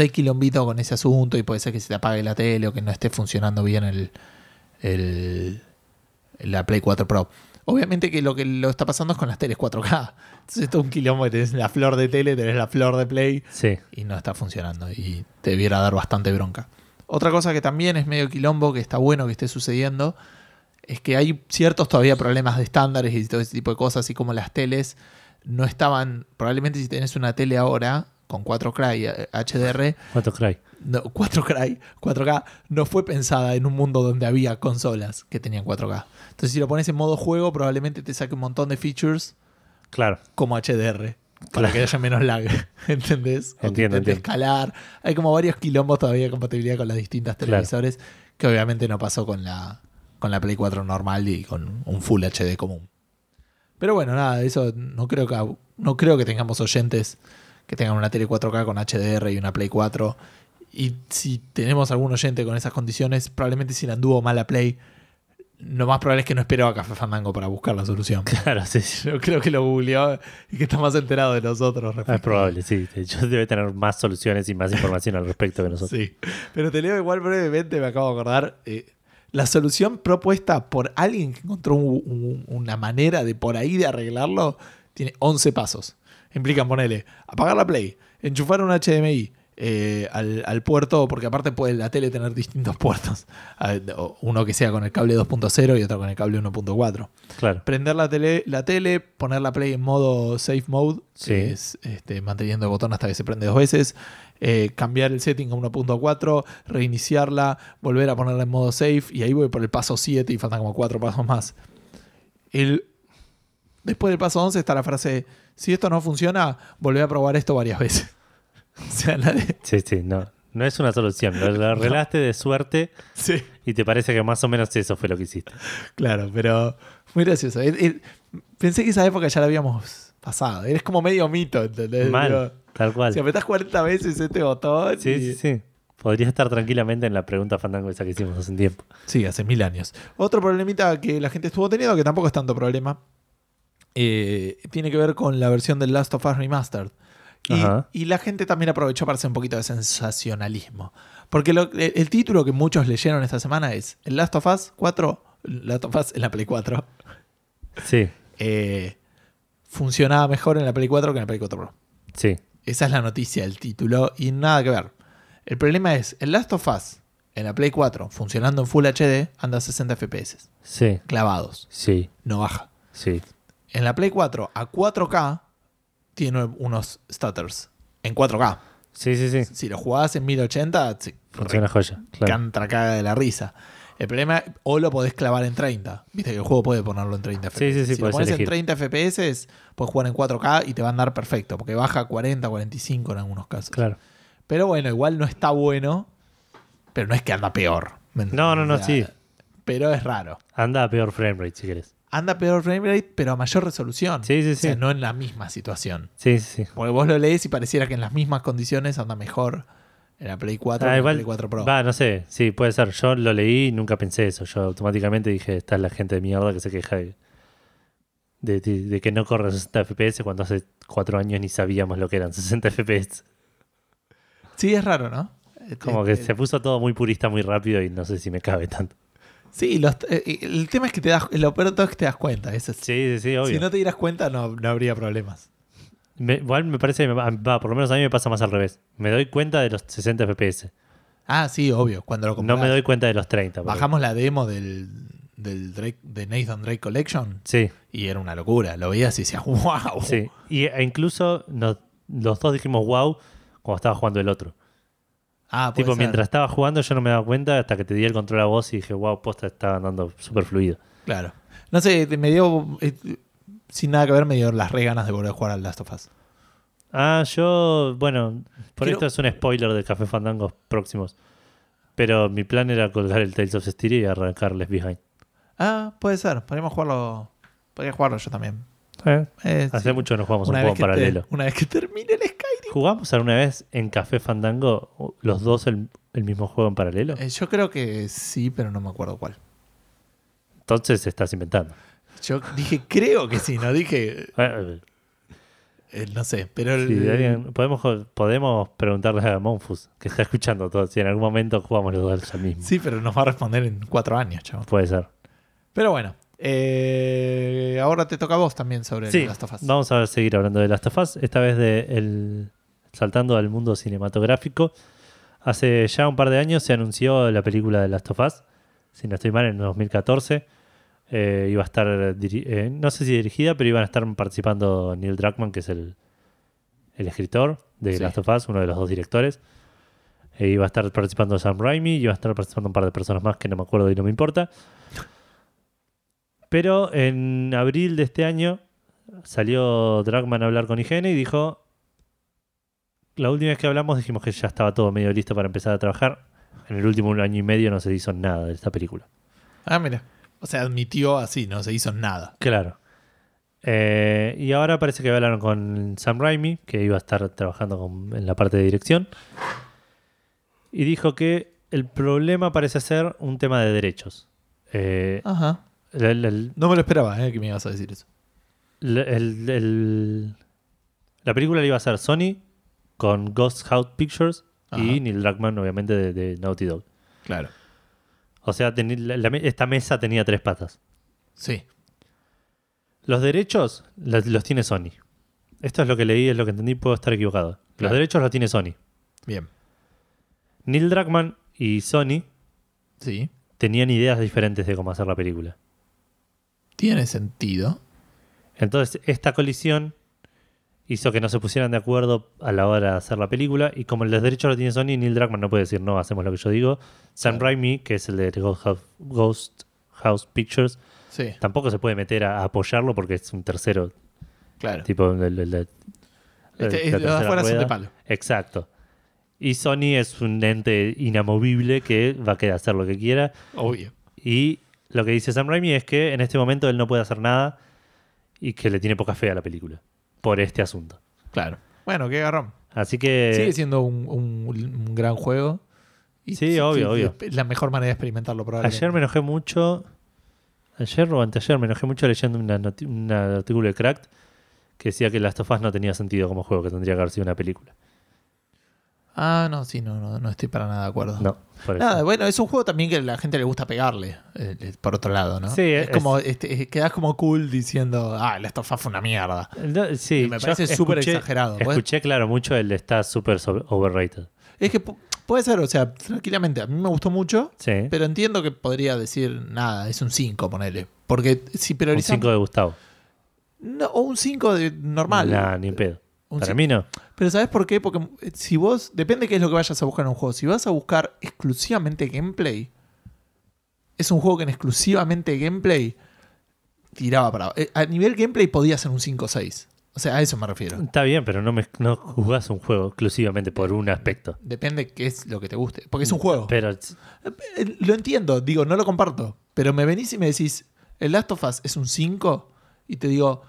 Hay quilombito con ese asunto y puede ser que se te apague la tele o que no esté funcionando bien el, el- la Play 4 Pro. Obviamente que lo que lo está pasando es con las teles 4K. Entonces esto es un quilombo que tenés la flor de tele, tenés la flor de Play Sí. y no está funcionando y te debiera dar bastante bronca. Otra cosa que también es medio quilombo, que está bueno que esté sucediendo, es que hay ciertos todavía problemas de estándares y todo ese tipo de cosas, así como las teles no estaban, probablemente si tenés una tele ahora con 4K y eh, HDR, ¿Cuánto cray? no, 4K, 4K no fue pensada en un mundo donde había consolas que tenían 4K. Entonces si lo pones en modo juego, probablemente te saque un montón de features Claro. como HDR. Para Claro. que haya menos lag, ¿entendés? Entiendo, escalar. Hay como varios quilombos todavía de compatibilidad con las distintas Claro. televisores, que obviamente no pasó con la, con la Play 4 normal y con un Full HD común. Pero bueno, nada, eso no creo que no creo que tengamos oyentes que tengan una tele 4K con HDR y una Play 4. Y si tenemos algún oyente con esas condiciones, probablemente si la anduvo mal la Play, lo más probable es que no esperó a Café Fandango para buscar la solución. Claro, sí. Yo creo que lo googleó y que está más enterado de nosotros. Respecto es probable, sí. Hecho, debe tener más soluciones y más información al respecto que nosotros. Sí. Pero te leo igual brevemente, me acabo de acordar. eh, la solución propuesta por alguien que encontró un- un- una manera de por ahí de arreglarlo tiene 11 pasos. Implican ponerle apagar la Play, enchufar un HDMI eh, al, al puerto, porque aparte puede la tele tener distintos puertos. Uno que sea con el cable 2.0 y otro con el cable 1.4. Claro. prender la tele, la tele, poner la play en modo safe mode, Sí. que es este, manteniendo el botón hasta que se prende dos veces, eh, cambiar el setting a 1.4, reiniciarla, volver a ponerla en modo safe, y ahí voy por el paso 7 y faltan como cuatro pasos más. El, después del paso 11 está la frase, si esto no funciona, volvé a probar esto varias veces. o sea, la de- Sí, sí, no. No es una solución. Lo, lo arreglaste de suerte Sí. y te parece que más o menos eso fue lo que hiciste. Claro, pero muy gracioso. Pensé que esa época ya la habíamos pasado. Eres como medio mito, ¿entendés? Mal, Digo, tal cual. Si apretás 40 veces este botón. Sí, y- sí, sí. Podría estar tranquilamente en la pregunta fandango esa que hicimos hace un tiempo. Sí, hace mil años. Otro problemita que la gente estuvo teniendo, que tampoco es tanto problema, eh, tiene que ver con la versión del Last of Us Remastered. Y, la gente también aprovechó para hacer un poquito de sensacionalismo. Porque lo- el, el título que muchos leyeron esta semana es El Last of Us 4, Last of Us en la Play 4, Sí, eh, funcionaba mejor en la Play 4 que en la Play 4 Pro. sí, Esa es la noticia del título y nada que ver. El problema es, el Last of Us en la Play 4, funcionando en Full HD, anda a 60 FPS, sí, clavados, sí, no baja. sí. En la Play 4 a 4K tiene unos stutters. En 4K. Sí, sí, sí. Si lo jugás en 1080, sí, Funciona joya. Claro. cantra caga de la risa. El problema, o lo podés clavar en 30. Viste que el juego puede ponerlo en 30 FPS. Sí, sí, sí, si lo pones en 30 FPS, puedes jugar en 4K y te va a andar perfecto, porque baja a 40, 45 en algunos casos. Claro. Pero bueno, igual no está bueno, pero no es que anda peor. No, no, no, O sea, sí. Pero es raro. Anda a peor frame rate si querés. Anda peor frame rate, pero a mayor resolución. Sí, sí, O sea, sí. no en la misma situación. Sí, sí, sí. Porque vos lo lees y pareciera que en las mismas condiciones anda mejor en la Play 4 Ah, que en la Play 4 Pro. Va, no sé. Sí, puede ser. Yo lo leí y nunca pensé eso. Yo automáticamente dije, esta es la gente de mierda que se queja de, de, de- de que no corre 60 FPS cuando hace cuatro años ni sabíamos lo que eran 60 FPS. Sí, es raro, ¿no? Como Eh, que eh, se puso todo muy purista muy rápido y no sé si me cabe tanto. Sí, los- eh, el tema es que te das, lo peor de todo es que te das cuenta. ese es- Sí, sí, sí, obvio. si no te dieras cuenta, no, no habría problemas. Me- igual me parece me va, por lo menos a mí me pasa más al revés. Me doy cuenta de los 60 FPS. Ah, sí, obvio. Cuando lo No compras, me doy cuenta de los 30. porque- bajamos la demo del, del Drake, de Nathan Drake Collection Sí, y era una locura. Lo veías y decías, wow. sí. Y, e incluso nos- los dos dijimos wow cuando estaba jugando el otro. Ah, puede Tipo, ser. mientras estaba jugando yo no me daba cuenta hasta que te di el control a vos y dije, wow, posta estaba andando súper fluido. Claro. No sé, me dio. eh, sin nada que ver, me dio las re ganas de volver a jugar al Last of Us. Ah, yo, bueno, por Quiero- esto es un spoiler de Café Fandangos próximos. Pero mi plan era colgar el Tales of Styria y arrancarles Behind. Ah, puede ser. Podríamos jugarlo. Podría jugarlo yo también. Eh, Eh, Hace sí. mucho no jugamos un juego que te- paralelo. una vez que termine el Skyrim. ¿Jugamos alguna vez en Café Fandango los dos el, el mismo juego en paralelo? Eh, yo creo que sí, pero no me acuerdo cuál. Entonces estás inventando. Yo dije, creo que sí, no dije, no sé, pero el- si alguien- podemos, podemos preguntarle a Monfus, que está escuchando todo, si en algún momento jugamos los dos al mismo. sí, pero nos va a responder en cuatro años, chaval. Puede ser. Pero bueno, eh, ahora te toca a vos también sobre Sí, Last of Us. vamos a seguir hablando de Last of Us, esta vez de el, saltando al mundo cinematográfico. Hace ya un par de años se anunció la película de Last of Us, si no estoy mal, en 2014. Eh, iba a estar, eh, no sé si dirigida, pero iban a estar participando Neil Druckmann, que es el, el escritor de Sí. Last of Us, uno de los dos directores. Iba a estar participando Sam Raimi, iba a estar participando un par de personas más que no me acuerdo y no me importa. Pero en abril de este año salió Dragman a hablar con IGN y dijo, la última vez que hablamos dijimos que ya estaba todo medio listo para empezar a trabajar. En el último año y medio no se hizo nada de esta película. Ah, mira. O sea, admitió así, no se hizo nada. Claro. Eh, y ahora parece que hablaron con Sam Raimi, que iba a estar trabajando con- en la parte de dirección. Y dijo que el problema parece ser un tema de derechos. Eh, Ajá. El- el- No me lo esperaba, eh, que me ibas a decir eso. el- la película la iba a hacer Sony con Ghost House Pictures Ajá. y Neil Druckmann, obviamente, de, de Naughty Dog. Claro. O sea, la- la esta mesa tenía tres patas. Sí. Los derechos los, los tiene Sony. Esto es lo que leí, es lo que entendí, puedo estar equivocado. Los Claro. derechos los tiene Sony. Bien. Neil Druckmann y Sony Sí. tenían ideas diferentes de cómo hacer la película. Tiene sentido. Entonces, esta colisión hizo que no se pusieran de acuerdo a la hora de hacer la película. Y como los derechos los tiene Sony, Neil Druckmann no puede decir no, hacemos lo que yo digo. Sam Claro. Raimi, que es el de Ghost House, Pictures, Sí, Tampoco se puede meter a, apoyarlo porque es un tercero, claro. tipo el- el- el- Este, la los afuera son de palo. Exacto. Y Sony es un ente inamovible que va a querer hacer lo que quiera. Obvio. Y lo que dice Sam Raimi es que en este momento él no puede hacer nada y que le tiene poca fe a la película por este asunto. Claro. Bueno, qué garrón. Así que Sigue siendo un, un- un gran juego. Sí, obvio, obvio. Es la mejor manera de experimentarlo, probablemente. ayer me enojé mucho, ayer o anteayer me enojé mucho leyendo un artículo de Cracked que decía que Last of Us no tenía sentido como juego, que tendría que haber sido una película. Ah, no, sí, no, no, no estoy para nada de acuerdo. No, por eso. Nada, bueno, es un juego también que a la gente le gusta pegarle, eh, eh, por otro lado, ¿no? Sí, es, es- como, este, eh, quedas como cool diciendo, ah, el Us fue una mierda. No, sí, me parece súper exagerado. Escuché, claro, mucho el de está súper overrated. Es que pu- puede ser, o sea, tranquilamente, a mí me gustó mucho, Sí, pero entiendo que podría decir, nada, es un 5, ponele. Porque si un priorizamos... 5 de Gustavo. No, o un 5 de normal. Nah, ni pedo. Un Para cin- mí no. Pero ¿sabes por qué? Porque eh, si vos, depende qué es lo que vayas a buscar en un juego. Si vas a buscar exclusivamente gameplay, es un juego que en exclusivamente gameplay tiraba para... eh, A nivel gameplay podía ser un 5 o 6. O sea, a eso me refiero. Está bien, pero no, me, no jugás un juego exclusivamente por un aspecto. Depende qué es lo que te guste. Porque es un juego. Pero Eh, Lo entiendo, digo, no lo comparto. Pero me venís y me decís, el Last of Us es un 5 y te digo,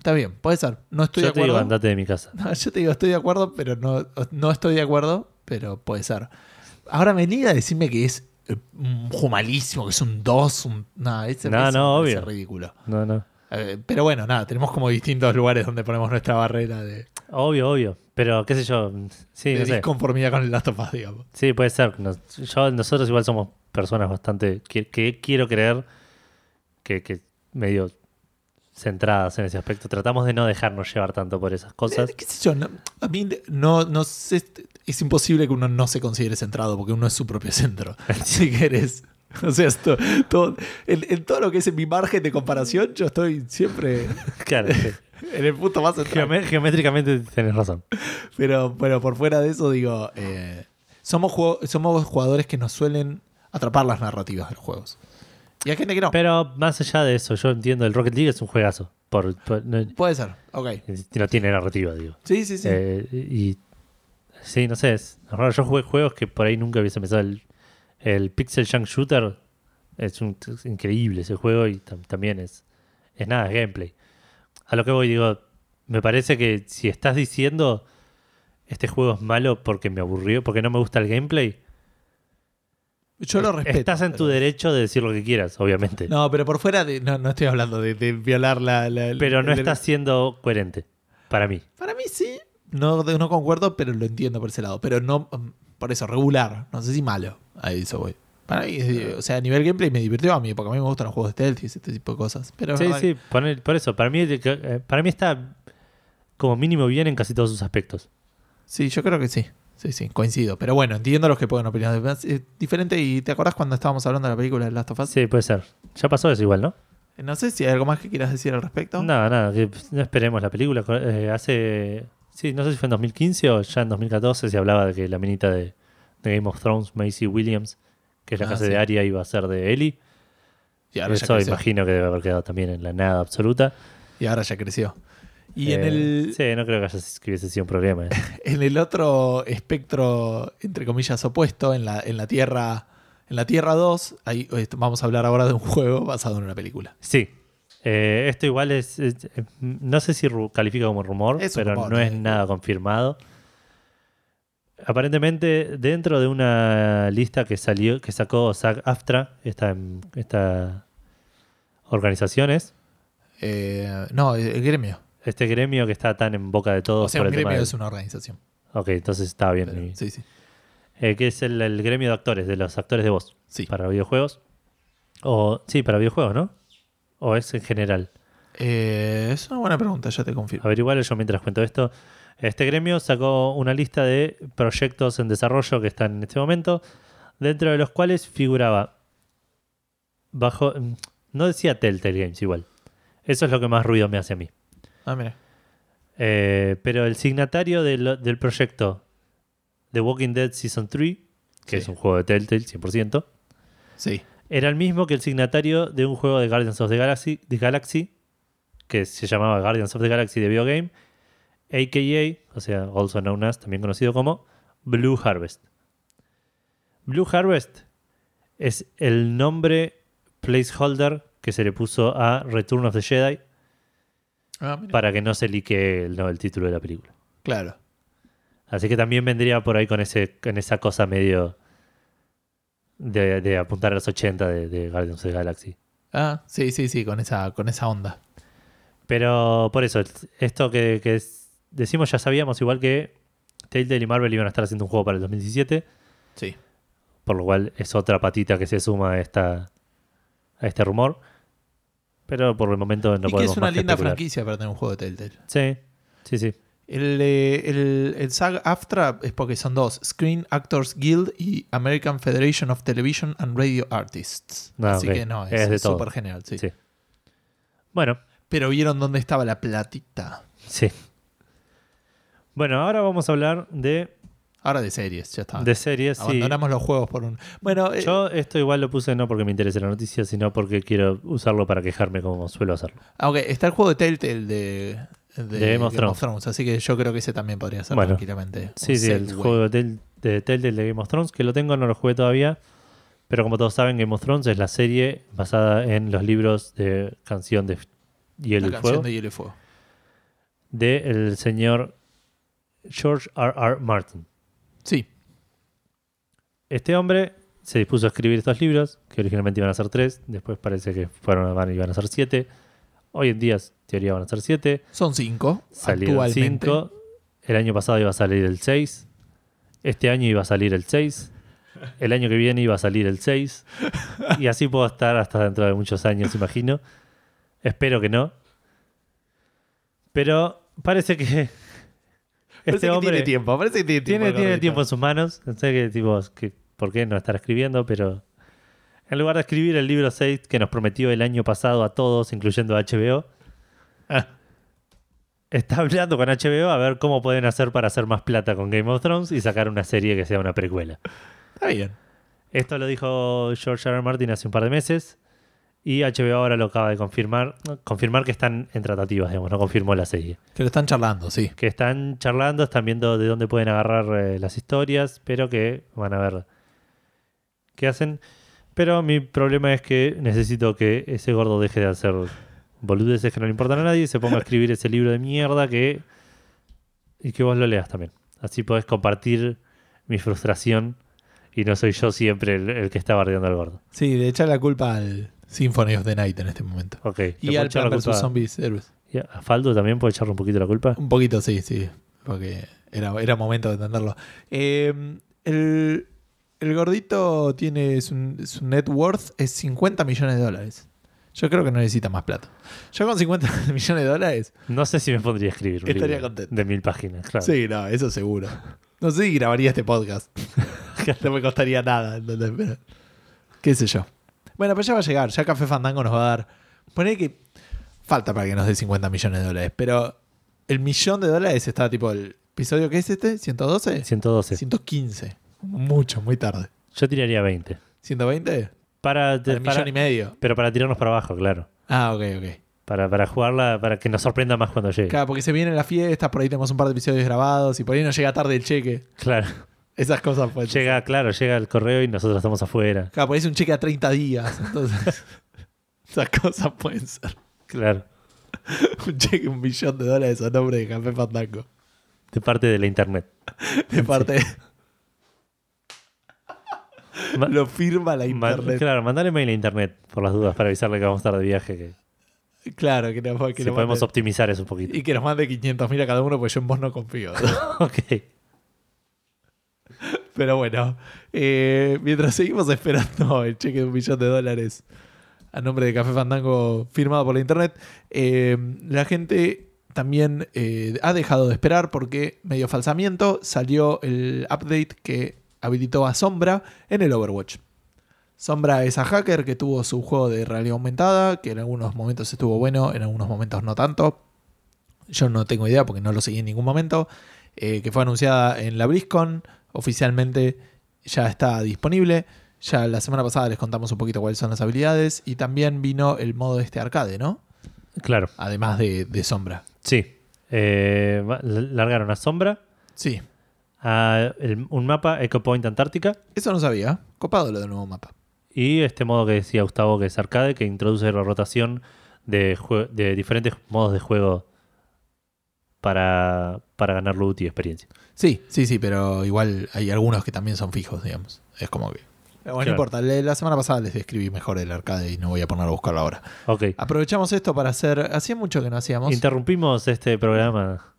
está bien, puede ser. No estoy yo de te digo, acuerdo. andate de mi casa. No, yo te digo, estoy de acuerdo, pero no, no estoy de acuerdo, pero puede ser. Ahora venir a decirme que es eh, un juego malísimo, que es un 2, un... Ese No, ese no, obvio. ridículo. No, no. Eh, pero bueno, nada, tenemos como distintos lugares donde ponemos nuestra barrera de, Obvio, obvio. Pero qué sé yo. Sí, de no sé. disconformidad con el Last of Us, digamos. Sí, puede ser. Nos- yo, nosotros igual somos personas bastante. que, que quiero creer que, que medio centradas en ese aspecto. Tratamos de no dejarnos llevar tanto por esas cosas. Eh, ¿Qué sé yo? no- a mí no, no sé, es imposible que uno no se considere centrado porque uno es su propio centro. si querés. O sea, esto, todo, en, en todo lo que es mi margen de comparación, yo estoy siempre Claro, en el punto más central. Geome- geométricamente tenés razón. Pero, pero por fuera de eso, digo, eh, somos, somos jugadores que nos suelen atrapar las narrativas de los juegos. Y hay gente que no. Pero más allá de eso, yo entiendo, el Rocket League es un juegazo. Por, por- no, Puede ser, ok. no tiene narrativa, digo. Sí, sí, sí. Eh, y sí, no sé, es raro. Yo jugué juegos que por ahí nunca hubiese pensado. El, el Pixel Junk Shooter es, un- es increíble ese juego y tam- también es, es nada, es gameplay. A lo que voy, digo, me parece que si estás diciendo este juego es malo porque me aburrió, porque no me gusta el gameplay, Yo lo respeto. estás en tu pero- derecho de decir lo que quieras, obviamente. No, pero por fuera de. No, no estoy hablando de, de violar la. la- pero no estás siendo coherente, para mí. Para mí sí. No, no concuerdo, pero lo entiendo por ese lado. Pero no. um, Por eso, regular. No sé si malo. A eso voy. Para mí, es- o sea, a nivel gameplay me divirtió a mí, porque a mí me gustan los juegos de stealth y ese tipo de cosas. Pero Sí, sí, por, por eso, para mí, eh, para mí está como mínimo bien en casi todos sus aspectos. que- sí, yo creo que sí. Sí, sí, coincido. Pero bueno, entiendo los que pueden opinar. Es diferente. ¿Y te acordás cuando estábamos hablando de la película de Last of Us? Sí, puede ser. Ya pasó eso igual, ¿no? No sé si hay algo más que quieras decir al respecto. Nada, nada, que no esperemos la película. Eh, hace. Sí, no sé si fue en 2015 o ya en 2014 se hablaba de que la minita de, de Game of Thrones, Macy Williams, que es la Ah, casa sí. de Arya, iba a ser de Ellie. Y ahora, Eso imagino que debe haber quedado también en la nada absoluta. y ahora ya creció. Y en, Eh, el, Sí, no creo que, hubiese sido un problema. eh. en el otro espectro, entre comillas, opuesto, en la, en la Tierra. En la Tierra 2, ahí vamos a hablar ahora de un juego basado en una película. Sí. Eh, esto igual es, es- No sé si califica como rumor, Es pero rumor, no es nada confirmado. Aparentemente, dentro de una lista que salió, que sacó SAG-AFTRA, esta, esta organizaciones, no, el gremio. Este gremio que está tan en boca de todos O sea, por un el tema gremio es una organización. Ok, entonces está bien. Pero- sí, sí. Eh, que es el, el gremio de actores, de los actores de voz Sí. para videojuegos. O, sí, para videojuegos, ¿no? O es en general. Eh, es una buena pregunta, ya te confirmo. Averiguar yo mientras cuento esto. Este gremio sacó una lista de proyectos en desarrollo que están en este momento, dentro de los cuales figuraba bajo. mm, No decía Telltale Games igual. Eso es lo que más ruido me hace a mí. Ah, mira. Eh, pero el signatario del, del proyecto The Walking Dead Season 3, que Sí. es un juego de Telltale 100%, Sí. Era el mismo que el signatario de un juego de Guardians of the Galaxy, the Galaxy que se llamaba Guardians of the Galaxy de Video Game, a.k.a., o sea, also known as, también conocido como Blue Harvest. Blue Harvest es el nombre placeholder que se le puso a Return of the Jedi Ah, para que no se lique el, no, el título de la película. Claro. Así que también vendría por ahí con, ese, con esa cosa medio de, de apuntar a los 80 de, de Guardians of the Galaxy. Ah, sí, sí, sí, con esa, con esa onda. Pero por eso, esto que, que es- decimos ya sabíamos, igual que Telltale y Marvel iban a estar haciendo un juego para el 2017, Sí. por lo cual es otra patita que se suma a, esta, a este rumor. Pero por el momento no y que podemos es una más que linda especular. franquicia para tener un juego de Telltale. Sí, sí, sí. El, eh, el, el SAG AFTRA es porque son dos: Screen Actors Guild y American Federation of Television and Radio Artists. Ah, Así que no, es súper genial. Sí. Sí. Bueno, Pero vieron dónde estaba la platita. sí. Bueno, ahora vamos a hablar de, Ahora de series, ya está. de series. sí. Abandonamos los juegos por un. Bueno, eh, Yo esto igual lo puse no porque me interese la noticia, sino porque quiero usarlo para quejarme como suelo hacerlo. ah, ok, está el juego de Telltale de, de, Game of Thrones. Así que yo creo que ese también podría ser Bueno. tranquilamente. Sí, sí, el juego de, de Telltale de Game of Thrones, que lo tengo, no lo jugué todavía. Pero como todos saben, Game of Thrones es la serie basada en los libros de Canción de Hielo La y canción Fuego de Hielo y Fuego. del señor George R. R. Martin. Sí, Este hombre se dispuso a escribir estos libros, que originalmente iban a ser tres, después parece que fueron van, iban a ser siete. Hoy en día, en teoría, van a ser siete. son cinco. Salieron actualmente. cinco. El año pasado iba a salir el 6. Este año iba a salir el 6. El año que viene iba a salir el 6. Y así puedo estar hasta dentro de muchos años, imagino. Espero que no. Pero parece que este que hombre tiene tiempo. Parece que tiene tiempo. tiene, tiempo en sus manos. No sé qué, tipo, que, por qué no estar escribiendo, pero en lugar de escribir el libro 6 que nos prometió el año pasado a todos, incluyendo a HBO, Ah, está hablando con HBO a ver cómo pueden hacer para hacer más plata con Game of Thrones y sacar una serie que sea una precuela. está bien. Esto lo dijo George R. R. Martin hace un par de meses y HBO ahora lo acaba de confirmar. Confirmar que están en tratativas, digamos, no confirmó la serie. Que lo están charlando, sí. que están charlando, están viendo de dónde pueden agarrar eh, las historias, pero que van a ver qué hacen. Pero mi problema es que necesito que ese gordo deje de hacer boludeces que no le importan a nadie y se ponga a escribir ese libro de mierda que y que vos lo leas también. Así podés compartir mi frustración y no soy yo siempre el, el que está bardeando al gordo. Sí, de echar la culpa al Symphony of the Night en este momento. Ok. ¿le Y al Plan la vs. Zombies Heroes. y a Faldo también puede echarle un poquito la culpa? Un poquito, sí, sí. Porque era, era momento de entenderlo. Eh, el, el gordito tiene su, su net worth es 50 millones de dólares. Yo creo que no necesita más plata. Yo con 50 millones de dólares, No sé si me pondría a escribir un Estaría contento. de mil páginas. Claro. sí, no, eso seguro. No sé si grabaría este podcast. no me costaría nada, ¿entendés? Pero, qué sé yo. Bueno, pero ya va a llegar. Ya Café Fandango nos va a dar. Poné que falta para que nos dé 50 millones de dólares. Pero el millón de dólares está tipo el episodio que es este, 112, 112. 115. Mucho, muy tarde. Yo tiraría 20. 120, Para, para millón y medio. pero para tirarnos para abajo, claro. Ah, ok, ok. Para, para jugarla, para que nos sorprenda más cuando llegue. Claro, porque se vienen las fiestas, por ahí tenemos un par de episodios grabados y por ahí nos llega tarde el cheque. Claro. Esas cosas pues. Llega, claro, llega el correo y nosotros estamos afuera. Claro, es un cheque a 30 días. Entonces, esas cosas pueden ser. Claro. Un cheque, un millón de dólares a nombre de Café Fandango. De parte de la internet. De parte, lo firma la ma- internet. claro, mandale mail a internet por las dudas para avisarle que vamos a estar de viaje. Que, Claro, que, nos, que si podemos mande- optimizar eso un poquito. y que nos mande 500 mil a cada uno, porque yo en vos no confío. ok. Pero bueno, eh, mientras seguimos esperando el cheque de un millón de dólares a nombre de Café Fandango firmado por la internet, eh, la gente también eh, ha dejado de esperar porque medio falsamiento salió el update que habilitó a Sombra en el Overwatch. Sombra es a hacker que tuvo su juego de realidad aumentada, que en algunos momentos estuvo bueno, en algunos momentos no tanto. Yo no tengo idea porque no lo seguí en ningún momento. que fue anunciada en la BlizzCon. Oficialmente ya está disponible. Ya la semana pasada les contamos un poquito cuáles son las habilidades y también vino el modo de este arcade, ¿no? Claro, Además de, de sombra. sí. Eh, largaron a Sombra, Sí, a el- un mapa Echo Point Antártica eso no sabía. Copado lo del nuevo mapa. y este modo que decía Gustavo que es arcade, que introduce la rotación de diferentes modos de juego para, para ganar loot y experiencia. Sí, sí, sí, pero igual hay algunos que también son fijos, digamos. Es como que. Bueno, no importa, la semana pasada les describí mejor el arcade y no voy a poner a buscarlo ahora. Ok. Aprovechamos esto para hacer. Hacía mucho que no hacíamos, Interrumpimos este programa.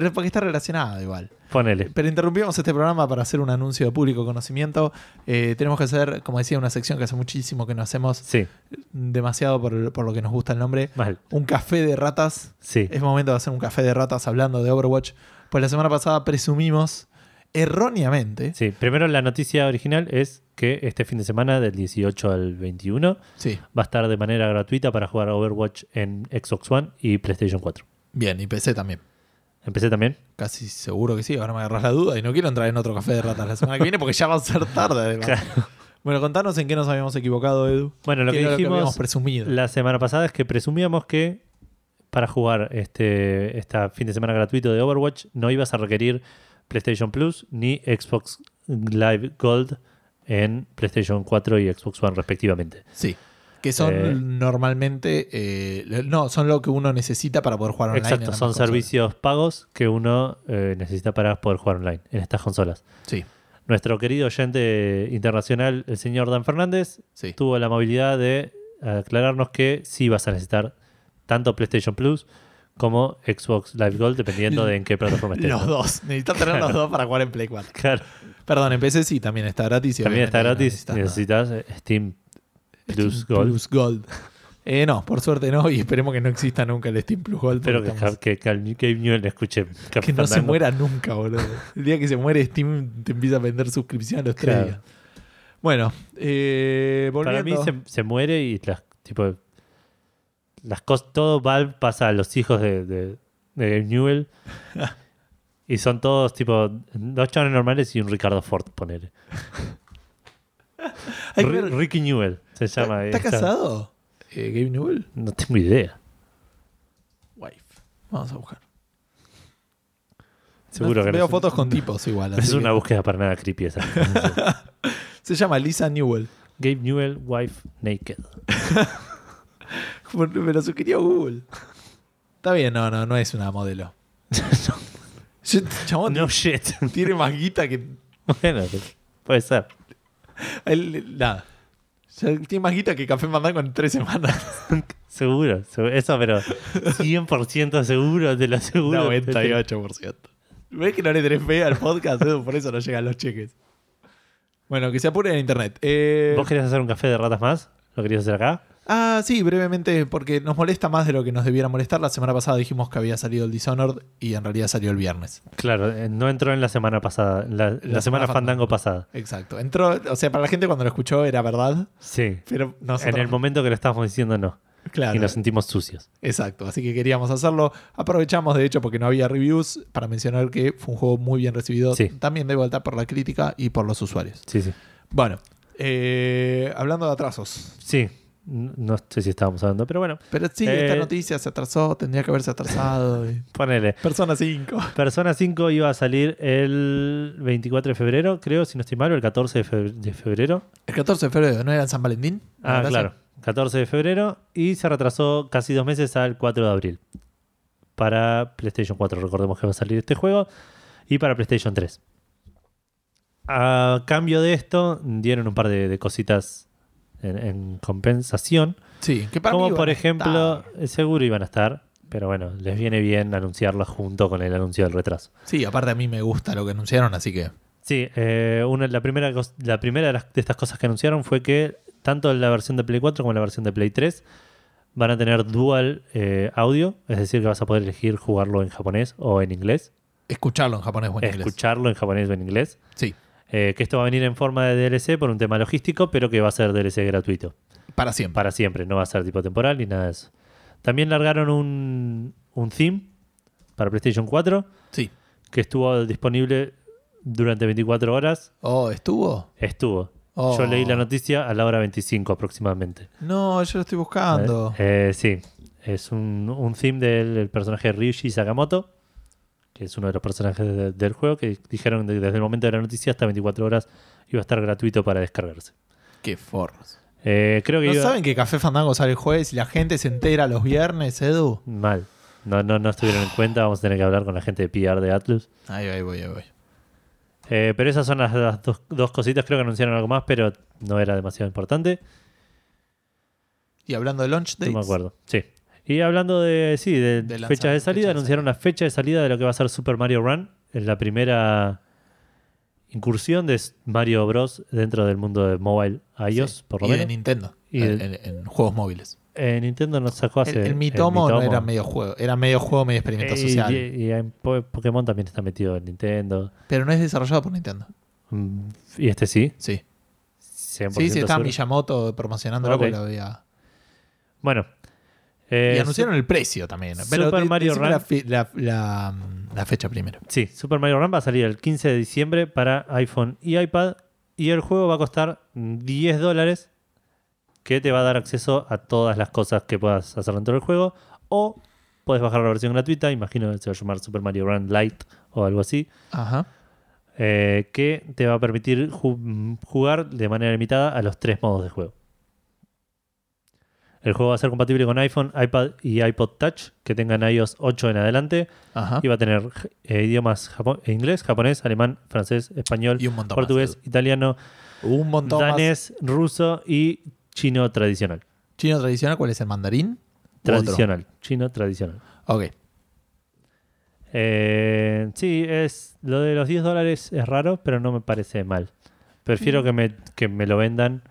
Pero porque está relacionado igual. Ponele. Pero interrumpimos este programa para hacer un anuncio de público conocimiento. Eh, tenemos que hacer, como decía, una sección que hace muchísimo que no hacemos Sí, demasiado por, por lo que nos gusta el nombre. mal. Un café de ratas. Sí. Es momento de hacer un café de ratas hablando de Overwatch. Pues la semana pasada presumimos erróneamente. Sí, primero la noticia original es que este fin de semana, del 18 al 21, Sí, va a estar de manera gratuita para jugar Overwatch en Xbox One y PlayStation 4. bien, y PC también. Empecé también. Casi seguro que sí, ahora me agarras la duda y no quiero entrar en otro café de ratas la semana que viene porque ya va a ser tarde. además. Claro. Bueno, contanos en qué nos habíamos equivocado, Edu. Bueno, lo ¿Qué que dijimos habíamos presumido. la semana pasada es que presumíamos que para jugar este, este fin de semana gratuito de Overwatch no ibas a requerir PlayStation Plus ni Xbox Live Gold en PlayStation 4 y Xbox One respectivamente. Sí. Que son Eh, normalmente. eh, no, son lo que uno necesita para poder jugar online. Exacto, son consolas. servicios pagos que uno eh, necesita para poder jugar online en estas consolas. Sí, Nuestro querido oyente internacional, el señor Dan Fernández, sí. tuvo la amabilidad de aclararnos que sí vas a necesitar tanto PlayStation Plus como Xbox Live Gold, dependiendo de en qué plataforma estés. Los dos. Necesitas tener los dos para jugar en Play 4. Claro, Perdón, en PC sí, también está gratis. también está no gratis. necesitas Necesitas Steam Steam Gold. Plus Gold. Eh, no, por suerte no, y esperemos que no exista nunca el Steam Plus Gold. Espero porque que, estamos- que, que Newell escuche que no se muera nunca, boludo. El día que se muere Steam te empieza a vender suscripción a los tres días. Bueno, eh, Para mí se, se muere y las tipo las cosas todo Valve pasa a los hijos de, de, de Gabe Newell y son todos tipo dos chavales normales y un Ricardo Ford poner Ricky Newell se llama ¿Está, casado? Eh, Gabe Newell. no tengo idea Wife. Vamos a buscar. seguro que no Veo es- fotos con tipos igual. no es así una que- búsqueda para nada creepy esa Se llama Lisa Newell. Gabe Newell wife naked Me lo sugirió Google. Está bien, no, no, no es una modelo. Yo- Chabón, no shit tiene más guita que. bueno puede ser él- nada. Ya tiene más guita que Café Fandango en tres semanas. seguro, seguro. eso pero 100% seguro te lo aseguro 98%. ¿Ves que no le tenés fe al podcast? Edu? Por eso no llegan los cheques. Bueno, que se apure en internet. Eh, ¿Vos querías hacer un café de ratas más? ¿Lo querías hacer acá? Ah, sí, brevemente, porque nos molesta más de lo que nos debiera molestar. La semana pasada dijimos que había salido el Dishonored y en realidad salió el viernes. Claro, eh, no entró en la semana pasada, la, la semana semana Fandango pasada. Exacto. Entró, o sea, para la gente cuando lo escuchó era verdad, Sí. pero nosotros. En el momento que lo estábamos diciendo, no. Claro. Y nos sentimos sucios. Exacto, así que queríamos hacerlo. Aprovechamos, de hecho, porque no había reviews, para mencionar que fue un juego muy bien recibido. Sí. También de vuelta por la crítica y por los usuarios. Sí, sí. Bueno, eh, hablando de atrasos. Sí, no sé si estábamos hablando, pero bueno, Pero sí, Eh, esta noticia se atrasó, tendría que haberse atrasado. y- ponele. Persona 5. Persona 5 iba a salir el 24 de febrero, creo, si no estoy mal, o el 14 de fe- de febrero. El 14 de febrero, ¿no era en San Valentín? Ah, claro. 14 de febrero y se retrasó casi dos meses al 4 de abril. Para PlayStation 4, recordemos que va a salir este juego. Y para PlayStation 3. A cambio de esto, dieron un par de, de cositas en, en compensación. Sí, que para Como por ejemplo, eh, seguro iban a estar. Pero bueno, les viene bien anunciarlo junto con el anuncio del retraso. Sí, aparte a mí me gusta lo que anunciaron, así que. Sí, eh, una, la primera, la primera de, las- de estas cosas que anunciaron fue que tanto la versión de Play 4 como la versión de Play 3 van a tener dual eh, audio, es decir, que vas a poder elegir jugarlo en japonés o en inglés, Escucharlo en japonés o en inglés. escucharlo en japonés o en inglés. Sí, Eh, que esto va a venir en forma de DLC por un tema logístico, pero que va a ser DLC gratuito para siempre. para siempre, no va a ser tipo temporal ni nada de eso. También largaron un, un theme para PlayStation 4 Sí. que estuvo disponible durante 24 horas. Oh, ¿estuvo? Estuvo. Oh. Yo leí la noticia a la hora 25 aproximadamente. No, yo lo estoy buscando. Eh, eh, sí, es un, un theme del, del personaje Ryushi Sakamoto, que es uno de los personajes de- del juego, que dijeron que desde el momento de la noticia hasta 24 horas iba a estar gratuito para descargarse. Qué forros. Eh, creo que ¿No iba- saben que Café Fandango sale el jueves y la gente se entera los viernes, Edu? mal. No, no, no estuvieron en cuenta, vamos a tener que hablar con la gente de PR de Atlus. Ahí, ahí voy, ahí voy. Eh, pero esas son las, las dos, dos cositas, creo que anunciaron algo más, pero no era demasiado importante. Y hablando de launch dates, No me acuerdo. Sí. Y hablando de, sí, de, De lanzamiento, fechas de fecha salida, de anunciaron la fecha de salida de lo que va a ser Super Mario Run. Es la primera incursión de Mario Bros. dentro del mundo de mobile iOS, sí. por lo y de menos. Nintendo, Y en, de- en- en juegos móviles. Eh, Nintendo nos sacó hace. El, el Mitomo no era medio juego, era medio juego, medio experimento Eh, social. Y, y en Po- Pokémon también está metido en Nintendo. Pero no es desarrollado por Nintendo. Mm, Y este sí. Sí. 100% Sí, sí, estaba seguro. Miyamoto promocionándolo Ok. porque lo había. Bueno. Eh, y anunciaron el precio también. Pero Super de- Mario Run. La, fe- la- la- la fecha primero. Sí, Super Mario Run va a salir el 15 de diciembre para iPhone y iPad y el juego va a costar 10 dólares que te va a dar acceso a todas las cosas que puedas hacer dentro del juego o puedes bajar la versión gratuita, imagino que se va a llamar Super Mario Run Lite o algo así, Ajá. eh, que te va a permitir ju- jugar de manera limitada a los tres modos de juego. El juego va a ser compatible con iPhone, iPad y iPod Touch que tengan iOS 8 en adelante Ajá. y va a tener eh, idiomas japo- inglés, japonés, alemán, francés, español, Y un montón portugués, más. italiano, Un montón más. danés, ruso y chino tradicional. ¿Chino tradicional cuál es el mandarín? ¿U Tradicional, chino tradicional. Ok. Eh, sí, es lo de los 10 dólares es raro, pero no me parece mal. Prefiero que me, que me lo vendan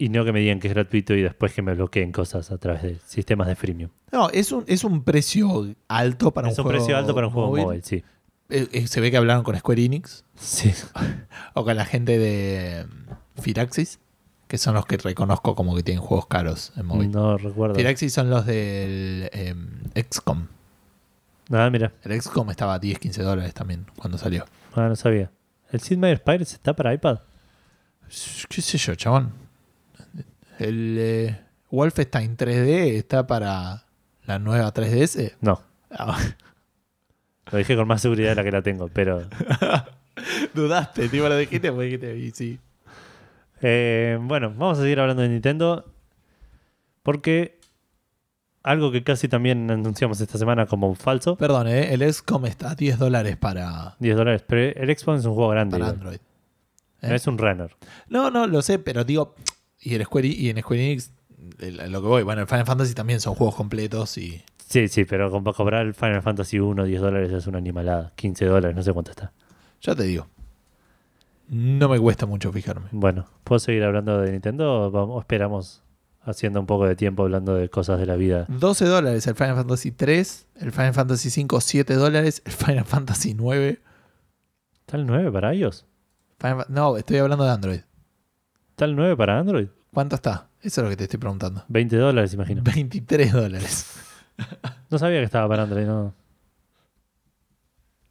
y no que me digan que es gratuito y después que me bloqueen cosas a través de sistemas de freemium. No, es un, es un precio alto para es un un juego precio alto para un juego móvil, sí. Eh, eh, se ve que hablaron con Square Enix Sí. o con la gente de mm, Firaxis, que son los que reconozco como que tienen juegos caros en móvil. No recuerdo. Firaxis son los del em, XCOM. Ah, mira. El XCOM estaba a 10, 15 dólares también cuando salió. Ah, no sabía. ¿El Sid Meier's Pirates está para iPad? ¿Qué sé yo, chabón? El eh, Wolfenstein 3D está para la nueva 3DS. No. Ah, Lo dije con más seguridad de la que la tengo, pero. dudaste, tipo lo dijiste, pues dijiste, y sí. Eh, bueno, vamos a seguir hablando de Nintendo. Porque algo que casi también anunciamos esta semana como falso: Perdón, eh, el XCOM está a 10 dólares para, 10 dólares. Pero el Xbox es un juego grande. para. Android. No ¿Eh? es un runner. No, no, lo sé, pero digo, y en Square, y en Square Enix, el- lo que voy, bueno, el Final Fantasy también son juegos completos y... Sí, sí, pero cobrar el Final Fantasy 1 10 dólares es una animalada. 15 dólares, no sé cuánto está. Ya te digo, no me cuesta mucho fijarme. Bueno, ¿puedo seguir hablando de Nintendo o vamos- esperamos haciendo un poco de tiempo hablando de cosas de la vida? 12 dólares el Final Fantasy 3, el Final Fantasy 5 7 dólares, el Final Fantasy 9... ¿Está el 9 para? Final Fa- no, estoy hablando de Android. ¿Está el 9 para Android? ¿Cuánto está? Eso es lo que te estoy preguntando. 20 dólares, imagino. 23 dólares. No sabía que estaba para Android, no.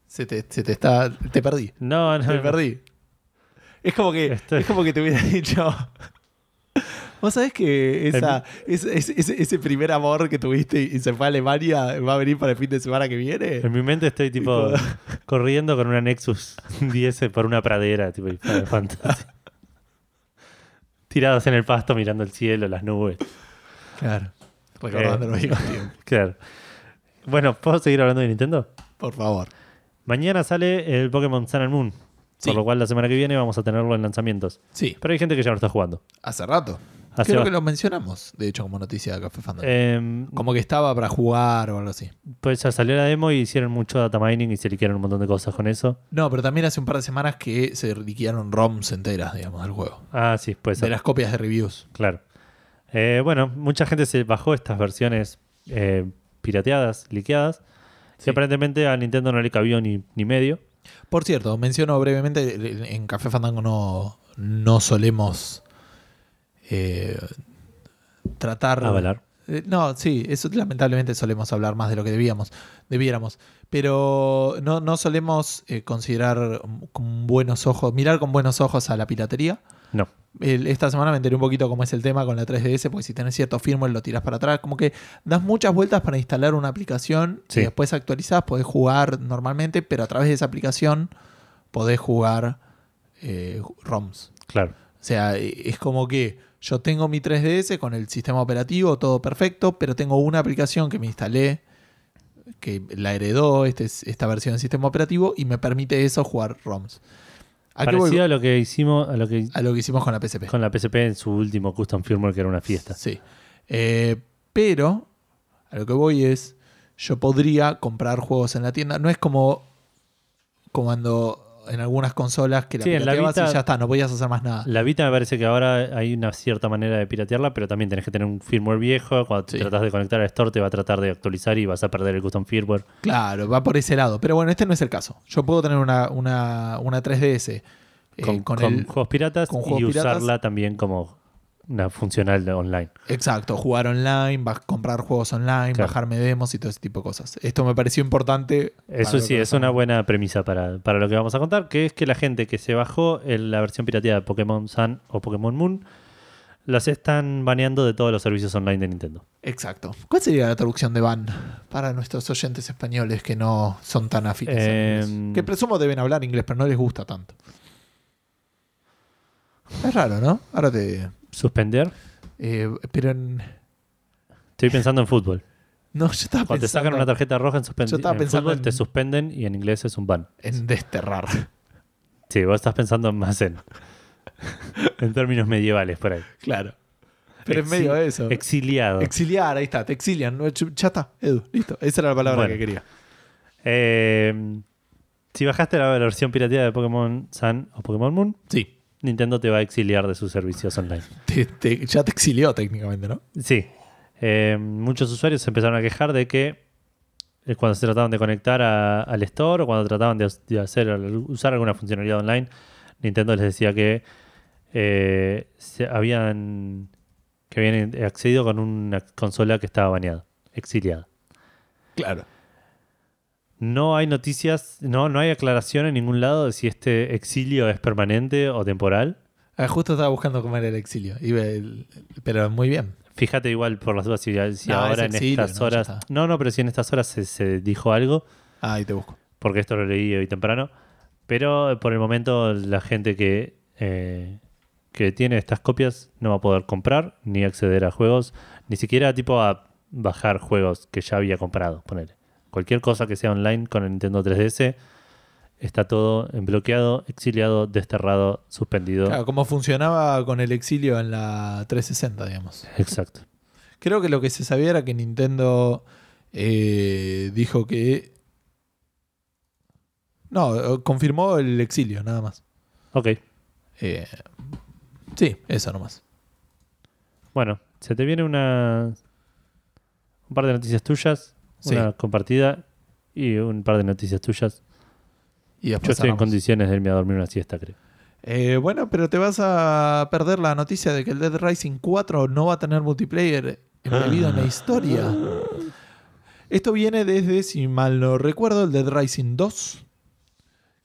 Se te, se te está... Te perdí. No, no. Te no. perdí. Es como que, Estoy- es como que te hubiera dicho. Vos sabés que esa, ese, ese- ese- ese primer amor que tuviste y se fue a Alemania va a venir para el fin de semana que viene. En mi mente estoy tipo corriendo con una Nexus 10 por una pradera, tipo Fantasy. Tirados en el pasto mirando el cielo, las nubes. Claro. Recordando Eh. los viejos tiempos. Claro. Bueno, ¿puedo seguir hablando de Nintendo? Por favor. Mañana sale el Pokémon Sun and Moon. Sí. Por lo cual la semana que viene vamos a tenerlo en lanzamientos. Sí, Pero hay gente que ya lo está jugando. hace rato. Hace Creo que lo mencionamos, de hecho, como noticia de Café Fandom. Em, como que estaba para jugar o algo así. pues ya salió la demo y hicieron mucho data mining y se liquearon un montón de cosas con eso. No, pero también hace un par de semanas que se liquidaron ROMs enteras, digamos, del juego. Ah, sí, puede De las copias de reviews. Claro. Eh, bueno, mucha gente se bajó estas versiones eh, pirateadas, liqueadas. Sí. Y aparentemente a Nintendo no le cabió ni, ni medio. Por cierto, menciono brevemente, en Café Fandango no, no solemos eh, tratar... Avalar. Eh, No, sí, eso lamentablemente solemos hablar más de lo que debíamos, debiéramos. Pero no, no solemos eh, considerar con buenos ojos, mirar con buenos ojos a la piratería. No. Esta semana me enteré un poquito cómo es el tema con la 3DS, porque si tenés cierto firmware lo tirás para atrás. Como que das muchas vueltas para instalar una aplicación Sí. y después actualizás, podés jugar normalmente, pero a través de esa aplicación podés jugar eh, ROMs. Claro. O sea, es como que yo tengo mi 3DS con el sistema operativo, todo perfecto, pero tengo una aplicación que me instalé, que la heredó este, esta versión del sistema operativo y me permite eso jugar ROMs. ¿A? Parecido a lo que hicimos, a lo que A lo que hicimos con la PSP. con la PSP en su último custom firmware, que era una fiesta. Sí. Eh, pero a lo que voy es, yo podría comprar juegos en la tienda. No es como cuando en algunas consolas que la Sí, en la pirateabas y Vita- ya está, no podías hacer más nada. La Vita me parece que ahora hay una cierta manera de piratearla, pero también tenés que tener un firmware viejo. Cuando Sí. tratas de conectar al store, te va a tratar de actualizar y vas a perder el custom firmware. Claro, va por ese lado. Pero bueno, este no es el caso. Yo puedo tener una, una, una 3DS eh, con, con con el- juegos piratas con y piratas. usarla también como una funcional de online. Exacto, jugar online, comprar juegos online, Claro. bajarme demos y todo ese tipo de cosas. Esto me pareció importante. Eso sí, es una buena premisa para, para lo que vamos a contar, que es que la gente que se bajó en la versión pirateada de Pokémon Sun o Pokémon Moon, las están baneando de todos los servicios online de Nintendo. Exacto. ¿Cuál sería la traducción de ban para nuestros oyentes españoles que no son tan afines? Eh, inglés? que presumo deben hablar inglés, pero no les gusta tanto. Es raro, ¿no? Ahora te. Suspender. eh, pero en. Estoy pensando en fútbol. No, yo estaba Cuando te sacan una tarjeta roja en, suspen- Yo estaba en pensando fútbol, en- te suspenden y en inglés es un ban. en desterrar. Sí, vos estás pensando más en, en términos medievales por ahí. Claro. Pero en medio de eso. Exiliado. Exiliar, ahí está, te exilian. No, Ya está, Edu, listo. Esa era la palabra Bueno. que quería. Eh, si bajaste la versión pirateada de Pokémon Sun o Pokémon Moon, Sí. Nintendo te va a exiliar de sus servicios online. Te- te- ya te exilió técnicamente, ¿no? Sí. Eh, muchos usuarios se empezaron a quejar de que eh, cuando se trataban de conectar a- al store o cuando trataban de, de hacer usar alguna funcionalidad online, Nintendo les decía que eh, se habían que habían accedido con una consola que estaba baneada, exiliada. Claro. No hay noticias, no, no hay aclaración en ningún lado de si este exilio es permanente o temporal. Ah, justo estaba buscando cómo era el exilio. Pero muy bien. Fíjate igual por las dudas si, si No, ahora es en estas horas. No, no, pero si en estas horas se, se dijo algo, Ah, ahí te busco. porque esto lo leí hoy temprano. Pero eh, por el momento la gente que, eh, que tiene estas copias no va a poder comprar ni acceder a juegos, ni siquiera tipo a bajar juegos que ya había comprado, ponele. Cualquier cosa que sea online con el Nintendo 3DS está todo en bloqueado, exiliado, desterrado, suspendido. Claro, cómo funcionaba con el exilio en la 360, digamos. Exacto. Creo que lo que se sabía era que Nintendo eh, dijo que. No, confirmó el exilio, nada más. Ok. Eh, sí, eso nomás. Bueno, se te viene una un par de noticias tuyas, Sí. una compartida y un par de noticias tuyas. Y Yo estoy en condiciones de irme a dormir una siesta, creo. Eh, bueno, pero te vas a perder la noticia de que el Dead Rising 4 no va a tener multiplayer embebido en la historia. Esto viene desde, si mal no recuerdo, el Dead Rising 2,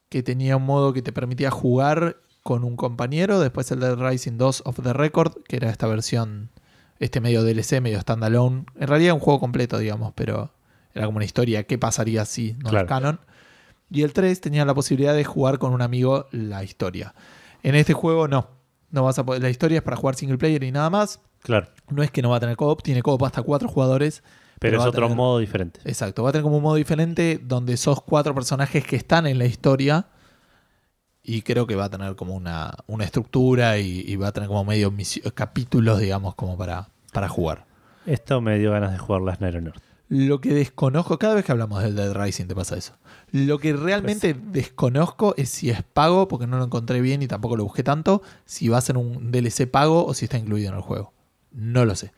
que tenía un modo que te permitía jugar con un compañero. Después el Dead Rising 2 of the Record, que era esta versión, este medio DLC, medio standalone. En realidad un juego completo, digamos, pero era como una historia. ¿Qué pasaría si no Claro. es canon? Y el 3 tenía la posibilidad de jugar con un amigo la historia. En este juego no. No vas a poder- la historia es para jugar single player y nada más. Claro, No es que no va a tener co-op, tiene co-op hasta cuatro jugadores. pero, es otro tener- modo diferente. Exacto, va a tener como un modo diferente donde sos cuatro personajes que están en la historia. Y creo que va a tener como una, una estructura y, y va a tener como medio capítulos, digamos, como para, para jugar. Esto me dio ganas de jugar las Nerd. Lo que desconozco, cada vez que hablamos del Dead Rising te pasa eso. Lo que realmente Pues desconozco es si es pago, porque no lo encontré bien y tampoco lo busqué tanto, si va a ser un DLC pago o si está incluido en el juego. No lo sé.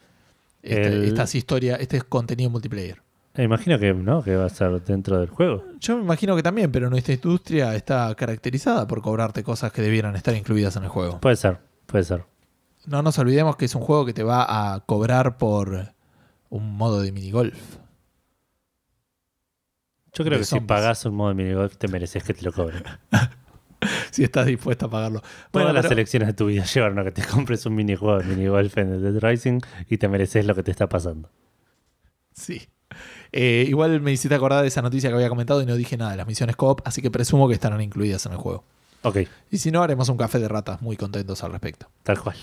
Este- El- Estas historias, este es contenido multiplayer. Eh, imagino que no, que va a ser dentro del juego. Yo me imagino que también, pero nuestra industria está caracterizada por cobrarte cosas que debieran estar incluidas en el juego. Puede ser, puede ser. No nos olvidemos que es un juego que te va a cobrar por, un modo de minigolf. Yo creo que si pagás un modo de minigolf te mereces que te lo cobren. Si estás dispuesto a pagarlo. Todas Bueno, las pero- elecciones de tu vida llevaron a que te compres un minijuego de minigolf en el Dead Rising y te mereces lo que te está pasando. Sí. Eh, igual me hiciste acordar de esa noticia que había comentado y no dije nada de las misiones co-op, así que presumo que estarán incluidas en el juego. Ok, Y si no, haremos un café de ratas muy contentos al respecto. tal cual.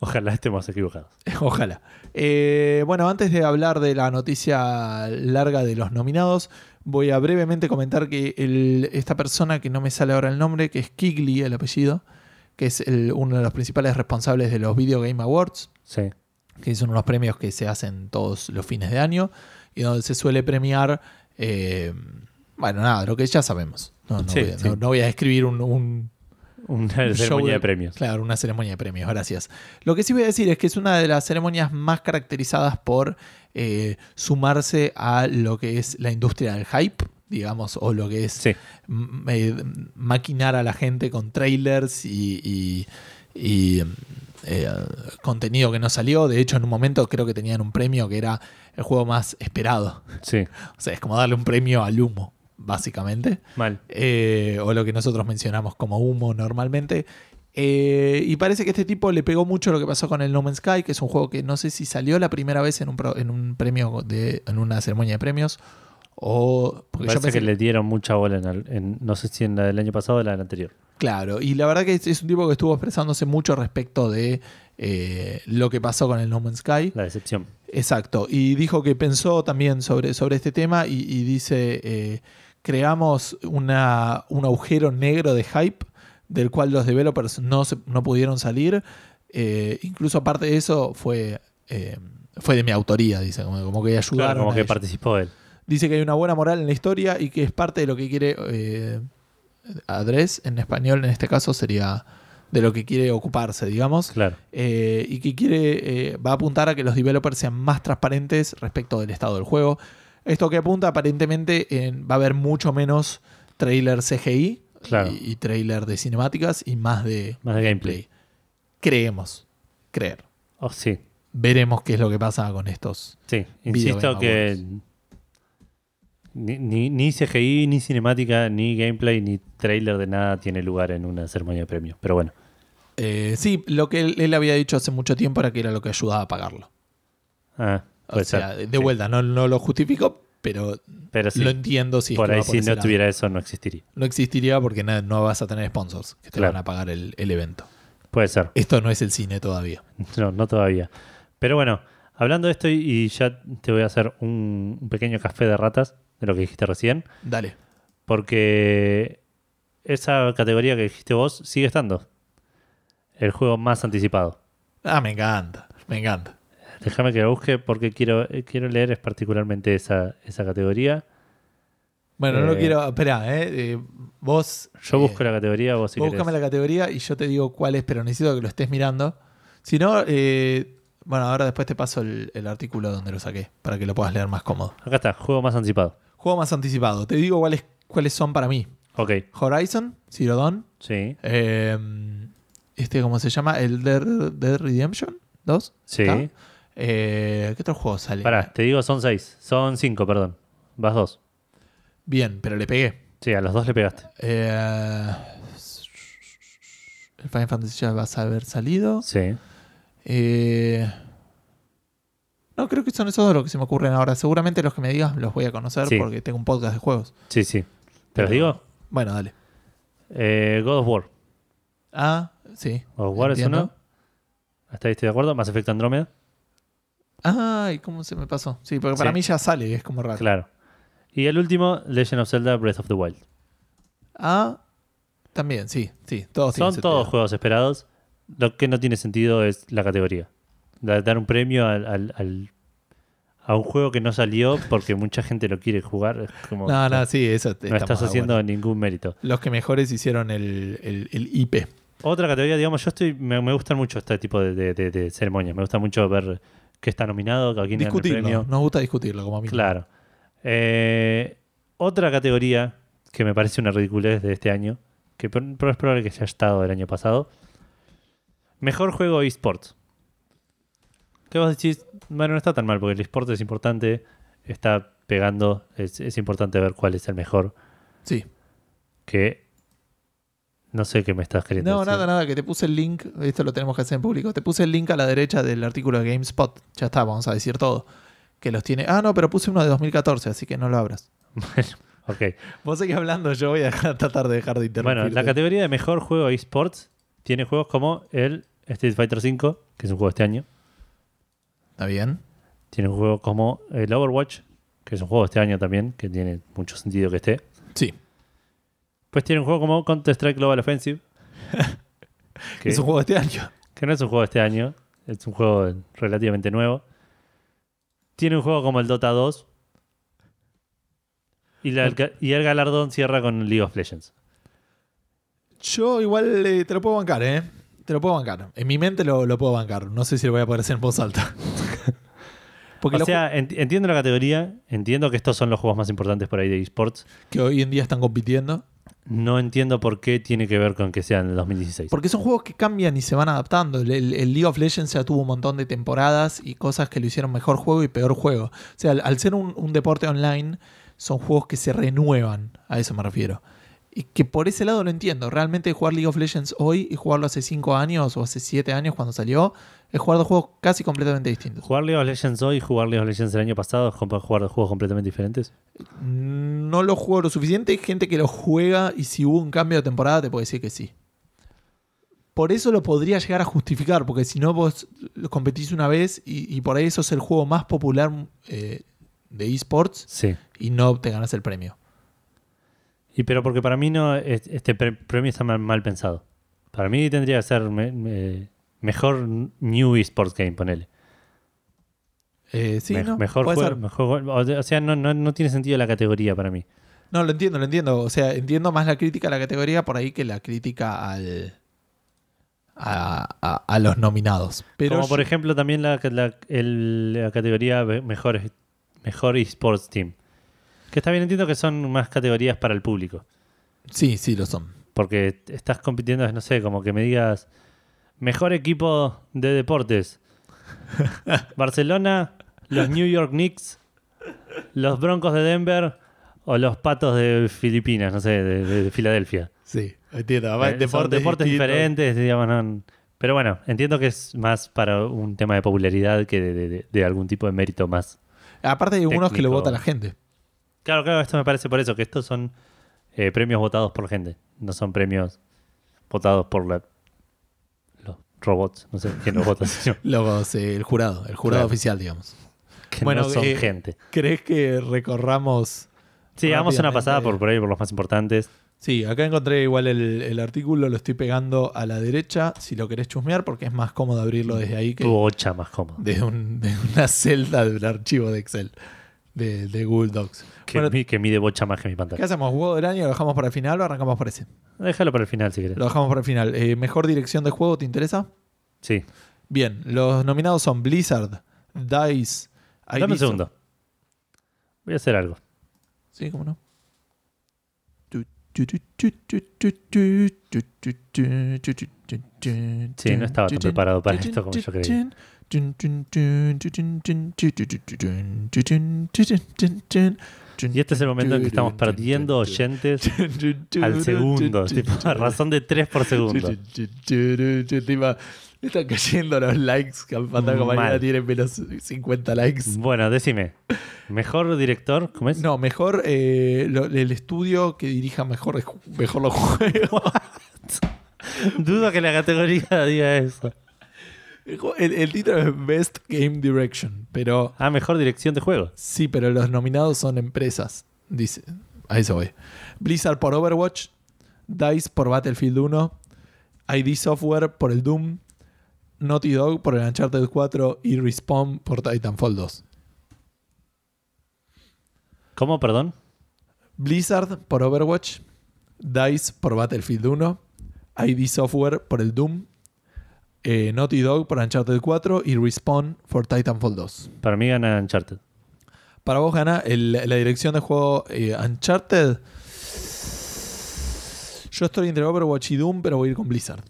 Ojalá estemos equivocados. Ojalá. Eh, bueno, antes de hablar de la noticia larga de los nominados, voy a brevemente comentar que el- esta persona, que no me sale ahora el nombre, que es Kigley el apellido, que es el- uno de los principales responsables de los Video Game Awards, Sí, que son unos premios que se hacen todos los fines de año y donde se suele premiar, eh, bueno, nada, lo que ya sabemos. No, no Sí, voy, a, sí. no- no voy a escribir un- un, una ceremonia de- de premios. Claro, una ceremonia de premios, gracias. Lo que sí voy a decir es que es una de las ceremonias más caracterizadas por eh, sumarse a lo que es la industria del hype, digamos, o lo que es Sí, eh, maquinar a la gente con trailers y, y- y, eh, contenido que no salió. De hecho, en un momento creo que tenían un premio que era el juego más esperado. sí, O sea, es como darle un premio al humo, básicamente mal. eh, o lo que nosotros mencionamos como humo normalmente. Eh, y parece que este tipo le pegó mucho lo que pasó con el No Man's Sky, que es un juego que no sé si salió la primera vez en un, pro- en un premio de, en una ceremonia de premios o porque yo Parece pensé que le dieron mucha bola en, el- en- no sé si en la del año pasado o la del anterior. claro y la verdad que es, es un tipo que estuvo expresándose mucho respecto de eh, lo que pasó con el No Man's Sky La decepción. Exacto, y dijo que pensó también sobre, sobre este tema y, y dice, eh, creamos una, un agujero negro de hype del cual los developers no, se- no pudieron salir. Eh, incluso aparte de eso fue, eh, fue de mi autoría, dice, como, como que ayudaron. Claro, como que ellos. participó él. Dice que hay una buena moral en la historia y que es parte de lo que quiere eh, Adres, en español en este caso sería de lo que quiere ocuparse, digamos Claro. y que quiere va a apuntar a que los developers sean más transparentes respecto del estado del juego. Esto que apunta aparentemente en, va a haber mucho menos trailer CGI Claro. y, y trailer de cinemáticas y más de Más de gameplay. Creemos, creer. Oh, sí, Veremos qué es lo que pasa con estos. sí. Insisto que ni, ni, ni CGI, ni cinemática, ni gameplay, ni trailer de nada tiene lugar en una ceremonia de premios. Pero bueno, Eh, sí, lo que él, él había dicho hace mucho tiempo era que era lo que ayudaba a pagarlo. ah, O sea, de vuelta, no, no lo justifico, pero Pero sí, lo entiendo si es por ahí si no tuviera eso no existiría. no existiría porque na- no vas a tener sponsors que te Claro. van a pagar el, el evento. Puede ser. Esto no es el cine todavía. No, no todavía. Pero bueno, hablando de esto y- y ya te voy a hacer un, un pequeño café de ratas de lo que dijiste recién, Dale. porque esa categoría que dijiste vos sigue estando. El juego más anticipado. Ah, me encanta. Me encanta. Déjame que lo busque porque quiero, eh, quiero leer es particularmente esa, esa categoría. Bueno, no lo Eh, quiero. Espera, ¿eh? Eh, vos. Yo eh, busco la categoría, vos si vos querés. búscame la categoría y yo te digo cuál es, pero necesito que lo estés mirando. Si no, eh, bueno, ahora después te paso el, el artículo donde lo saqué para que lo puedas leer más cómodo. Acá está, juego más anticipado. Juego más anticipado. Te digo cuáles, cuáles son para mí: Ok, Horizon, Zero Dawn, sí, este, ¿cómo se llama? El Dead, Dead Redemption 2. sí. ¿Está? Eh, ¿Qué otro juego sale? Pará, te digo son seis. Son cinco, perdón. Vas dos. Bien, pero le pegué. Sí, a los dos le pegaste. Eh, el Final Fantasy ya va a haber salido. Sí. Eh, no, creo que son esos dos los que se me ocurren ahora. Seguramente los que me digas los voy a conocer Sí. porque tengo un podcast de juegos. Sí, sí. ¿Te los digo? Bueno, dale. Eh, God of War. Ah, sí. God of War es uno. ¿Hasta ahí estoy de acuerdo? Más Effect Andrómeda. Ay, ¿cómo se me pasó? Sí, porque para Sí. mí ya sale, es como raro. Claro. Y el último, Legend of Zelda Breath of the Wild. Ah, también, sí, sí. Todos tienen Son todos juegos esperados. Lo que no tiene sentido es la categoría. Da- Dar un premio al, al- al- a un juego que no salió porque mucha gente lo quiere jugar. Es como, No, no, sí, eso no estás haciendo ningún mérito. Los que mejores hicieron el, el, el IP. Otra categoría, digamos, yo estoy me, me gustan mucho este tipo de, de- de- de ceremonias. Me gusta mucho ver qué está nominado, que a quién dan el Discutirlo. premio. Nos gusta discutirlo como a mí. Claro. Eh, otra categoría que me parece una ridiculez de este año, que es probable que ya haya estado el año pasado. Mejor juego eSports. ¿Qué vos decís? Bueno, no está tan mal porque el eSport es importante, está pegando, es, es importante ver cuál es el mejor. Sí. Que no sé qué me estás queriendo No, decir. nada, nada, que te puse el link, esto lo tenemos que hacer en público, te puse el link a la derecha del artículo de GameSpot, ya está, vamos a decir todo, que los tiene... Ah, no, pero puse uno de 2014, así que no lo abras. Ok. Vos seguís hablando, yo voy a tratar de dejar de interrumpir. Bueno, la categoría de mejor juego eSports tiene juegos como el Street Fighter V, que es un juego de este año. ¿Está bien? Tiene un juego como el Overwatch, que es un juego de este año también, que tiene mucho sentido que esté. Sí. Pues tiene un juego como Counter-Strike Global Offensive. que, Es un juego de este año. que no es un juego de este año, es un juego relativamente nuevo. Tiene un juego como el Dota 2. Y, la- y el galardón cierra con League of Legends. Yo igual eh, te lo puedo bancar, ¿eh? Te lo puedo bancar. En mi mente lo, lo puedo bancar. No sé si lo voy a poder hacer en voz alta. Porque o sea, ent- entiendo la categoría, entiendo que estos son los juegos más importantes por ahí de esports. que hoy en día están compitiendo. No entiendo por qué tiene que ver con que sea en el 2016. Porque son juegos que cambian y se van adaptando. El, League of Legends ya tuvo un montón de temporadas y cosas que lo hicieron mejor juego y peor juego. O sea, al, al ser un, un deporte online, son juegos que se renuevan. A eso me refiero. Y que por ese lado lo entiendo. Realmente jugar League of Legends hoy y jugarlo hace 5 años o hace 7 años cuando salió, es jugar dos juegos casi completamente distintos. Jugar League of Legends hoy y jugar League of Legends el año pasado es jugar dos juegos completamente diferentes. No lo juego lo suficiente. Hay gente que lo juega y si hubo un cambio de temporada te puedo decir que sí. Por eso lo podría llegar a justificar, porque si no vos competís una vez y, y por ahí eso es el juego más popular eh, de esports Sí. y no te ganas el premio. Y pero porque para mí no es- este pre- premio está mal, mal pensado. Para mí tendría que ser me- me- mejor New Esports Game, ponele. Eh, sí, Me- no, mejor puede juego, ser. mejor juego- o sea, no, no, no tiene sentido la categoría para mí. No, lo entiendo, lo entiendo. O sea, entiendo más la crítica a la categoría por ahí que la crítica al a, a- a los nominados. Pero Como por ejemplo también la, la- el- la categoría mejor, mejor esports team. Que está bien, entiendo que son más categorías para el público. sí, sí lo son. Porque estás compitiendo, no sé, como que me digas mejor equipo de deportes. Barcelona, los New York Knicks, los Broncos de Denver o los Patos de Filipinas, no sé, de, de Filadelfia. Sí, entiendo. Además, Eh, son deportes diferentes, digamos. no- Pero bueno, entiendo que es más para un tema de popularidad que de, algún tipo de mérito más. Aparte hay unos que lo vota la gente. Claro, claro, esto me parece por eso, que estos son eh, premios votados por gente, no son premios votados por la- los robots, no sé quién los vota, sino Los, eh, el jurado, el jurado Claro. oficial, digamos. que Bueno, no son eh, gente. ¿Crees que recorramos? Sí, hagamos una pasada por, por ahí, por los más importantes. Sí, acá encontré igual el, el artículo, lo estoy pegando a la derecha, si lo querés chusmear, porque es más cómodo abrirlo desde ahí que Tu bocha más cómodo. de, un- de una celda del archivo de Excel de, de Google Docs. Que, Bueno, mi- que mide bocha más que mi ¿Qué pantalla. hacemos? ¿Juego del año lo dejamos para el final o arrancamos por ese? Déjalo para el final si querés. Lo dejamos para el final. Eh, ¿Mejor dirección de juego te interesa? Sí. Bien, los nominados son Blizzard, DICE, Dame un segundo. Voy a hacer algo. Sí, cómo no. Sí, no estaba tan preparado para esto como yo creía. Y este es el momento en que estamos perdiendo oyentes al segundo. tipo, a razón de 3 por segundo. Están cayendo los likes que. Mañana tiene menos 50 likes. Bueno, decime. ¿Mejor director? ¿Cómo es? No, mejor eh, lo- el estudio que dirija mejor, mejor los juegos. Dudo que la categoría diga eso. El, el título es Best Game Direction, pero Ah, mejor dirección de juego. sí, pero los nominados son empresas. Dice, a eso voy. Blizzard por Overwatch, DICE por Battlefield 1, ID Software por el Doom, Naughty Dog por el Uncharted 4 y Respawn por Titanfall 2. ¿Cómo, perdón? Blizzard por Overwatch, DICE por Battlefield 1, ID Software por el Doom, eh, Naughty Dog por Uncharted 4 y Respawn por Titanfall 2. Para mí gana Uncharted. Para vos gana el- la dirección de juego eh, Uncharted. Yo estoy entre Overwatch y Doom, pero voy a ir con Blizzard.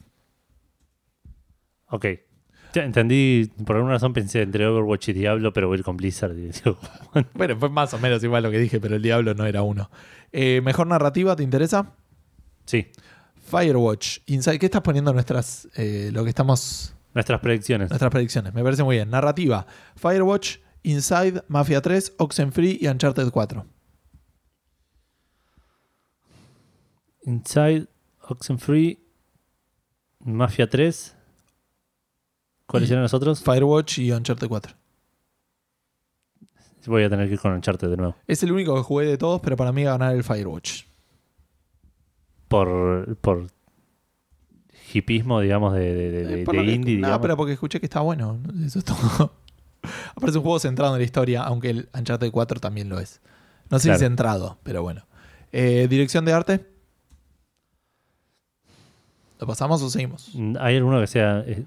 Ok. Ya, entendí, por alguna razón pensé entre Overwatch y Diablo, pero voy a ir con Blizzard. y digo, Bueno, fue más o menos igual lo que dije, pero el Diablo no era uno. Eh, ¿Mejor narrativa te interesa? sí, Firewatch, Inside. ¿Qué estás poniendo nuestras, eh, lo que estamos, nuestras predicciones. nuestras predicciones? Me parece muy bien. Narrativa: Firewatch, Inside, Mafia 3, Oxenfree y Uncharted 4. Inside, Oxenfree, Mafia 3. ¿Cuáles eran los otros? Firewatch y Uncharted 4. Voy a tener que ir con Uncharted de nuevo. Es el único que jugué de todos, pero para mí va a ganar el Firewatch. Por, por hipismo, digamos, de, de, de- de- Eh, de indie, no, digamos. pero porque escuché que está bueno. Eso es todo. Aparte es un juego centrado en la historia, aunque el Uncharted 4 también lo es. No sé Claro. si centrado, pero bueno. Eh, Dirección de arte. ¿Lo pasamos o seguimos? Mm, ¿Hay alguno que sea...? eh,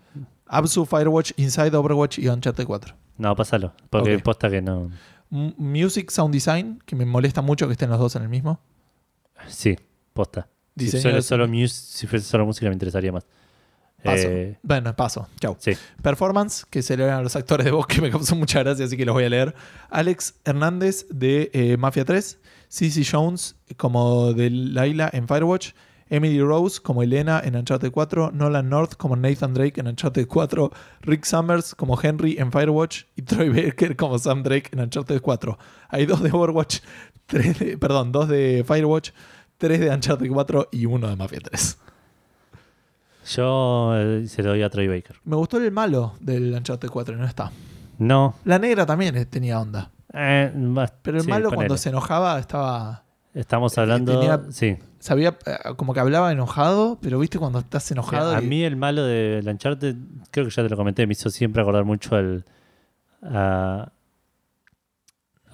Absu, Firewatch, Inside, Overwatch y Uncharted 4. no, pásalo. Porque posta que no... M- Music Sound Design, que me molesta mucho que estén los dos en el mismo. Sí, posta. Si fuese solo, mus- si fuese solo música me interesaría más. Paso. Eh, Bueno, paso. Chau. sí. Performance, que se le ven a los actores de voz, que me causó mucha gracia, así que los voy a leer. Alex Hernández de eh, Mafia 3. Cici Jones como de Laila en Firewatch. Emily Rose como Elena en Uncharted 4. Nolan North como Nathan Drake en Uncharted 4. Rick Summers como Henry en Firewatch. Y Troy Baker como Sam Drake en Uncharted 4. Hay dos de Overwatch, tres de, perdón, dos de Firewatch, tres de Uncharted 4 y uno de Mafia 3. Yo eh, se lo doy a Troy Baker. Me gustó el malo del Uncharted 4 y no está. No. La negra también eh, tenía onda. eh, más- Pero el sí, malo ponele. cuando se enojaba estaba. Estamos hablando... tenía- Sí. Sabía eh, como que hablaba enojado, pero viste cuando estás enojado. a y- mí el malo de Uncharted, creo que ya te lo comenté, me hizo siempre acordar mucho al... a-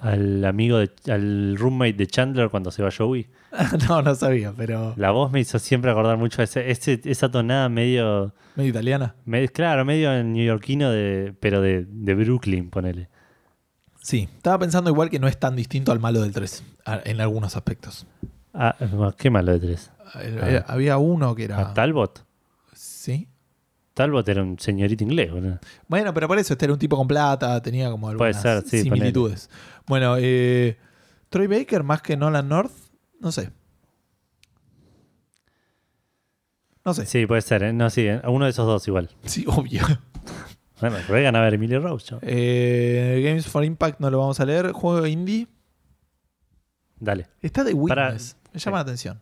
al amigo, de, al roommate de Chandler cuando se va Joey. no, no sabía, pero. La voz me hizo siempre acordar mucho a ese, ese- esa tonada medio, Medio italiana. me- claro, medio neoyorquino, de, pero de, de Brooklyn, ponele. Sí. Estaba pensando igual que no es tan distinto al malo del 3 a- en algunos aspectos. Ah, qué malo de tres. Eh, Ah. eh, Había uno que era. ¿A Talbot? Sí. Talbot era un señorito inglés. Bueno, pero por eso este era un tipo con plata, tenía como algunas ser, sí, similitudes. Bueno, eh, Troy Baker más que Nolan North, no sé. No sé. Sí, puede ser, ¿eh? No, sí, ¿eh? uno de esos dos igual. Sí, obvio. Bueno, ruegan a ver Emilio Rose. Eh, Games for Impact no lo vamos a leer. Juego indie. Dale. Está de Para- Witness. Me llama la atención.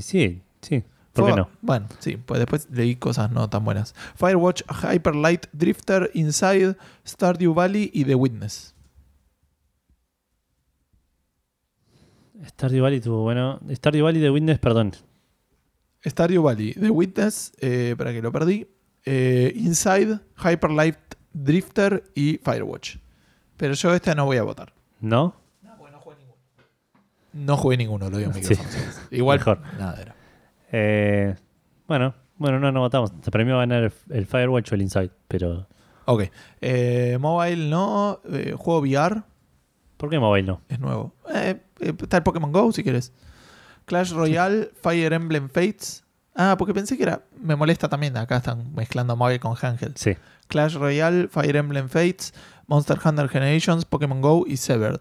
Sí, sí. ¿Por qué no? Bueno, sí, pues después leí cosas no tan buenas. Firewatch, Hyper Light Drifter, Inside, Stardew Valley y The Witness. Stardew Valley tuvo bueno. Stardew Valley de Witness, perdón. Stardew Valley, The Witness, eh, para que lo perdí. eh, Inside, Hyper Light Drifter y Firewatch. Pero yo este no voy a votar. ¿No? No jugué ninguno, lo digo en Sí. Igual, Mejor. nada era. Eh, bueno, bueno, no, no votamos. Para mí va a ganar el, el Firewatch o el Inside, pero. Ok. Eh, mobile no. eh, juego VR ¿Por qué mobile no? es nuevo. Está el Pokémon Go si quieres. Clash Royale, Fire Emblem Fates. Ah, porque pensé que era. Me molesta también. Acá están mezclando mobile con handheld. Sí. Clash Royale, Fire Emblem Fates, Monster Hunter Generations, Pokémon Go y Severed.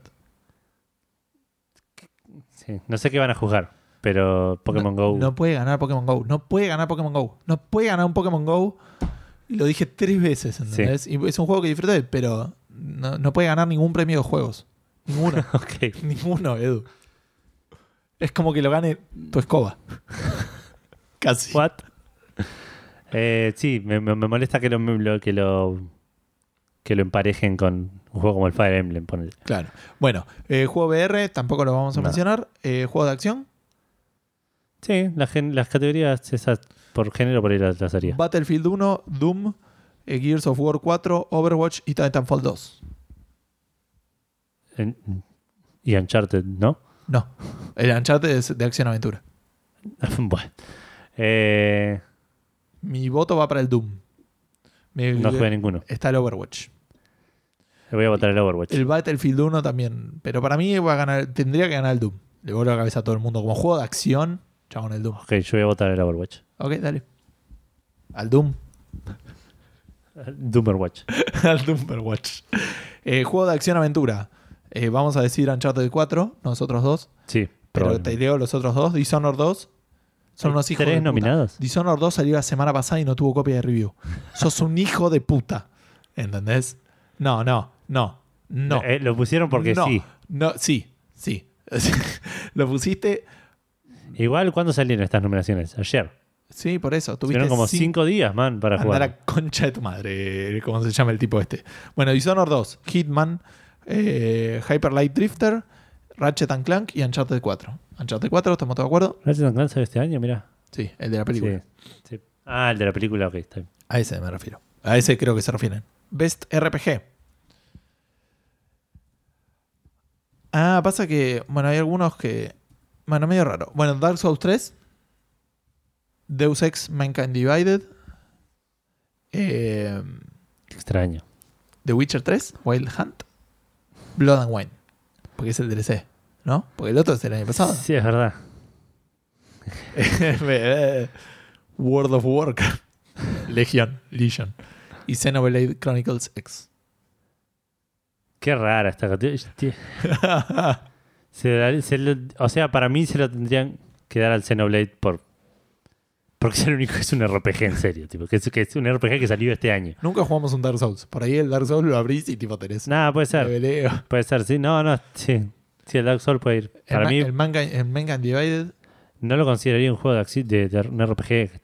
sí. No sé qué van a jugar, pero Pokémon no, Go. No puede ganar Pokémon Go. No puede ganar Pokémon Go. No puede ganar un Pokémon Go. Lo dije tres veces, ¿entendés? Y es un juego que disfruté, pero no, no puede ganar ningún premio de juegos. Ninguno. Ninguno, Edu. Es como que lo gane tu escoba. Casi. What? Eh, sí, me, me- me molesta que lo, lo- que lo que lo emparejen con un juego como el Fire Emblem, ponele. Claro. Bueno, eh, juego VR, tampoco lo vamos a No. mencionar. Eh, juego de acción, Sí, gen- las categorías esas por género por ahí las, las haría. Battlefield 1, Doom, eh, Gears of War 4, Overwatch y Titanfall 2. En- y Uncharted, ¿no? No, el Uncharted es de acción-aventura. bueno. Eh, Mi voto va para el Doom. Me- no jugué ninguno. Está el Overwatch. Le voy a votar el Overwatch. El Battlefield 1 también. Pero para mí va a ganar, tendría que ganar el Doom. Le vuelvo la cabeza a todo el mundo. Como juego de acción, chabón, el Doom. Ok, yo voy a votar el Overwatch. Ok, dale. Al Doom. Doomer Watch. al Dumperwatch. Eh, juego de acción-aventura. Eh, vamos a decir Uncharted 4, nosotros dos. Sí. Pero te leo los otros dos. Dishonored 2. Son unos hijos tres nominados. Dishonored 2 salió la semana pasada y no tuvo copia de review. Sos un hijo de puta. ¿Entendés? No, no, no, no. Eh, lo pusieron porque no, sí. No, sí, sí. Lo pusiste. Igual, ¿cuándo salieron estas nominaciones? Ayer. Sí, por eso. Tuviste Tuvieron como cin- cinco días, man, para Andar jugar. a concha de tu madre, ¿cómo se llama el tipo este? Bueno, Dishonored 2, Hitman, eh, Hyper Light Drifter, Ratchet and Clank y Uncharted 4. Uncharted 4, ¿estamos todos de acuerdo? ¿Ratchet and Clank sale este año? Mira. Sí, el de la película. Sí, sí. Ah, el de la película, ok, está bien. A ese me refiero. A ese creo que se refieren. Best RPG. Ah, pasa que, bueno, hay algunos que... Bueno, medio raro. Bueno, Dark Souls 3. Deus Ex Mankind Divided. eh, extraño. The Witcher 3, Wild Hunt, Blood and Wine. Porque es el DLC, ¿no? Porque el otro es del año pasado. Sí, es verdad. World of Warcraft, Legion, Legion. Y Xenoblade Chronicles X. Qué rara esta categoría. Se da- se lo- o sea, para mí se lo tendrían que dar al Xenoblade por. Porque es el único que es un RPG en serio. Tipo, que, es, que es un RPG que salió este año. Nunca jugamos un Dark Souls. Por ahí el Dark Souls lo abrís y tipo tenés Nada, puede ser. Puede ser, sí. No, no, sí. Sí, el Dark Souls puede ir. El, Para Ma- mí, el manga, el Mankind Divided no lo consideraría un juego de, de, de un RPG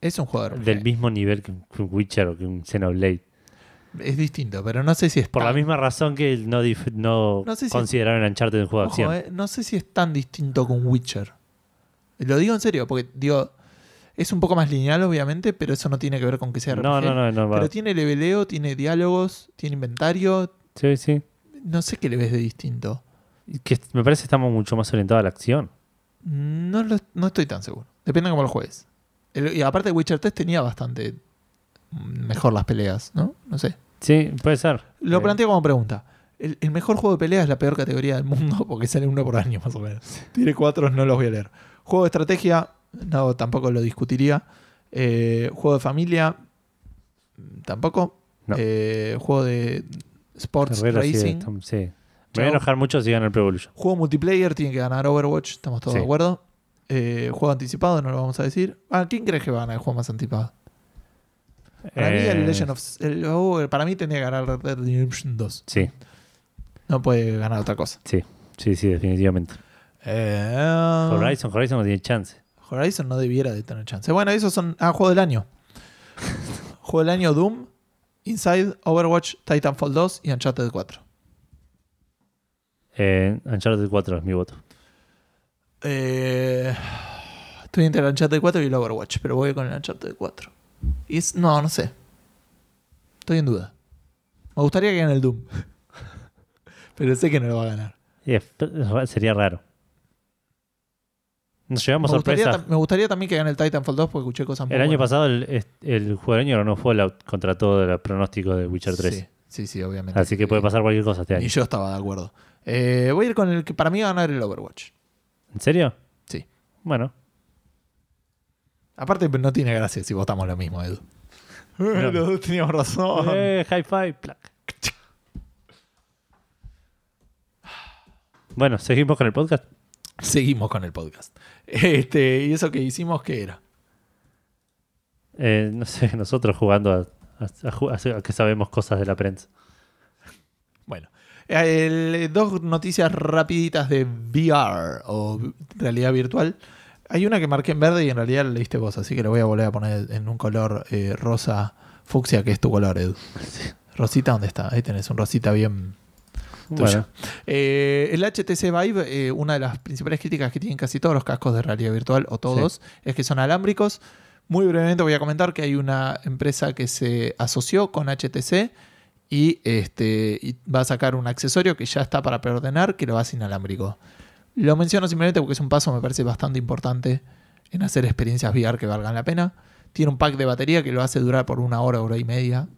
es un juego de RPG. del mismo nivel que un Witcher o que un Xenoblade. Es distinto, pero no sé si es Por la tan- misma razón que no, dif- no, No sé si- consideraron Uncharted un juego de acción. eh, no sé si es tan distinto con Witcher. Lo digo en serio, porque digo, es un poco más lineal, obviamente, pero eso no tiene que ver con que sea RPG. no, no, no, no. va. Pero tiene leveleo, tiene diálogos, tiene inventario. Sí, sí. No sé qué le ves de distinto. Que me parece que estamos mucho más orientados a la acción. No, lo- no estoy tan seguro. Depende de cómo lo juegues. El- y aparte, Witcher 3 tenía bastante mm, mejor las peleas, ¿no? No sé. Sí, puede ser. Lo Eh, planteo como pregunta. El, el mejor juego de pelea es la peor categoría del mundo porque sale uno por año, más o menos. Tiene cuatro, no los voy a leer. Juego de estrategia, no, tampoco lo discutiría. Eh, juego de familia, tampoco. No. Eh, juego de sports Herrera sí, racing. estamos- sí. Me voy a enojar mucho si gana el Pro Evolution. Juego multiplayer tiene que ganar Overwatch, estamos todos Sí. de acuerdo. Eh, juego anticipado, no lo vamos a decir. Ah, ¿quién crees que va a ganar el juego más anticipado? Para mí el Eh, Legend of el- oh, para mí tendría que ganar Red Dead Redemption 2. Sí, No puede ganar otra cosa. sí, sí, sí, definitivamente. Eh, Horizon, Horizon no tiene chance. Horizon no debiera de tener chance. Bueno, esos son. Ah, juego del año. juego del año Doom, Inside, Overwatch, Titanfall 2 y Uncharted 4. Eh, Uncharted 4 es mi voto. Eh, estoy entre el Uncharted 4 y el Overwatch, pero voy con el Uncharted 4. Y es, no, no sé. Estoy en duda. Me gustaría que gane el Doom. pero sé que no lo va a ganar. Y es- sería raro. Nos llevamos Me gustaría, sorpresa. tam- me gustaría también que gane el Titanfall 2 porque escuché cosas muy El año buenas. pasado el, el juego del año ganó Fallout contra todo el pronóstico de Witcher 3. Sí, sí, sí, obviamente. Así que puede pasar cualquier cosa este Y año. yo estaba de acuerdo. Eh, voy a ir con el que para mí va a ganar el Overwatch. ¿En serio? Sí. Bueno, Aparte, no tiene gracia si votamos lo mismo, Edu. Los dos teníamos razón. Eh, high five. plac. Bueno, seguimos con el podcast. Seguimos con el podcast. Este, ¿Y eso que hicimos qué era? Eh, no sé, nosotros jugando a, a- a ju- a que sabemos cosas de la prensa. Bueno, el- dos noticias rapiditas de VR o realidad virtual. Hay una que marqué en verde y en realidad la leíste vos, así que la voy a volver a poner en un color eh, rosa fucsia, que es tu color, Edu. Rosita, ¿dónde está? Ahí tenés un rosita bien Tuyo. Bueno, Eh, el HTC Vive, eh, una de las principales críticas que tienen casi todos los cascos de realidad virtual, o todos, es que son alámbricos. Muy brevemente voy a comentar que hay una empresa que se asoció con HTC y, este, y va a sacar un accesorio que ya está para preordenar que lo hace inalámbrico. Lo menciono simplemente porque es un paso, me parece bastante importante en hacer experiencias VR que valgan la pena. Tiene un pack de batería que lo hace durar por una hora, hora y media,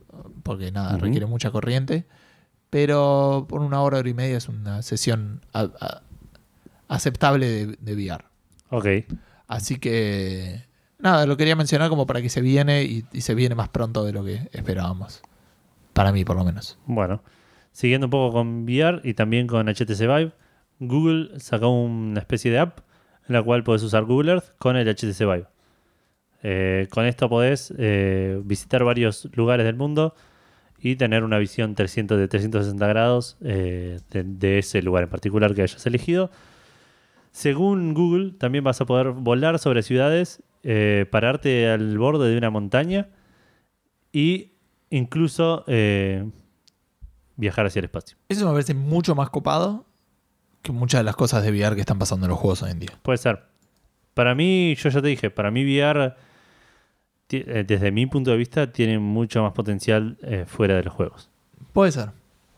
porque nada, requiere mucha corriente. Pero por una hora, hora y media es una sesión a- a- aceptable de, de VR. ok. Así que nada, lo quería mencionar como para que se viene y, y se viene más pronto de lo que esperábamos. Para mí, por lo menos. Bueno, siguiendo un poco con VR y también con HTC Vive, Google sacó una especie de app en la cual puedes usar Google Earth con el HTC Vive. Eh, con esto podés eh, visitar varios lugares del mundo y tener una visión 300 de 360 grados eh, de, de ese lugar en particular que hayas elegido. Según Google, también vas a poder volar sobre ciudades, pararte al borde de una montaña y incluso viajar hacia el espacio. Eso me parece mucho más copado que muchas de las cosas de VR que están pasando en los juegos hoy en día. Puede ser. Para mí, yo ya te dije, para mí VR, eh, desde mi punto de vista, tiene mucho más potencial eh, fuera de los juegos. Puede ser.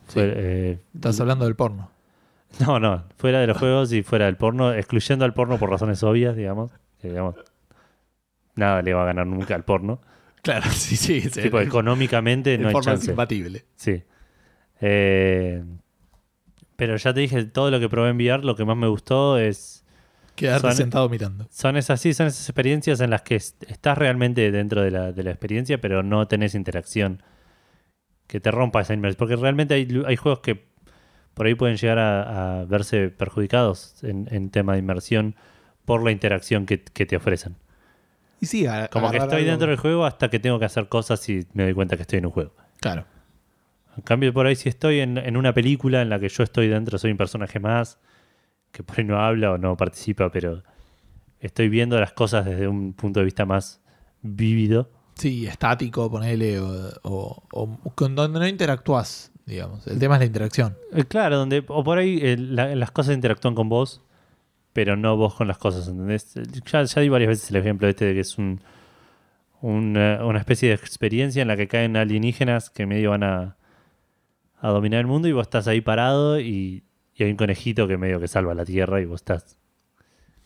Sí. Fuera- eh, Estás hablando del porno. no, no, fuera de los juegos y fuera del porno, excluyendo al porno por razones obvias, digamos. que, digamos, nada le va a ganar nunca al porno. Claro, sí, sí. sí. tipo, económicamente no hay porno es chance. imbatible. Sí. Eh, pero ya te dije, todo lo que probé en VR, lo que más me gustó es Quedarte Son- sentado mirando. Son esas, sí, son esas experiencias en las que est- estás realmente dentro de la, de la experiencia, pero no tenés interacción que te rompa esa inmersión. Porque realmente hay, hay juegos que por ahí pueden llegar a, a verse perjudicados en, en tema de inmersión por la interacción que, que te ofrecen. Y sí, a- Como que estoy algo- dentro del juego hasta que tengo que hacer cosas y me doy cuenta que estoy en un juego. Claro. En cambio, por ahí si estoy en, en una película en la que yo estoy dentro, soy un personaje más, que por ahí no habla o no participa, pero estoy viendo las cosas desde un punto de vista más vívido. Sí, estático, ponele, o, o- o con donde no interactúas, digamos. El tema es la interacción. Eh, Claro, donde, o por ahí eh, la- las cosas interactúan con vos, pero no vos con las cosas, ¿entendés? Ya, ya di varias veces el ejemplo este de que es un, una, una especie de experiencia en la que caen alienígenas que medio van a, a dominar el mundo y vos estás ahí parado y, y hay un conejito que medio que salva la tierra y vos estás...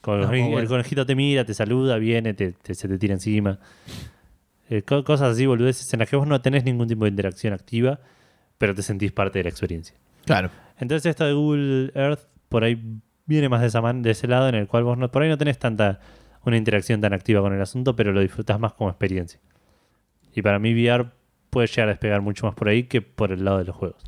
Como Ah, el, muy bueno. el conejito te mira, te saluda, viene, te, te- se te tira encima. Eh, co- cosas así, boludeces, en las que vos no tenés ningún tipo de interacción activa, pero te sentís parte de la experiencia. Claro. Entonces esto de Google Earth por ahí viene más de, esa man- de ese lado en el cual vos no, por ahí no tenés tanta una interacción tan activa con el asunto, pero lo disfrutás más como experiencia. Y para mí VR puede llegar a despegar mucho más por ahí que por el lado de los juegos.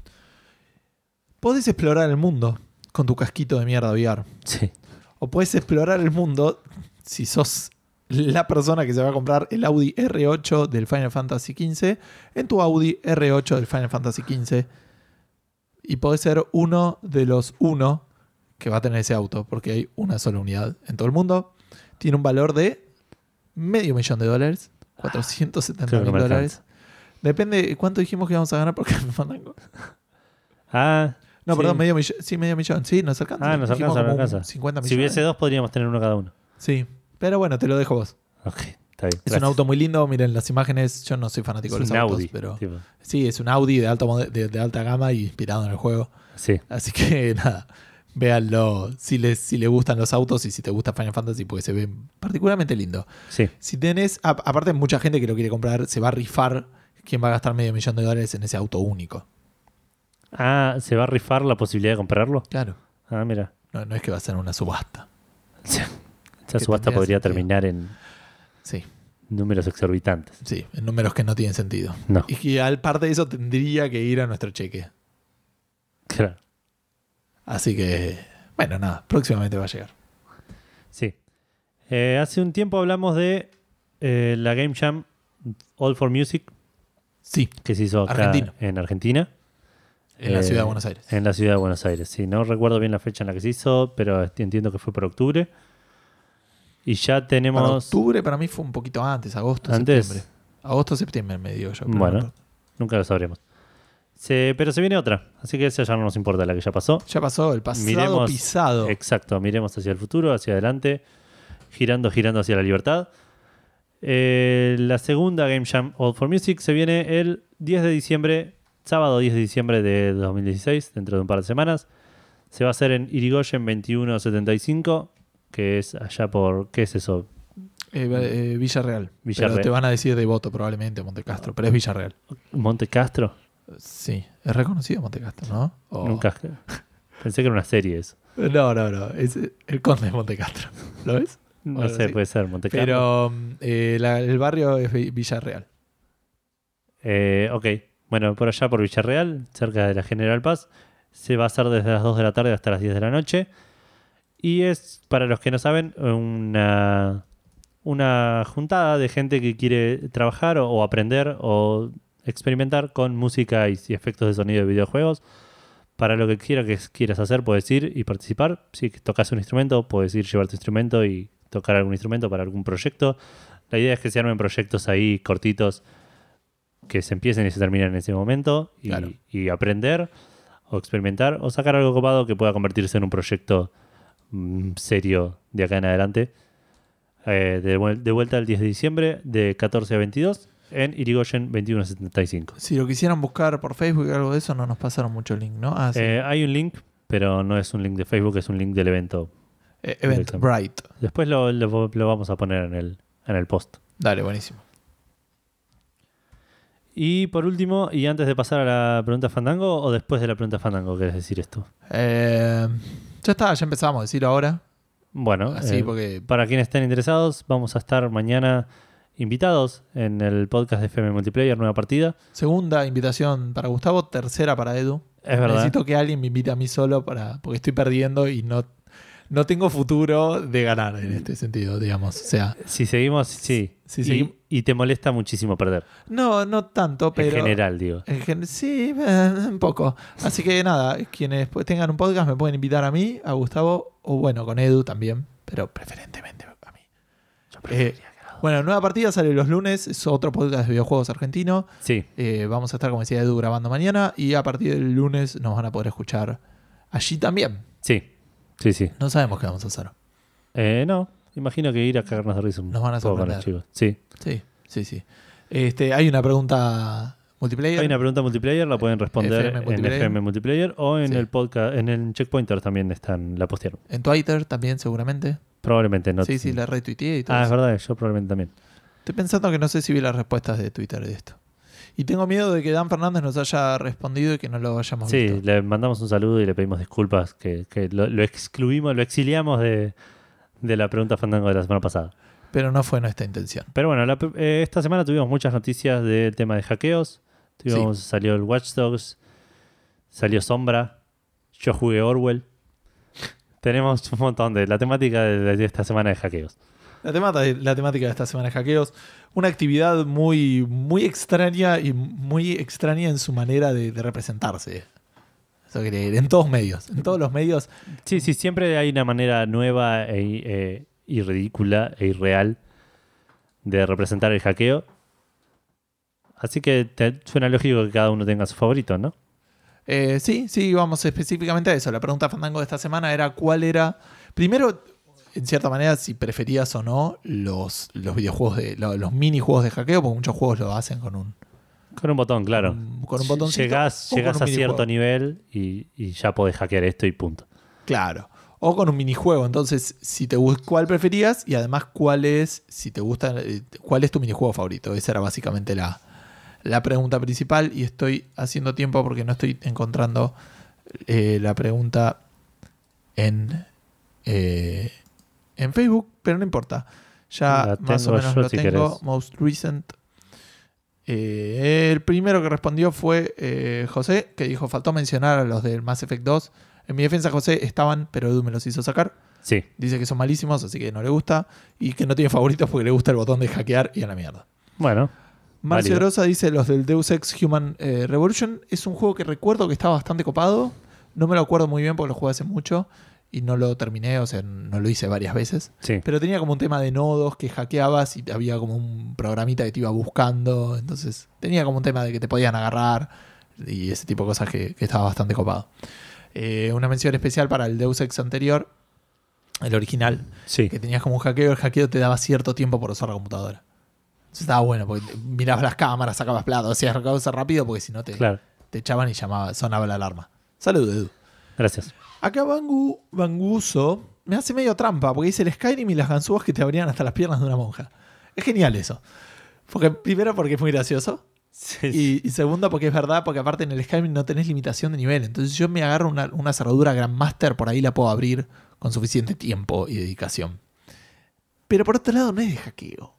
Podés explorar el mundo con tu casquito de mierda VR. Sí. O puedes explorar el mundo si sos la persona que se va a comprar el Audi R8 del Final Fantasy XV en tu Audi R8 del Final Fantasy XV. Y podés ser uno de los uno que va a tener ese auto, porque hay una sola unidad en todo el mundo. Tiene un valor de medio millón de dólares, 470 Creo que mil dólares. Depende cuánto dijimos que íbamos a ganar por Café Fandango. Ah, No, Sí. perdón, medio millón. Sí, medio millón. Sí, nos alcanza. Ah, nos Dijimos alcanza, nos alcanza. 50 millones. si hubiese dos podríamos tener uno cada uno. Sí, pero bueno, te lo dejo vos. Ok, está bien. Es gracias. un auto muy lindo, miren las imágenes. Yo no soy fanático Es de los un autos, Audi. pero tipo, sí, es un Audi de, alto de, de alta gama y inspirado en el juego. sí, Así que nada, véanlo si les, si les gustan los autos y si te gusta Final Fantasy, porque se ve particularmente lindo. sí. Si tenés, a- aparte mucha gente que lo quiere comprar, se va a rifar quién va a gastar medio millón de dólares en ese auto único. Ah, ¿se va a rifar la posibilidad de comprarlo? Claro, Ah, mira. no, no es que va a ser una subasta. Esa subasta podría terminar en Sí, números exorbitantes. sí, en números que no tienen sentido. No, Y que al parte de eso tendría que ir a nuestro cheque. claro. Así que, bueno, nada, próximamente va a llegar. Sí. Eh, hace un tiempo hablamos de eh, la Game Jam All for Music Sí, que se hizo acá en Argentina. en la Eh, ciudad de Buenos Aires. En la ciudad de Buenos Aires. Sí, no recuerdo bien la fecha en la que se hizo, pero entiendo que fue por octubre. Y ya Para tenemos. octubre para mí fue un poquito antes, agosto, Antes. septiembre. Agosto, septiembre me dio yo. Bueno. no- Nunca lo sabremos. Se- pero se viene otra, así que esa ya no nos importa, la que ya pasó. Ya pasó, el pasado Miremos- pisado. Exacto, miremos hacia el futuro, hacia adelante, girando, girando hacia la libertad. Eh, la segunda Game Jam All for Music se viene el 10 de diciembre, sábado 10 de diciembre de 2016, dentro de un par de semanas. Se va a hacer en Irigoyen 2175, que es allá por. ¿Qué es eso? Eh, eh, Villarreal. Villarreal. Pero te van a decir de voto probablemente Monte Castro, pero es Villarreal. ¿Monte Castro? Sí, es reconocido Monte Castro, ¿no? Nunca. Pensé que era una serie eso. No, no, no, es el conde de Monte Castro. ¿Lo ves? No sé, así. puede ser Monte Carlo. Pero mm, eh, la- el barrio es Vi- Villarreal. Eh, ok, bueno, por allá por Villarreal, cerca de la General Paz, se va a hacer desde las 2 de la tarde hasta las 10 de la noche. Y es, para los que no saben, una, una juntada de gente que quiere trabajar o, o aprender o experimentar con música y, y efectos de sonido de videojuegos. Para lo que quiera que quieras hacer, puedes ir y participar. Si tocas un instrumento, puedes ir llevar tu instrumento y tocar algún instrumento para algún proyecto. La idea es que se armen proyectos ahí cortitos que se empiecen y se terminen en ese momento y, Claro. y aprender o experimentar o sacar algo copado que pueda convertirse en un proyecto mm, serio de acá en adelante. Eh, de, vuel- de vuelta el 10 de diciembre de 14 a 22 en Irigoyen 2175. Si lo quisieran buscar por Facebook o algo de eso, no nos pasaron mucho el link, ¿no? Ah, sí. Eh, hay un link, pero no es un link de Facebook, es un link del evento. Eh, Eventbrite. Después lo, lo- lo vamos a poner en el, en el post. Dale, buenísimo. Y por último, y antes de pasar a la pregunta Fandango, o después de la pregunta Fandango, ¿querés decir esto? Eh, ya está, ya empezamos a decirlo ahora. Bueno, Así eh, porque. para quienes estén interesados, vamos a estar mañana invitados en el podcast de FM Multiplayer, nueva partida. Segunda invitación para Gustavo, tercera para Edu. Es verdad. Necesito que alguien me invite a mí solo para porque estoy perdiendo y no, no tengo futuro de ganar en este sentido, digamos. O sea, Si seguimos, sí. Si y, seguim- y te molesta muchísimo perder. no, no tanto, pero. en general, digo. en gen- sí, eh, un poco. Así que nada, quienes pues tengan un podcast me pueden invitar a mí, a Gustavo, o bueno, con Edu también, pero preferentemente a mí. Eh, bueno, nueva partida sale los lunes, es otro podcast de videojuegos argentino. Sí, Eh, vamos a estar, como decía Edu, grabando mañana y a partir del lunes nos van a poder escuchar allí también. sí, sí, sí. No sabemos qué vamos a hacer. Eh, no, imagino que ir a cagarnos de risa un Nos van a poco con los sorprender. chicos. Sí. Sí, sí, sí. Este, hay una pregunta multiplayer. Hay una pregunta multiplayer, la pueden responder FM en Multiplayer. FM Multiplayer o en Sí. el podcast, en el Checkpointer también están, la postearon. En Twitter también, seguramente. Probablemente no. sí, sí, la retuiteé y todo Ah, es eso. verdad, yo probablemente también. Estoy pensando que no sé si vi las respuestas de Twitter de esto. Y tengo miedo de que Dan Fernández nos haya respondido y que no lo hayamos Sí, visto. le mandamos un saludo y le pedimos disculpas que, que lo, lo excluimos, lo exiliamos de, de la pregunta Fandango de la semana pasada. Pero no fue nuestra intención. Pero bueno, la- eh, esta semana tuvimos muchas noticias del tema de hackeos. Tuvimos, Salió el Watch Dogs, salió Sombra, yo jugué Orwell. Tenemos un montón de la temática de, de esta semana de hackeos. La, temata- la temática de esta semana es hackeos. Una actividad muy, muy extraña y muy extraña en su manera de, de representarse. Eso decir, en todos medios. En todos los medios. Sí, sí, siempre hay una manera nueva e, eh, y ridícula e irreal de representar el hackeo. Así que te- suena lógico que cada uno tenga su favorito, ¿no? Eh, sí, sí, vamos específicamente a eso. La pregunta Fandango de esta semana era cuál era. Primero, en cierta manera, si preferías o no los, los videojuegos de. lo- los minijuegos de hackeo, porque muchos juegos lo hacen con un, Con un botón, claro. un- con un botoncito. Llegás, llegás a cierto nivel y, y ya podés hackear esto y punto. Claro. O con un minijuego. Entonces, si te cuál preferías y además cuál es, si te gusta, eh, cuál es tu minijuego favorito. Esa era básicamente la, la pregunta principal. Y estoy haciendo tiempo porque no estoy encontrando eh, la pregunta en, eh, en Facebook, pero no importa. Ya más o menos lo si tengo. querés. Most recent. Eh, el primero que respondió fue eh, José, que dijo, faltó mencionar a los del Mass Effect 2. En mi defensa, José, estaban, pero Edu me los hizo sacar. Sí, Dice que son malísimos, así que no le gusta. Y que no tiene favoritos porque le gusta el botón de hackear y a la mierda. bueno. Marcio. Rosa dice, los del Deus Ex Human eh, Revolution. Es un juego que recuerdo que estaba bastante copado. No me lo acuerdo muy bien porque lo jugué hace mucho. Y no lo terminé, o sea, no lo hice varias veces. Sí. Pero tenía como un tema de nodos que hackeabas y había como un programita que te iba buscando. Entonces tenía como un tema de que te podían agarrar y ese tipo de cosas que, que estaba bastante copado. Eh, una mención especial para el Deus Ex anterior, el original, Sí. que tenías como un hackeo. El hackeo te daba cierto tiempo por usar la computadora. Entonces estaba bueno porque mirabas las cámaras, sacabas plata, hacías cosas rápido porque si no te, Claro. te echaban y llamaba, sonaba la alarma. Saludos, Edu. Gracias. Acá Bangu, Banguso me hace medio trampa porque dice el Skyrim y las ganzúas que te abrían hasta las piernas de una monja. Es genial eso. Porque, primero porque es muy gracioso. Y, y segundo porque es verdad, porque aparte en el Skyrim no tenés limitación de nivel. Entonces yo me agarro una, una cerradura Grandmaster, por ahí la puedo abrir con suficiente tiempo y dedicación. Pero por otro lado no es de hackeo.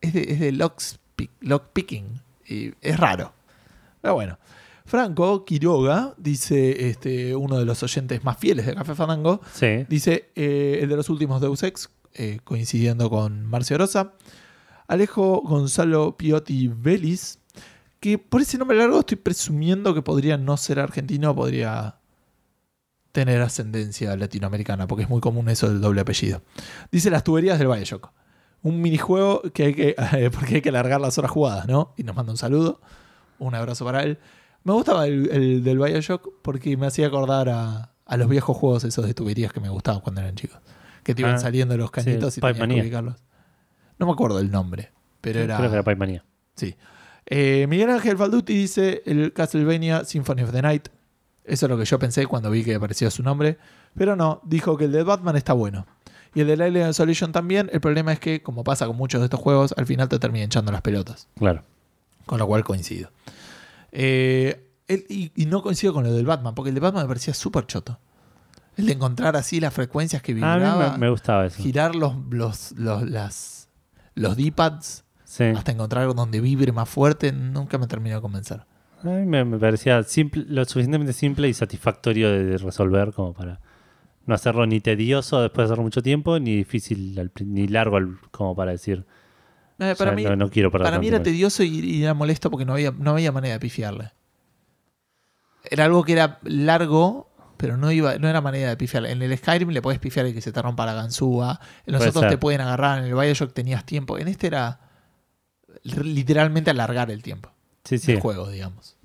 Es de, es de lockpicking. Y es raro. Pero bueno. Franco Quiroga, dice este, uno de los oyentes más fieles de Café Fandango, Sí. Dice eh, el de los últimos Deus Ex, eh, coincidiendo con Marcio Rosa. Alejo Gonzalo Piotti Vélez, que por ese nombre largo estoy presumiendo que podría no ser argentino, podría tener ascendencia latinoamericana, porque es muy común eso del doble apellido. Dice las tuberías del Bioshock. Un minijuego que hay que, porque hay que alargar las horas jugadas, ¿no? Y nos manda un saludo, un abrazo para él. Me gustaba el, el del Bioshock porque me hacía acordar a, a los viejos juegos esos de tuberías que me gustaban cuando eran chicos. Que te iban Ah, saliendo los cañitos y Pipe tenías que ubicarlos. No me acuerdo el nombre, pero era... Creo que era Pipe. Sí. Eh, Miguel Ángel Falduti dice el Castlevania Symphony of the Night. Eso es lo que yo pensé cuando vi que aparecía su nombre. Pero no, dijo que el de Batman está bueno. Y el de Alien Isolation también. El problema es que, como pasa con muchos de estos juegos, al final te termina echando las pelotas. Claro. Con lo cual coincido. Eh, el- y, y no coincido con lo del Batman, porque el de Batman me parecía súper choto. El de encontrar así las frecuencias que a mí vibraba, me, me gustaba eso. girar los, los, los, las, los D-pads Sí. hasta encontrar donde vibre más fuerte, nunca me terminó de convencer. A mí me, me parecía simple, lo suficientemente simple y satisfactorio de, de resolver como para no hacerlo ni tedioso después de hacer mucho tiempo, ni difícil ni largo como para decir O para sea, mí, no, no quiero perder para mí tanto era tiempo. tedioso y, y era molesto porque no había, no había manera de pifiarle. Era algo que era largo, pero no iba, no era manera de pifiarle. En el Skyrim le podés pifiar y que se te rompa la ganzúa. En los Puede otros ser. te pueden agarrar. En el Bioshock tenías tiempo. En este era literalmente alargar el tiempo Sí, sí. del juego, digamos.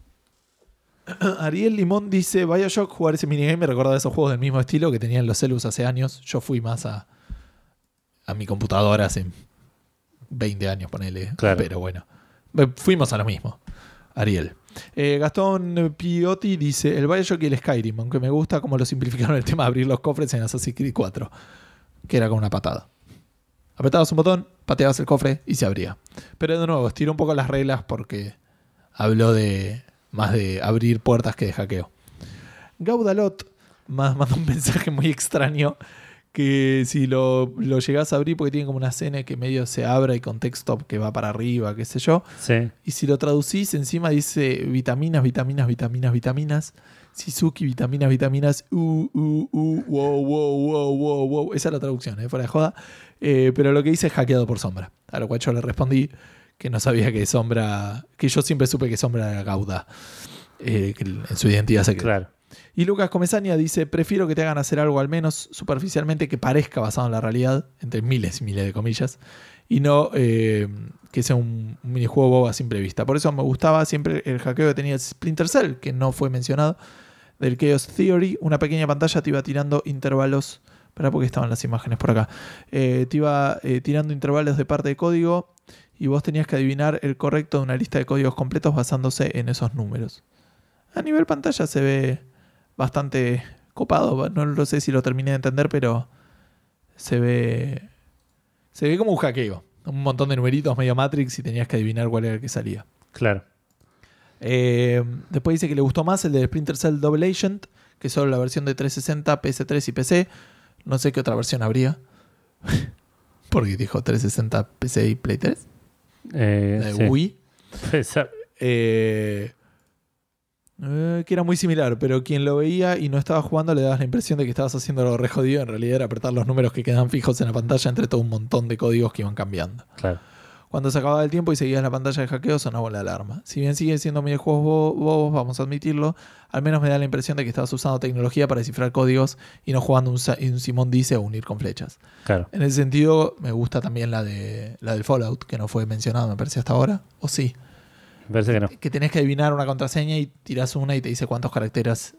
Ariel Limón dice: Bioshock, jugar ese minigame me recordaba esos juegos del mismo estilo que tenían los Celus hace años. Yo fui más a, a mi computadora hace 20 años, ponele. Claro. Pero bueno, fuimos a lo mismo. Ariel. Eh, Gastón Piotti dice: El Bioshock y el Skyrim, aunque me gusta cómo lo simplificaron el tema de abrir los cofres en Assassin's Creed 4, que era con una patada. Apretabas un botón, pateabas el cofre y se abría. Pero de nuevo, estiró un poco las reglas porque habló de más de abrir puertas que de hackeo. Gaudalot más mandó un mensaje muy extraño que si lo, lo llegás a abrir porque tiene como una escena que medio se abra y con texto que va para arriba, qué sé yo. Sí. Y si lo traducís, encima dice vitaminas, vitaminas, vitaminas, vitaminas. Shizuki, vitaminas, vitaminas. Uh, uh, uh, wow, wow, wow, wow, wow. Esa es la traducción, ¿eh? fuera de joda. Eh, pero lo que dice es hackeado por sombra. A lo cual yo le respondí que no sabía que sombra. Que yo siempre supe que sombra era Gauda. eh, que en su identidad secreta. Claro. Y Lucas Comesaña dice: Prefiero que te hagan hacer algo al menos superficialmente que parezca basado en la realidad, entre miles y miles de comillas, y no eh, que sea un, minijuego bobo a simple vista. Por eso me gustaba siempre el hackeo que tenía Splinter Cell, que no fue mencionado, del Chaos Theory. Una pequeña pantalla te iba tirando intervalos. Espera, porque estaban las imágenes por acá. Eh, te iba eh, tirando intervalos de parte de código y vos tenías que adivinar el correcto de una lista de códigos completos basándose en esos números. A nivel pantalla se ve bastante copado. No lo sé si lo terminé de entender, pero se ve. Se ve como un hackeo. Un montón de numeritos medio Matrix y tenías que adivinar cuál era el que salía. Claro. Eh, después dice que le gustó más el de Splinter Cell Double Agent, que solo la versión de 360, PS3 y PC. No sé qué otra versión habría. Porque dijo 360, PC y Play 3. Eh, de sí. Wii. Eh, eh, que era muy similar, pero quien lo veía y no estaba jugando le dabas la impresión de que estabas haciendo algo re jodido. En realidad era apretar los números que quedan fijos en la pantalla entre todo un montón de códigos que iban cambiando. Claro. Cuando se acababa el tiempo y seguías la pantalla de hackeo, sonaba la alarma. Si bien siguen siendo videojuegos bo- bobos, vamos a admitirlo, al menos me da la impresión de que estabas usando tecnología para descifrar códigos y no jugando un, un Simón dice o unir con flechas. Claro. En ese sentido, me gusta también la de la del Fallout, que no fue mencionada, me parece hasta ahora. ¿O sí? Parece que no. que tenés que adivinar una contraseña y tirás una y te dice cuántos caracteres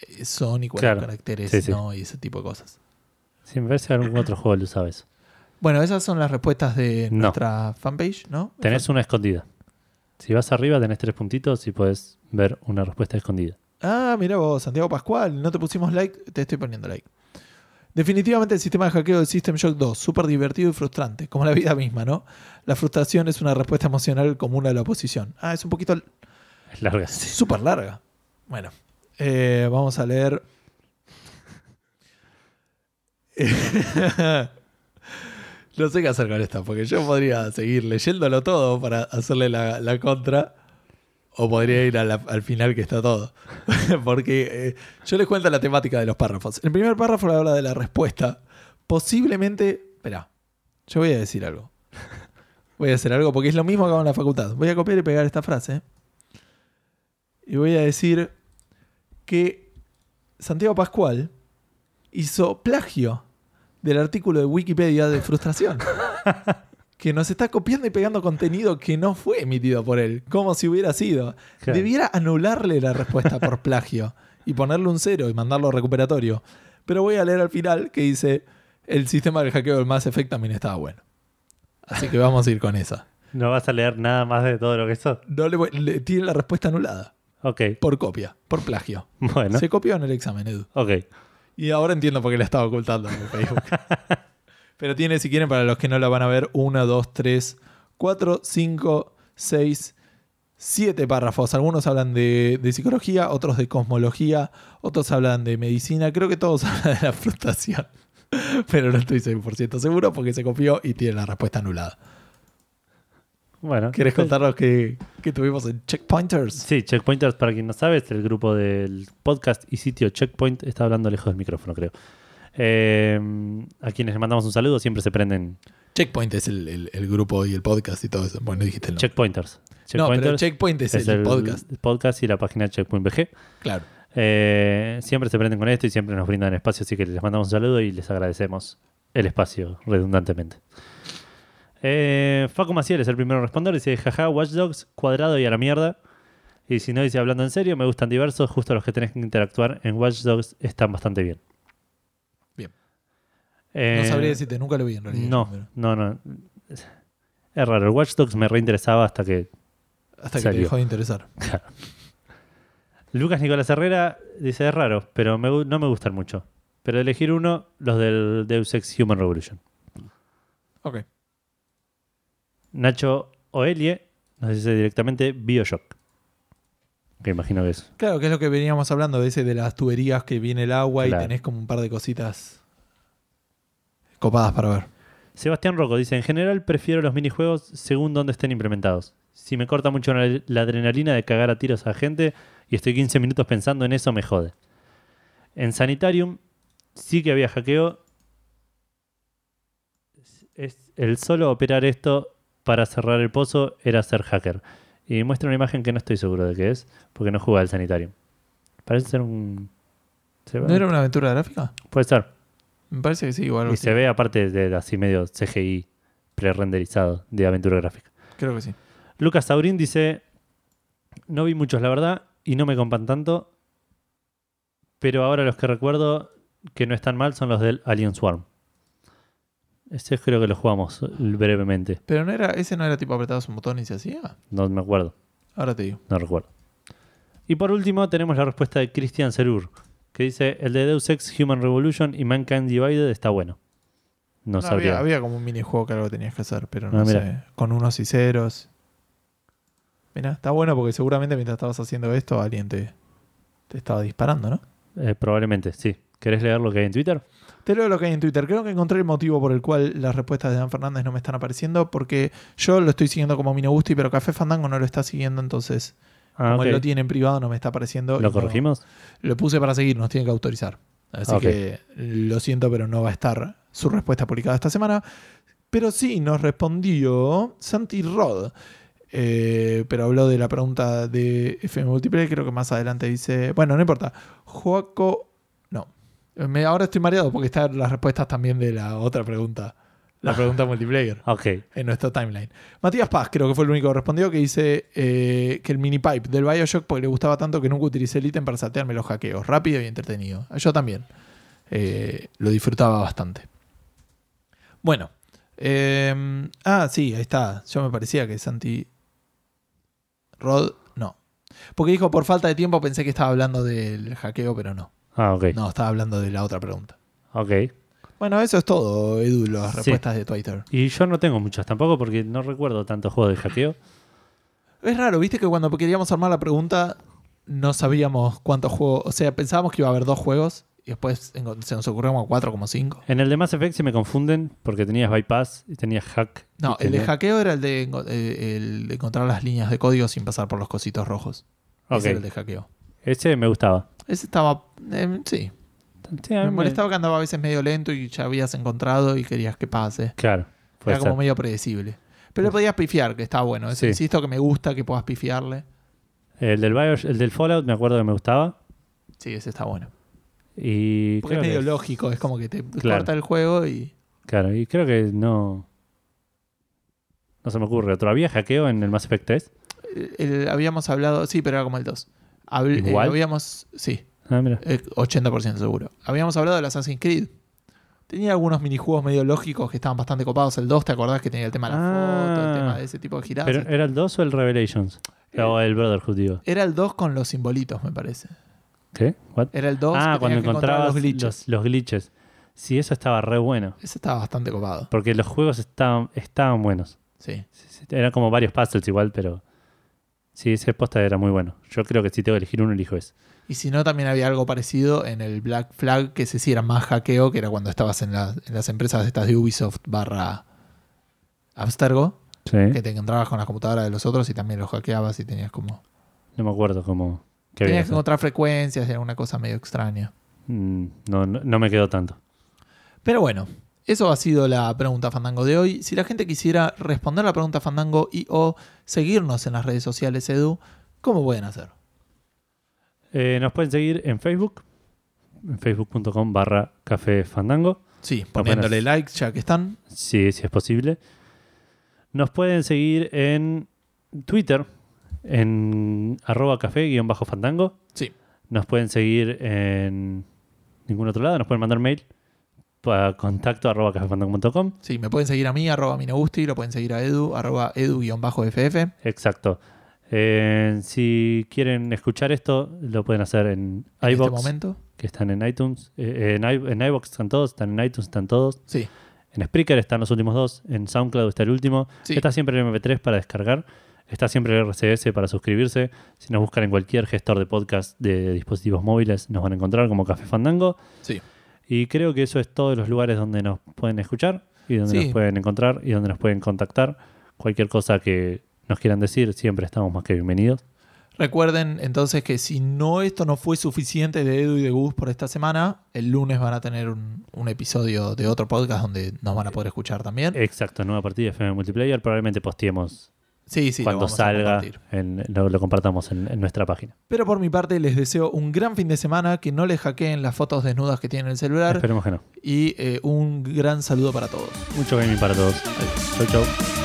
eh, son y cuántos Claro. caracteres Sí, sí. no y ese tipo de cosas. Sí, me parece que algún otro juego lo usaba eso. Bueno, esas son las respuestas de No. nuestra fanpage, ¿no? Tenés una escondida. Si vas arriba tenés tres puntitos y podés ver una respuesta escondida. Ah, mira vos, Santiago Pascual, no te pusimos like, te estoy poniendo like. Definitivamente el sistema de hackeo del System Shock 2, súper divertido y frustrante, como la vida misma, ¿no? La frustración es una respuesta emocional común a la oposición. Ah, es un poquito Es larga. súper larga. Bueno, eh, vamos a leer. No sé qué hacer con esto, porque yo podría seguir leyéndolo todo para hacerle la, la contra, o podría ir al final que está todo. porque eh, yo les cuento la temática de los párrafos. El primer párrafo habla de la respuesta. Posiblemente. Espera, yo voy a decir algo. Voy a hacer algo porque es lo mismo que hago en la facultad. Voy a copiar y pegar esta frase. Y voy a decir que Santiago Pascual hizo plagio del artículo de Wikipedia de frustración. que nos está copiando y pegando contenido que no fue emitido por él, como si hubiera sido. Claro. Debiera anularle la respuesta por plagio y ponerle un cero y mandarlo recuperatorio. Pero voy a leer al final que dice: el sistema del hackeo del Mass Effect también estaba bueno. Así que vamos a ir con esa. No vas a leer nada más de todo lo que eso. No le voy- le- tiene la respuesta anulada Ok, por copia, por plagio. bueno. Se copió en el examen, Edu. Ok. Y ahora entiendo por qué la estaba ocultando en Facebook. Pero tiene, si quieren, para los que no la van a ver, 1, 2, 3, 4, 5, 6, 7 párrafos. Algunos hablan de, de psicología, otros de cosmología, otros hablan de medicina. Creo que todos hablan de la frustración. Pero no estoy 100% seguro porque se copió y tiene la respuesta anulada. Bueno. ¿Quieres contarnos qué, qué tuvimos en Checkpointers? Sí, Checkpointers, para quien no sabe, es el grupo del podcast y sitio Checkpoint. Está hablando lejos del micrófono, creo. Eh, a quienes les mandamos un saludo, siempre se prenden Checkpoint es el, el- el grupo y el podcast y todo eso. Bueno, dijiste el nombre. Checkpointers. No, pero Checkpoint es, el, podcast. podcast y la página Checkpoint BG. Claro. Eh, siempre se prenden con esto y siempre nos brindan espacio, así que les mandamos un saludo y les agradecemos el espacio redundantemente. Eh, Facu Maciel es el primero en responder. Dice: Jaja, Watch Dogs, cuadrado y a la mierda. Y si no, dice: Hablando en serio, me gustan diversos. Justo los que tenés que interactuar en Watch Dogs están bastante. Bien. Eh, No sabría decirte, nunca lo vi en realidad. No, pero- no, no. Es raro. El Watch Dogs me reinteresaba hasta que Hasta que Salió. te dejó de interesar. Lucas Nicolás Herrera dice es raro, pero me no me gustan mucho. Pero de elegir uno, los del Deus Ex Human Revolution. Ok. Nacho Oelie nos dice directamente Bioshock. Que imagino que es. Claro, que es lo que veníamos hablando de ese de las tuberías que viene el agua Claro. y tenés como un par de cositas copadas para ver. Sebastián Rocco dice: En general, prefiero los minijuegos según donde estén implementados. Si me corta mucho la, la adrenalina de cagar a tiros a gente y estoy 15 minutos pensando en eso, me jode. En Sanitarium sí que había hackeo. Es, el solo operar esto para cerrar el pozo era ser hacker. Y muestra una imagen que no estoy seguro de qué es, porque no juega al Sanitarium. Parece ser un. ¿No era una aventura gráfica? Puede ser. Me parece que sí, igual. Y se ve aparte de así medio CGI pre-renderizado de aventura gráfica. Creo que sí. Lucas Saurín dice: No vi muchos, la verdad, y no me compan tanto. Pero ahora los que recuerdo que no están mal son los del Alien Swarm. Ese creo que lo jugamos brevemente. Pero no era, ese no era tipo apretabas un botón y se hacía. No me acuerdo, Ahora te digo. no recuerdo. Y por último tenemos la respuesta de Christian Serur, que dice: El de Deus Ex Human Revolution y Mankind Divided está bueno. No, No, sabría. había, había como un minijuego que algo tenías que hacer, pero no Ah, sé. mira. Con unos y ceros. Mira, está bueno porque seguramente mientras estabas haciendo esto alguien te, te estaba disparando, ¿no? Eh, probablemente, sí. ¿Querés leer lo que hay en Twitter? Te leo lo que hay en Twitter. Creo que encontré el motivo por el cual las respuestas de Dan Fernández no me están apareciendo, porque yo lo estoy siguiendo como Mino Gusti, pero Café Fandango no lo está siguiendo, entonces Ah, como él lo tiene en privado no me está apareciendo. ¿Lo no- corregimos? lo puse para seguir, nos tiene que autorizar. Así que lo siento, pero no va a estar su respuesta publicada esta semana. Pero sí, nos respondió Santi Rod. Eh, pero habló de la pregunta de FM Multiplayer. Creo que más adelante dice. Bueno, no importa. Joaco. No. Me- ahora estoy mareado porque están las respuestas también de la otra pregunta. La pregunta multiplayer Ok. en nuestro timeline. Matías Paz, creo que fue el único que respondió, que dice eh, que el mini pipe del Bioshock porque le gustaba tanto que nunca utilicé el ítem para saltearme los hackeos. Rápido y entretenido. Yo también. Eh, lo disfrutaba bastante. Bueno. eh, ah, sí, ahí está. Yo me parecía que Santi. Rod. No. Porque dijo por falta de tiempo pensé que estaba hablando del hackeo, pero no. Ah, ok. No, estaba hablando de la otra pregunta. Ok. Bueno, eso es todo, Edu, las respuestas de Twitter. Y yo no tengo muchos tampoco porque no recuerdo tantos juegos de hackeo. Es raro, viste que cuando queríamos armar la pregunta no sabíamos cuántos juegos, o sea, pensábamos que iba a haber dos juegos Y después se nos ocurrió como 4,5. En el de Mass Effect se me confunden porque tenías bypass y tenías hack. No, el de hackeo era el de, eh, el de encontrar las líneas de código sin pasar por los cositos rojos. Ok. Ese era el de hackeo. Ese me gustaba. Ese estaba. eh, sí. Sí, Me molestaba que andaba a veces medio lento y ya habías encontrado y querías que pase. Claro. Era como ser. medio predecible. Pero le podías pifiar, que está bueno. Eso, Sí. Insisto que me gusta que puedas pifiarle. El del Bios- el del Fallout me acuerdo que me gustaba. Sí, ese está bueno. Y Porque es medio que, lógico, es como que te Claro. corta el juego y. Claro, y creo que no. No se me ocurre. ¿Otro había hackeo en el Mass Effect 3? eh, el- habíamos hablado, sí, pero era como el 2. Habl- eh, ¿Igual? habíamos, sí, Ah, mira. eh, 80% seguro. Habíamos hablado del Assassin's Creed. Tenía algunos minijuegos medio lógicos que estaban bastante copados. El 2, ¿te acordás que tenía el tema de la Ah. foto, el tema de ese tipo de giradas? Pero, ¿Era el 2 o el Revelations? Eh, o el Brotherhood, digo. Era el 2 con los simbolitos, me parece. ¿Qué? What? Era el 2 Ah, que cuando encontrabas los glitches. los, los glitches. Sí, eso estaba re bueno. Ese estaba bastante copado. Porque los juegos estaban, estaban buenos. Sí, Eran como varios puzzles igual, pero... Sí, ese posta era muy bueno. Yo creo que si tengo que elegir uno, elijo ese. Y si no, también había algo parecido en el Black Flag, que ese sí era más hackeo, que era cuando estabas en, la- en las empresas estas de Ubisoft barra Abstergo, Sí. que te encontrabas con la computadora de los otros y también los hackeabas y tenías como... No me acuerdo cómo... Tenías que encontrar frecuencias y alguna cosa medio extraña. Mm, no, no, no me quedó tanto. Pero bueno, eso ha sido la pregunta Fandango de hoy. Si la gente quisiera responder la pregunta Fandango y o seguirnos en las redes sociales, Edu, ¿cómo pueden hacer? Eh, nos pueden seguir en Facebook, en facebook.com barra café fandango, Sí, pueden poniéndole hacer- likes ya que están. si, si es posible. Nos pueden seguir en Twitter, en arroba café guion bajo fandango. Sí. Nos pueden seguir en ningún otro lado, nos pueden mandar mail para contacto arroba cafefandango.com. Sí, me pueden seguir a mí, arroba minogusti, lo pueden seguir a Edu, arroba edu-ff. Exacto. Eh, si quieren escuchar esto, lo pueden hacer en En iBox, este momento. que están en iTunes. Eh, en, i- en iBox están todos, están en iTunes están todos. Sí, En Spreaker están los últimos dos. En SoundCloud está el último. sí. Está siempre el MP3 para descargar. Está siempre el RCS para suscribirse. Si nos buscan en cualquier gestor de podcast de dispositivos móviles, nos van a encontrar como Café Fandango. sí. Y creo que eso es todos los lugares donde nos pueden escuchar y donde Sí. nos pueden encontrar y donde nos pueden contactar. Cualquier cosa que nos quieran decir, siempre estamos más que bienvenidos. Recuerden entonces que si no esto no fue suficiente de Edu y de Gus por esta semana, el lunes van a tener un, un episodio de otro podcast donde nos van a poder escuchar también. Exacto, nueva partida de FM Multiplayer. Probablemente posteemos Sí, sí, lo cuando a salga, en- lo, lo compartamos en, en nuestra página. Pero por mi parte les deseo un gran fin de semana, que no les hackeen las fotos desnudas que tienen en el celular Esperemos que no. y eh, un gran saludo para todos. Mucho gaming para todos. Adiós. Chau, chau.